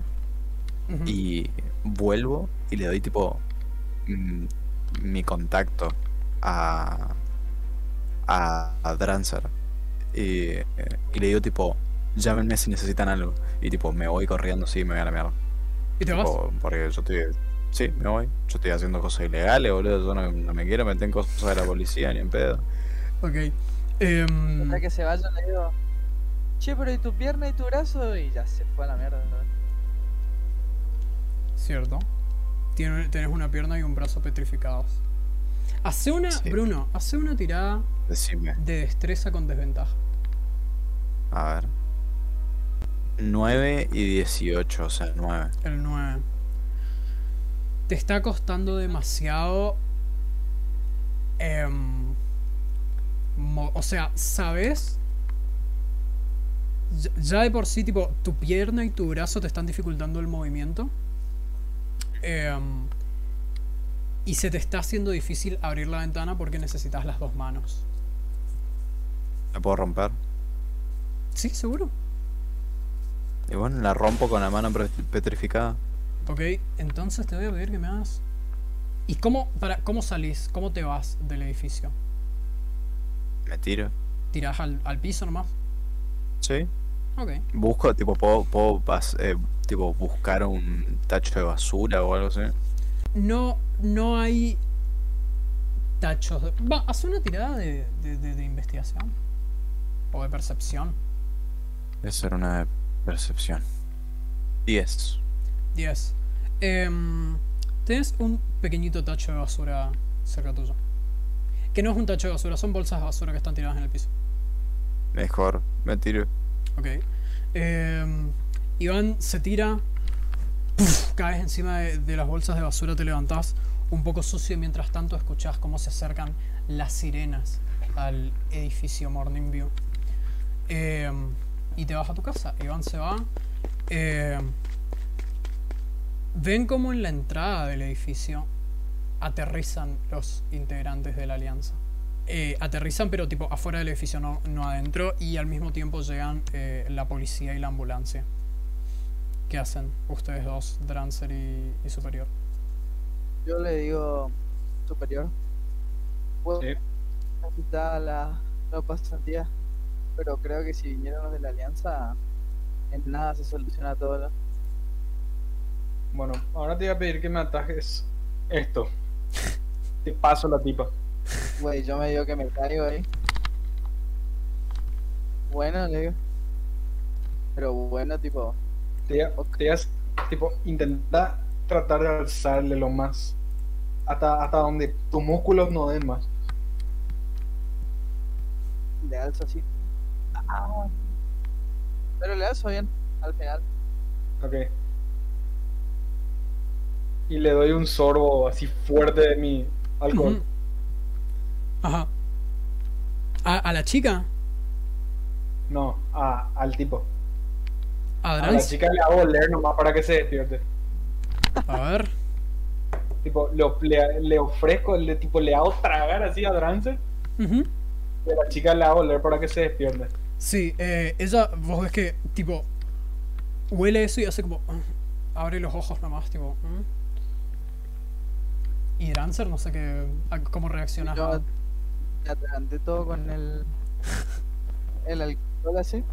Y vuelvo y le doy tipo mm, mi contacto a, a, a y, eh, y, le digo tipo, llámenme si necesitan algo. Y tipo, me voy corriendo, sí, me voy a la mierda. ¿Y te vas? Porque yo estoy... Sí, me voy. Yo estoy haciendo cosas ilegales, boludo. Yo no, no me quiero meter en cosas de la policía ni en pedo. Ok. Um... que se vayan, le digo, che, pero ¿y tu pierna y tu brazo? Y ya se fue a la mierda. Cierto tiene, tenés una pierna y un brazo petrificados. Hace una. Bruno, hace una tirada de destreza con desventaja. A ver. 9 y 18, o sea, 9. El 9. Te está costando demasiado. Em, o sea, ¿sabes? Ya de por sí, tipo, tu pierna y tu brazo te están dificultando el movimiento. Em, y se te está haciendo difícil abrir la ventana porque necesitas las dos manos. ¿Me puedo romper? Sí, seguro. Y bueno, la rompo con la mano petrificada. Ok, entonces te voy a pedir que me hagas. ¿Y cómo, para, cómo salís? ¿Cómo te vas del edificio? Me tiro. ¿Tirás al, al piso nomás? Sí. Busco, tipo, puedo, puedo pas- eh, tipo, buscar un tacho de basura o algo así. No, no hay tachos. de- Va, haz una tirada de, de- de- de investigación. O de percepción. Eso era una de percepción. 10. 10. Em, tienes un pequeñito tacho de basura cerca tuyo. Que no es un tacho de basura, son bolsas de basura que están tiradas en el piso. Mejor, me tiro. Ok. Em, Iván se tira. Puf, caes encima de, de las bolsas de basura, te levantás un poco sucio y mientras tanto escuchás cómo se acercan las sirenas al edificio Morning View. Em, y te vas a tu casa. Iván se va. Em, ven como en la entrada del edificio aterrizan los integrantes de la alianza. Eh, aterrizan pero tipo afuera del edificio, no, no adentro, y al mismo tiempo llegan eh, la policía y la ambulancia. ¿Qué hacen ustedes dos, Drancer y, y Superior? Yo le digo superior. Puedo Sí. quitar la, la pasantía, pero creo que si vinieron los de la alianza, en nada se soluciona todo. ¿no? Bueno, ahora te voy a pedir que me atajes esto. Te paso la tipa. Güey, yo me digo que me caigo ahí. Bueno, le digo. Pero bueno, tipo, Te a- tipo, intenta tratar de alzarle lo más. Hasta, hasta donde tus músculos no den más. le alzo así. Ah. Pero le alzo bien, al final. Ok. Y le doy un sorbo así fuerte de mi alcohol. Ajá. ¿A, a la chica? No, a- al tipo. ¿A A la chica le hago oler nomás para que se despierte. A ver. Tipo, le, le, le ofrezco, le, tipo, le hago tragar así a Drance. Ujú. Y a la chica le hago oler para que se despierte. Sí, eh, ella, vos ves que, tipo, huele eso y hace como. "Ah", abre los ojos nomás, tipo. "Mm". Y Drancer, no sé qué. ¿Cómo reaccionas? Yo a- me atraganté todo con el. El alcohol así.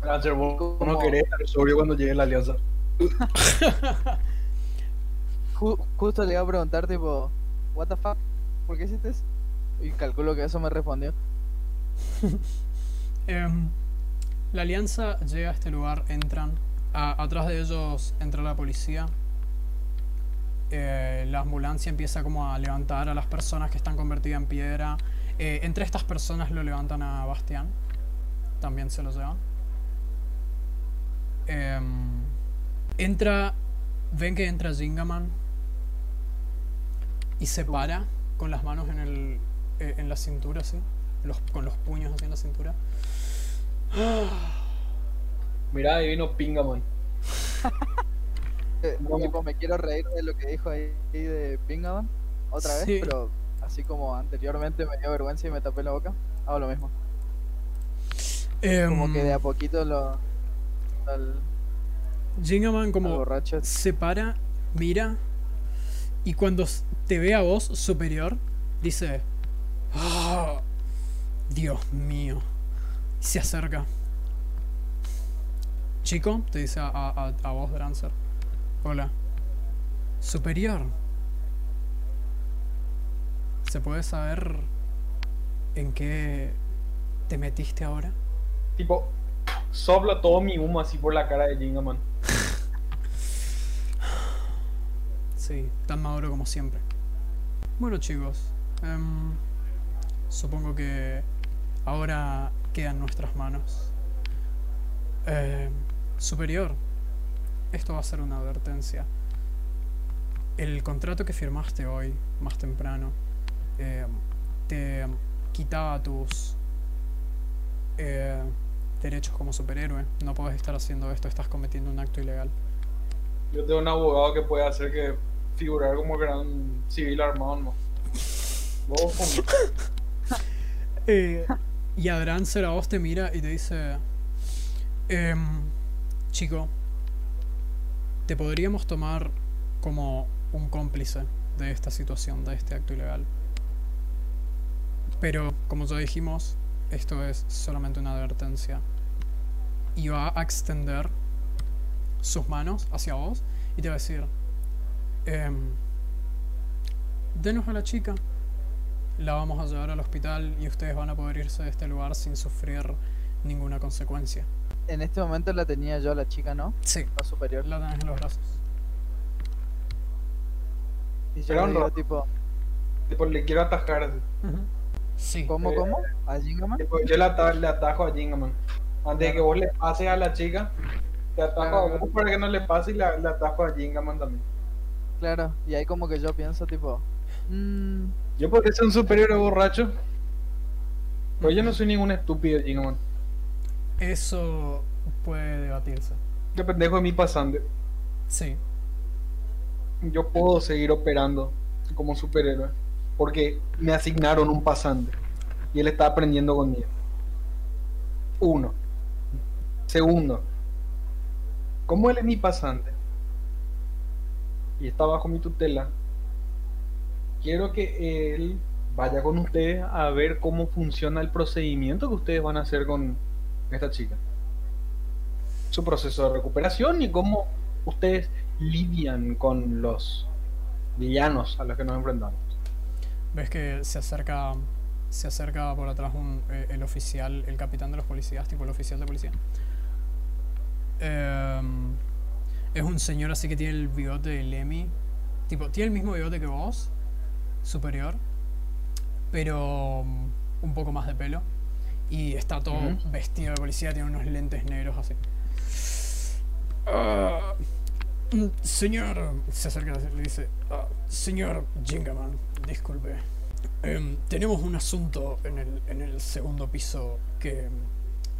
Drance, vos no querés estar sobrio cuando llegue la alianza. Ju- justo le iba a preguntar, tipo, ¿What the fuck? ¿Por qué hiciste eso? Y calculo que eso me respondió. Em, la alianza llega a este lugar, entran. A- atrás de ellos entra la policía. Eh, la ambulancia empieza como a levantar a las personas que están convertidas en piedra. Eh, entre estas personas lo levantan a Bastián. También se lo llevan. Em, entra. Ven que entra Gingaman. Y se para con las manos en, el, eh, en la cintura. Los, con los puños así en la cintura. Mirá, ahí vino Pingaman. No. tipo, me quiero reír de lo que dijo ahí de Pingaman otra vez, Sí. pero así como anteriormente me dio vergüenza y me tapé la boca, hago lo mismo. Como que de a Em, poquito lo. Gingaman como se para, mira y cuando te ve a vos superior dice, "Ah, Dios mío, y se acerca. Chico, te dice a, a, a- a vos, Drancer. Hola. Superior. ¿Se puede saber en qué te metiste ahora? Tipo, soplo todo mi humo así por la cara de Jingaman. Sí, tan maduro como siempre. Bueno chicos, em, supongo que ahora queda en nuestras manos. Em, superior, esto va a ser una advertencia. el contrato que firmaste hoy, más temprano, eh, te quitaba tus eh, derechos como superhéroe. No puedes estar haciendo esto, estás cometiendo un acto ilegal. Yo tengo un abogado que puede hacer que figurar como gran civil armado, ¿no? Eh, y Adrancer a vos te mira y te dice: em, Chico, te podríamos tomar como un cómplice de esta situación, de este acto ilegal. Pero, como ya dijimos, esto es solamente una advertencia. Y va a extender sus manos hacia vos y te va a decir: em, Denos a la chica la vamos a llevar al hospital y ustedes van a poder irse de este lugar sin sufrir ninguna consecuencia. En este momento la tenía yo, la chica, ¿no? Sí, La superior. la tenés en los brazos. Y yo Pero le digo, tipo, tipo, le quiero atajar. así. Sí. ¿cómo, Eh, cómo? ¿A Gingaman? Tipo, yo le, ata- le atajo a Jingaman. Antes de que vos le pases a la chica, te atajo a vos para que no le pase y la- le atajo a Jingaman también. Claro, y ahí como que yo pienso, tipo, mmm, Yo podría ser un superhéroe borracho. Pero yo no soy ningún estúpido, Jingaman. Eso puede debatirse. Yo pendejo de mi pasante. Sí. Yo puedo seguir operando como superhéroe. Porque me asignaron un pasante. Y él está aprendiendo conmigo. Uno. Segundo. Como él es mi pasante. Y está bajo mi tutela. Quiero que él vaya con ustedes a ver cómo funciona el procedimiento que ustedes van a hacer con esta chica. Su proceso de recuperación y cómo ustedes lidian con los villanos a los que nos enfrentamos. Ves que se acerca se acerca por atrás eh, el oficial, el capitán de los policías, tipo el oficial de policía. Em, es un señor así que tiene el bigote de Lemmy. Tipo, tiene el mismo bigote que vos, superior, pero mm, un poco más de pelo. Y está todo vestido de policía, tiene unos lentes negros así. Ah, señor, se acerca y le dice, "Ah, señor Jingaman, disculpe. Em, tenemos un asunto en el, en el segundo piso que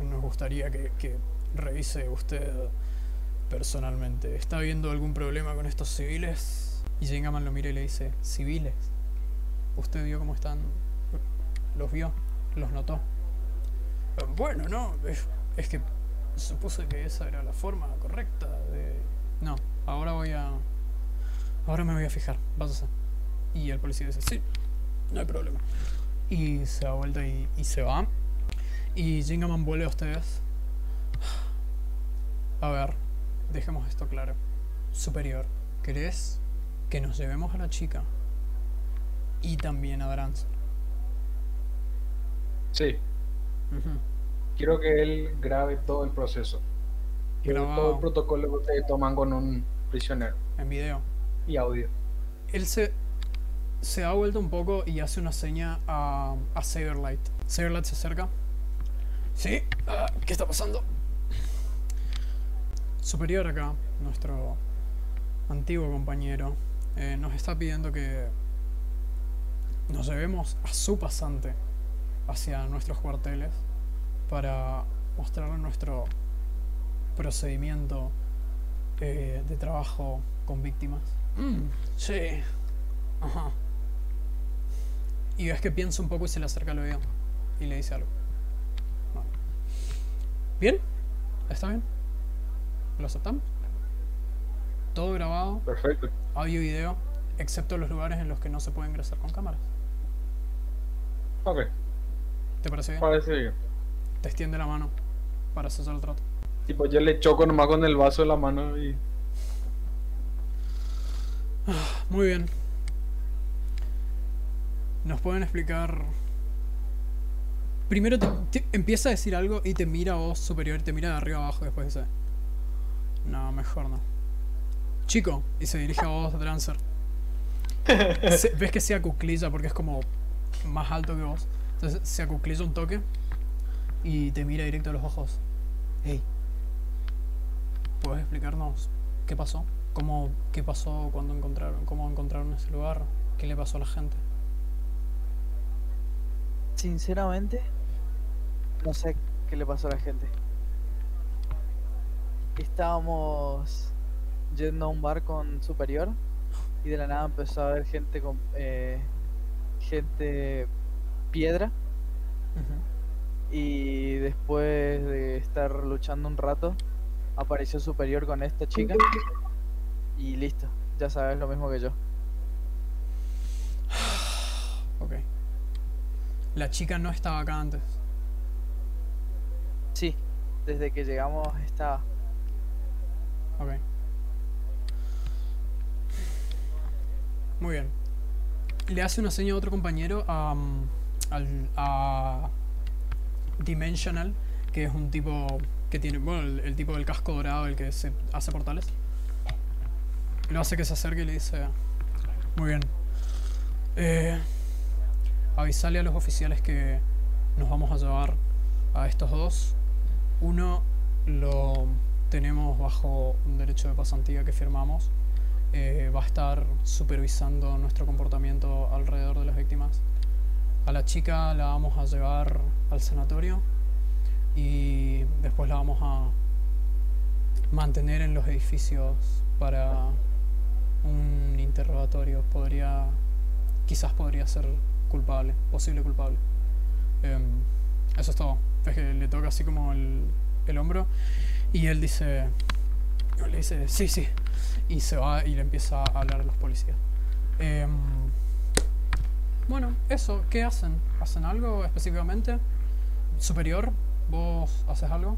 nos gustaría que, que revise usted personalmente. ¿Está habiendo algún problema con estos civiles? Y Jingaman lo mira y le dice, ¿civiles? ¿Usted vio cómo están? ¿Los vio? ¿Los notó? "Eh, Bueno, no, es, que supuse que esa era la forma correcta de... No, ahora voy a... Ahora me voy a fijar, váyase. Y el policía dice, sí, no hay problema. Y se da vuelta y, se va. Y Jingaman vuelve a ustedes. A ver, dejemos esto claro. Superior, ¿querés que nos llevemos a la chica? Y también a Drancer. Sí, quiero que él grabe todo el proceso. Grabado. todo el protocolo que ustedes toman con un prisionero En video. y audio. Él se, se da vuelta un poco y hace una seña a, a Saberlight. Saberlight se acerca. ¿Sí? Ah, ¿Qué está pasando? Superior acá, nuestro antiguo compañero, eh, nos está pidiendo que nos llevemos a su pasante hacia nuestros cuarteles para mostrarle nuestro procedimiento eh, de trabajo con víctimas. Mm, sí. Ajá. Y ves que piensa un poco y se le acerca al oído y le dice algo. Vale. ¿Bien? ¿Está bien? ¿Lo aceptamos? Todo grabado, Perfecto. audio y video, excepto los lugares en los que no se puede ingresar con cámaras. Ok, ¿Te parece bien? parece bien. Te extiende la mano para hacer el trato. Tipo, yo le choco nomás con el vaso de la mano y. Muy bien. ¿Nos pueden explicar? Primero te, te- empieza a decir algo y te mira a vos superior, te mira de arriba abajo después dice... No, mejor no. Chico, y se dirige a vos, Drancer. Ves que se acuclilla porque es como más alto que vos. Entonces se acuclilla un toque y te mira directo a los ojos. Hey, ¿puedes explicarnos qué pasó? ¿Cómo, ¿Qué pasó cuando encontraron? ¿Cómo encontraron ese lugar? ¿Qué le pasó a la gente? Sinceramente, no sé qué le pasó a la gente. Estábamos yendo a un bar con Superior y de la nada empezó a haber gente con eh, gente piedra y después de estar luchando un rato apareció Superior con esta chica y listo, ya sabes lo mismo que yo. Ok. La chica no estaba acá antes. Sí, desde que llegamos estaba. Ok. Muy bien. Le hace una seña a otro compañero a, al, a Dimensional, que es un tipo que tiene, bueno, el, el tipo del casco dorado, el que se hace portales. Lo hace que se acerque y le dice, muy bien. Eh, avisale a los oficiales que nos vamos a llevar a estos dos. Uno lo tenemos bajo un derecho de pasantía que firmamos. Eh, va a estar supervisando nuestro comportamiento alrededor de las víctimas. A la chica la vamos a llevar al sanatorio y después la vamos a mantener en los edificios para un interrogatorio. Podría, quizás podría ser culpable, posible culpable. Em, eso es todo. Es que le toca así como el, el hombro y él dice, le dice, sí, sí. Y se va y le empieza a hablar a los policías. Em, bueno, eso, ¿qué hacen? ¿Hacen algo específicamente? ¿Superior? ¿Vos haces algo?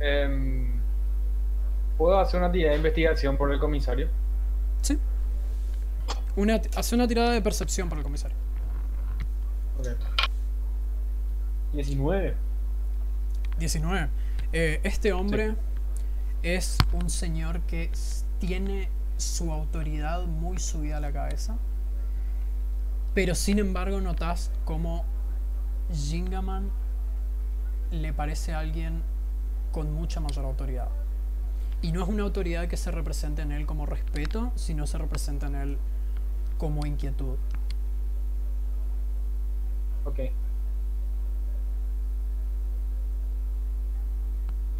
Em, ¿Puedo hacer una actividad de investigación por el comisario? Sí. Una, hace una tirada de percepción para el comisario. Ok. 19. 19. Eh, este hombre es un señor que tiene su autoridad muy subida a la cabeza. Pero sin embargo notas como Gingaman le parece a alguien con mucha mayor autoridad. Y no es una autoridad que se represente en él como respeto, sino se representa en él como inquietud. Ok.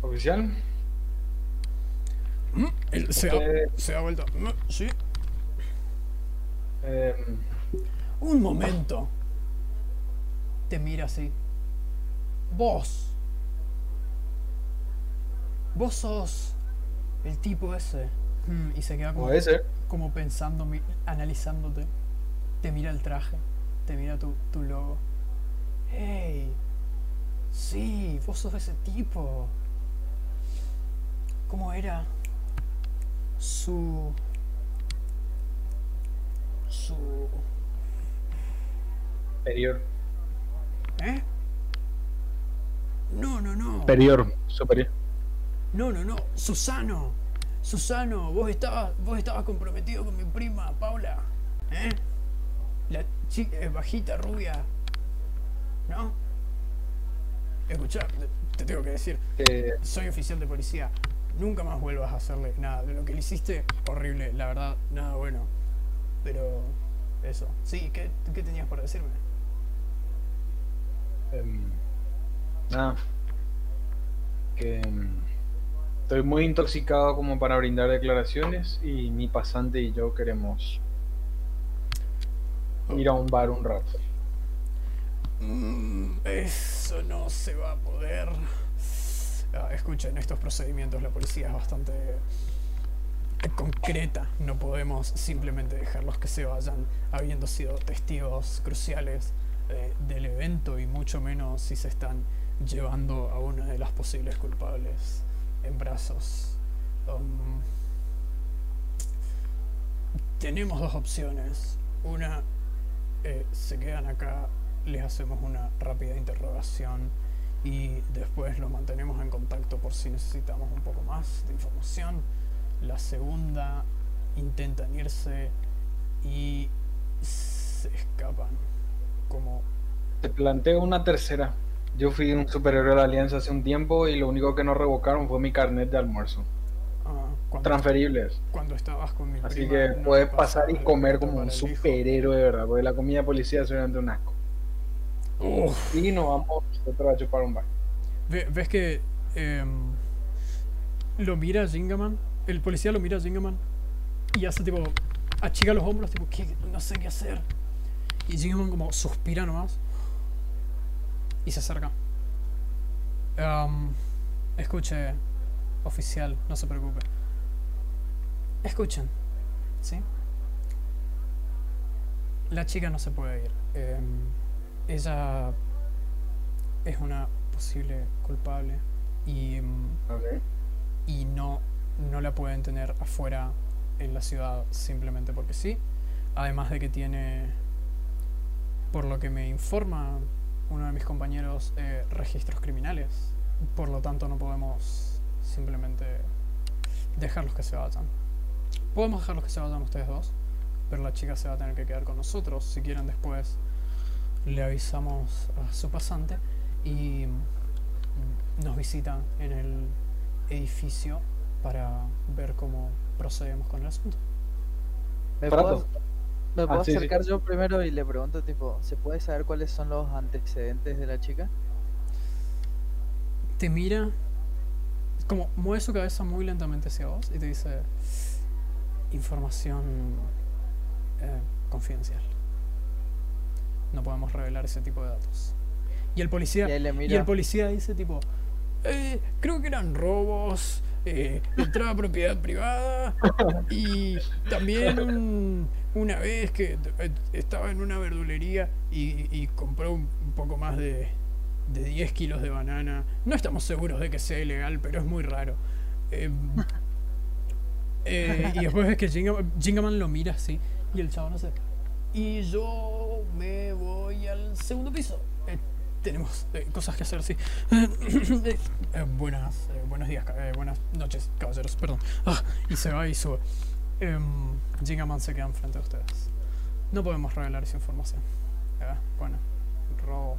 Oficial. Él se, Eh. ha, se ha vuelto. Sí. em, Un momento. Te mira así. Vos. Vos sos el tipo ese. Mm, y se queda como, como pensando, mi- analizándote. Te mira el traje. Te mira tu, tu logo. Hey. Sí, vos sos ese tipo. ¿Cómo era? Su... Su... Superior. ¿Eh? No, no, no. Superior, superior. No, no, no. Susano. Susano, vos estabas, vos estabas comprometido con mi prima, Paula. ¿Eh? La chica eh, bajita, rubia. ¿No? Escuchá, te- te tengo que decir. Eh, Soy oficial de policía. Nunca más vuelvas a hacerle nada. De lo que le hiciste, horrible. La verdad, nada bueno. Pero... Eso. Sí, ¿qué, qué tenías para decirme? Em, nada. Que em, estoy muy intoxicado como para brindar declaraciones y mi pasante y yo queremos ir a un bar un rato. Mm, Eso no se va a poder. Ah, escuchen, estos procedimientos la policía es bastante concreta. No podemos simplemente dejarlos que se vayan habiendo sido testigos cruciales eh, del evento y mucho menos si se están llevando a una de las posibles culpables en brazos. Um, tenemos dos opciones. Una eh, se quedan acá, les hacemos una rápida interrogación y después los mantenemos en contacto por si necesitamos un poco más de información. La segunda, intentan irse y se escapan. Como... Te planteo una tercera. Yo fui un superhéroe de la Alianza hace un tiempo y lo único que nos revocaron fue mi carnet de almuerzo. ah, cuando, transferibles. cuando estabas con mi Así prima, que no puedes pasar y comer como un superhéroe de verdad, porque la comida de policía es realmente un asco. Uf. Y nos vamos nosotros a chupar un bar. Ve- ¿Ves que em, lo mira Gingaman? El policía lo mira a Gingaman y hace tipo. achica los hombros, tipo, ¿qué? No sé qué hacer. Y Gingaman como suspira nomás y se acerca. Em, escuche, oficial, no se preocupe. Escuchen, ¿sí? La chica no se puede ir. Em, ella es una posible culpable y, mm, Ok. y no, no la pueden tener afuera en la ciudad simplemente porque sí. Además de que tiene, por lo que me informa uno de mis compañeros, eh, registros criminales. Por lo tanto no podemos simplemente dejarlos que se vayan. Podemos dejarlos que se vayan ustedes dos, pero la chica se va a tener que quedar con nosotros. Si quieren después le avisamos a su pasante y nos visitan en el edificio para ver cómo procedemos con el asunto. ¿Me me puedo Ah, sí, sí. acercar yo primero y le pregunto, tipo, ¿se puede saber cuáles son los antecedentes de la chica? Te mira, como mueve su cabeza muy lentamente hacia vos y te dice información eh, confidencial. No podemos revelar ese tipo de datos. Y el policía Y el policía dice tipo, "Eh, creo que eran robos, eh, entrada a propiedad privada y también un- una vez que eh, estaba en una verdulería y, compró un, poco más de, de 10 kilos de banana. No estamos seguros de que sea ilegal, pero es muy raro. Em, eh, y después ves que Gingaman lo mira así y el chavo no sé. Y yo me voy al segundo piso. Tenemos eh, cosas que hacer, sí. Eh, eh, buenas, eh, buenos días, buenas noches, caballeros, perdón. Ah, y se va y sube. Em, Gingaman se queda enfrente de ustedes. No podemos revelar esa información. Bueno, robos.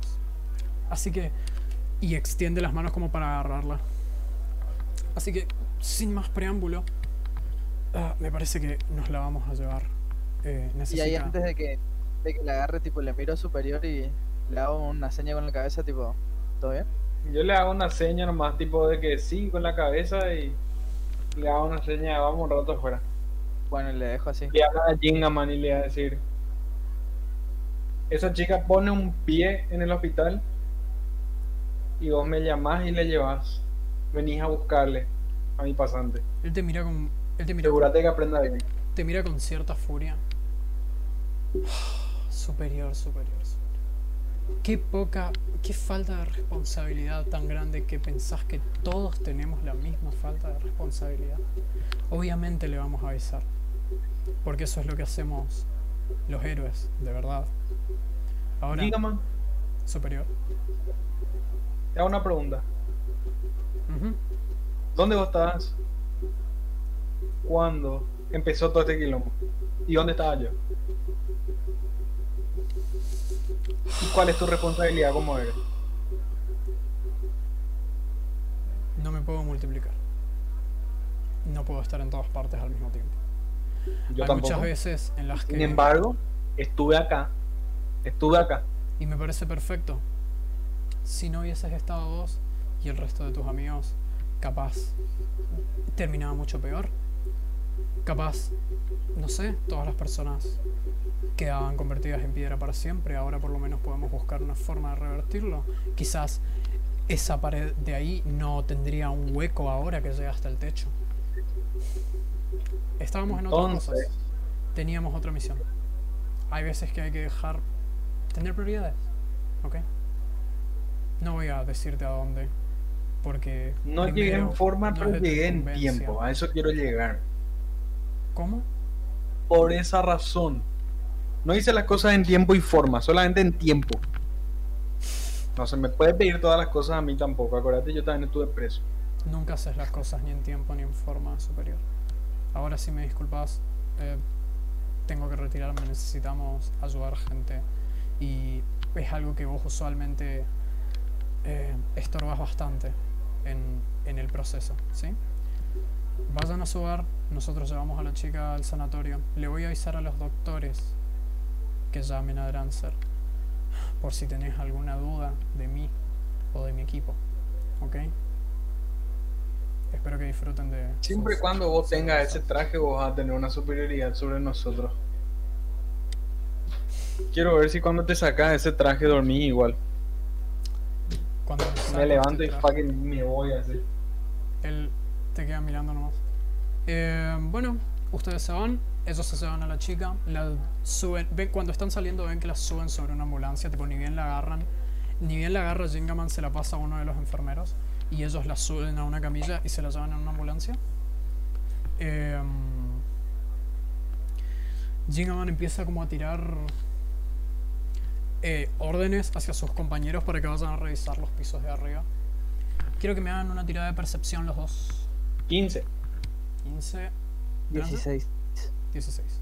Así que. Y extiende las manos como para agarrarla. Así que, sin más preámbulo, ah, me parece que nos la vamos a llevar. Eh, Y ahí necesita- antes de que, de que la agarre, tipo, le miro superior y le hago una seña con la cabeza, tipo, ¿todo bien? Yo le hago una seña nomás, tipo de que sí con la cabeza y le hago una seña vamos un rato afuera. Bueno, y le dejo así. Le habla a Jingaman y le va a decir: Esa chica pone un pie en el hospital y vos me llamás y le llevas. Venís a buscarle a mi pasante. Él te mira con. Él te mira, Asegúrate que aprenda bien. te mira con cierta furia. Superior, superior. Qué poca. Qué falta de responsabilidad tan grande que pensás que todos tenemos la misma falta de responsabilidad. Obviamente le vamos a avisar. Porque eso es lo que hacemos los héroes, de verdad. Ahora, Jingaman, superior. te hago una pregunta. ¿Dónde vos estabas cuando empezó todo este quilombo? ¿Y dónde estaba yo? ¿Y cuál es tu responsabilidad como eres? No me puedo multiplicar. No puedo estar en todas partes al mismo tiempo. Yo Hay tampoco. muchas veces en las que. Sin embargo, estuve acá. Estuve acá. Y me parece perfecto. Si no hubieses estado vos y el resto de tus amigos, capaz terminaba mucho peor. Capaz, no sé, todas las personas quedaban convertidas en piedra para siempre. Ahora por lo menos podemos buscar una forma de revertirlo. Quizás esa pared de ahí no tendría un hueco ahora que llega hasta el techo. Estábamos en otras Entonces- cosas. Teníamos otra misión. Hay veces que hay que dejar tener prioridades, ¿ok? No voy a decirte a dónde, porque No llegué en forma, no pero llegué en tiempo. A eso quiero llegar. ¿Cómo? Por esa razón. No hice las cosas en tiempo y forma, solamente en tiempo. No se me puede pedir todas las cosas a mí tampoco. Acuérdate, yo también estuve preso. Nunca haces las cosas ni en tiempo ni en forma superior. Ahora sí me disculpas, eh, tengo que retirarme, necesitamos ayudar gente y es algo que vos usualmente eh, estorbas bastante en, en el proceso, ¿sí? Vayan a su bar, nosotros llevamos a la chica al sanatorio. Le voy a avisar a los doctores que llamen a Drancer por si tenés alguna duda de mí o de mi equipo. ¿Ok? Espero que disfruten de... Siempre y cuando vos tengas ese traje, vos vas a tener una superioridad sobre nosotros. Quiero ver si cuando te sacas ese traje dormís igual. Cuando Me levanto este y traje, fucking me voy así. Él te queda mirando nomás. Eh, bueno, ustedes se van, ellos se van a la chica, la suben, ven, cuando están saliendo ven que la suben sobre una ambulancia, tipo ni bien la agarran, ni bien la agarra Jingaman se la pasa a uno de los enfermeros y ellos la suben a una camilla y se la llevan en una ambulancia. Eh, Jingaman empieza como a tirar eh, órdenes hacia sus compañeros para que vayan a revisar los pisos de arriba. Quiero que me hagan una tirada de percepción los dos. 15. 15, 16. 16.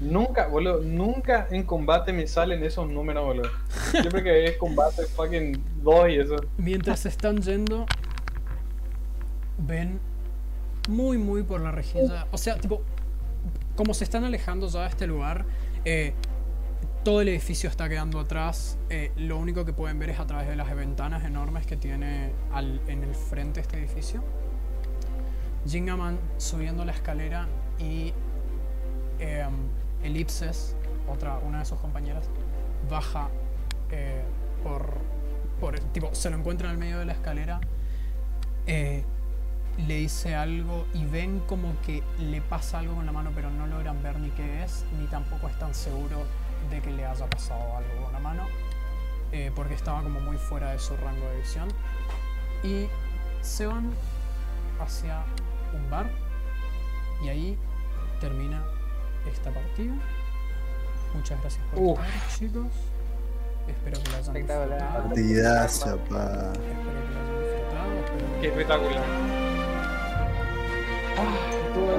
Nunca, boludo, nunca en combate me salen esos números, boludo. Siempre que es combate, fucking 2 y eso. Mientras se están yendo, ven muy, muy por la rejilla. O sea, tipo, como se están alejando ya de este lugar, eh, todo el edificio está quedando atrás. eh, lo único que pueden ver es a través de las ventanas enormes que tiene al- en el frente este edificio. Jingaman subiendo la escalera y em, Elipses, otra, una de sus compañeras, baja eh, por, por. Tipo, se lo encuentra en el medio de la escalera. eh, le dice algo y ven como que le pasa algo con la mano, pero no logran ver ni qué es, ni tampoco están seguros de que le haya pasado algo con la mano, eh, porque estaba como muy fuera de su rango de visión. Y se van hacia un bar. Y ahí termina esta partida. Muchas gracias por uh. estar, chicos. Espero que la hayan disfrutado. Partidazo, pa. Espero que la hayan disfrutado. Espero... Qué espectacular. Ah, todo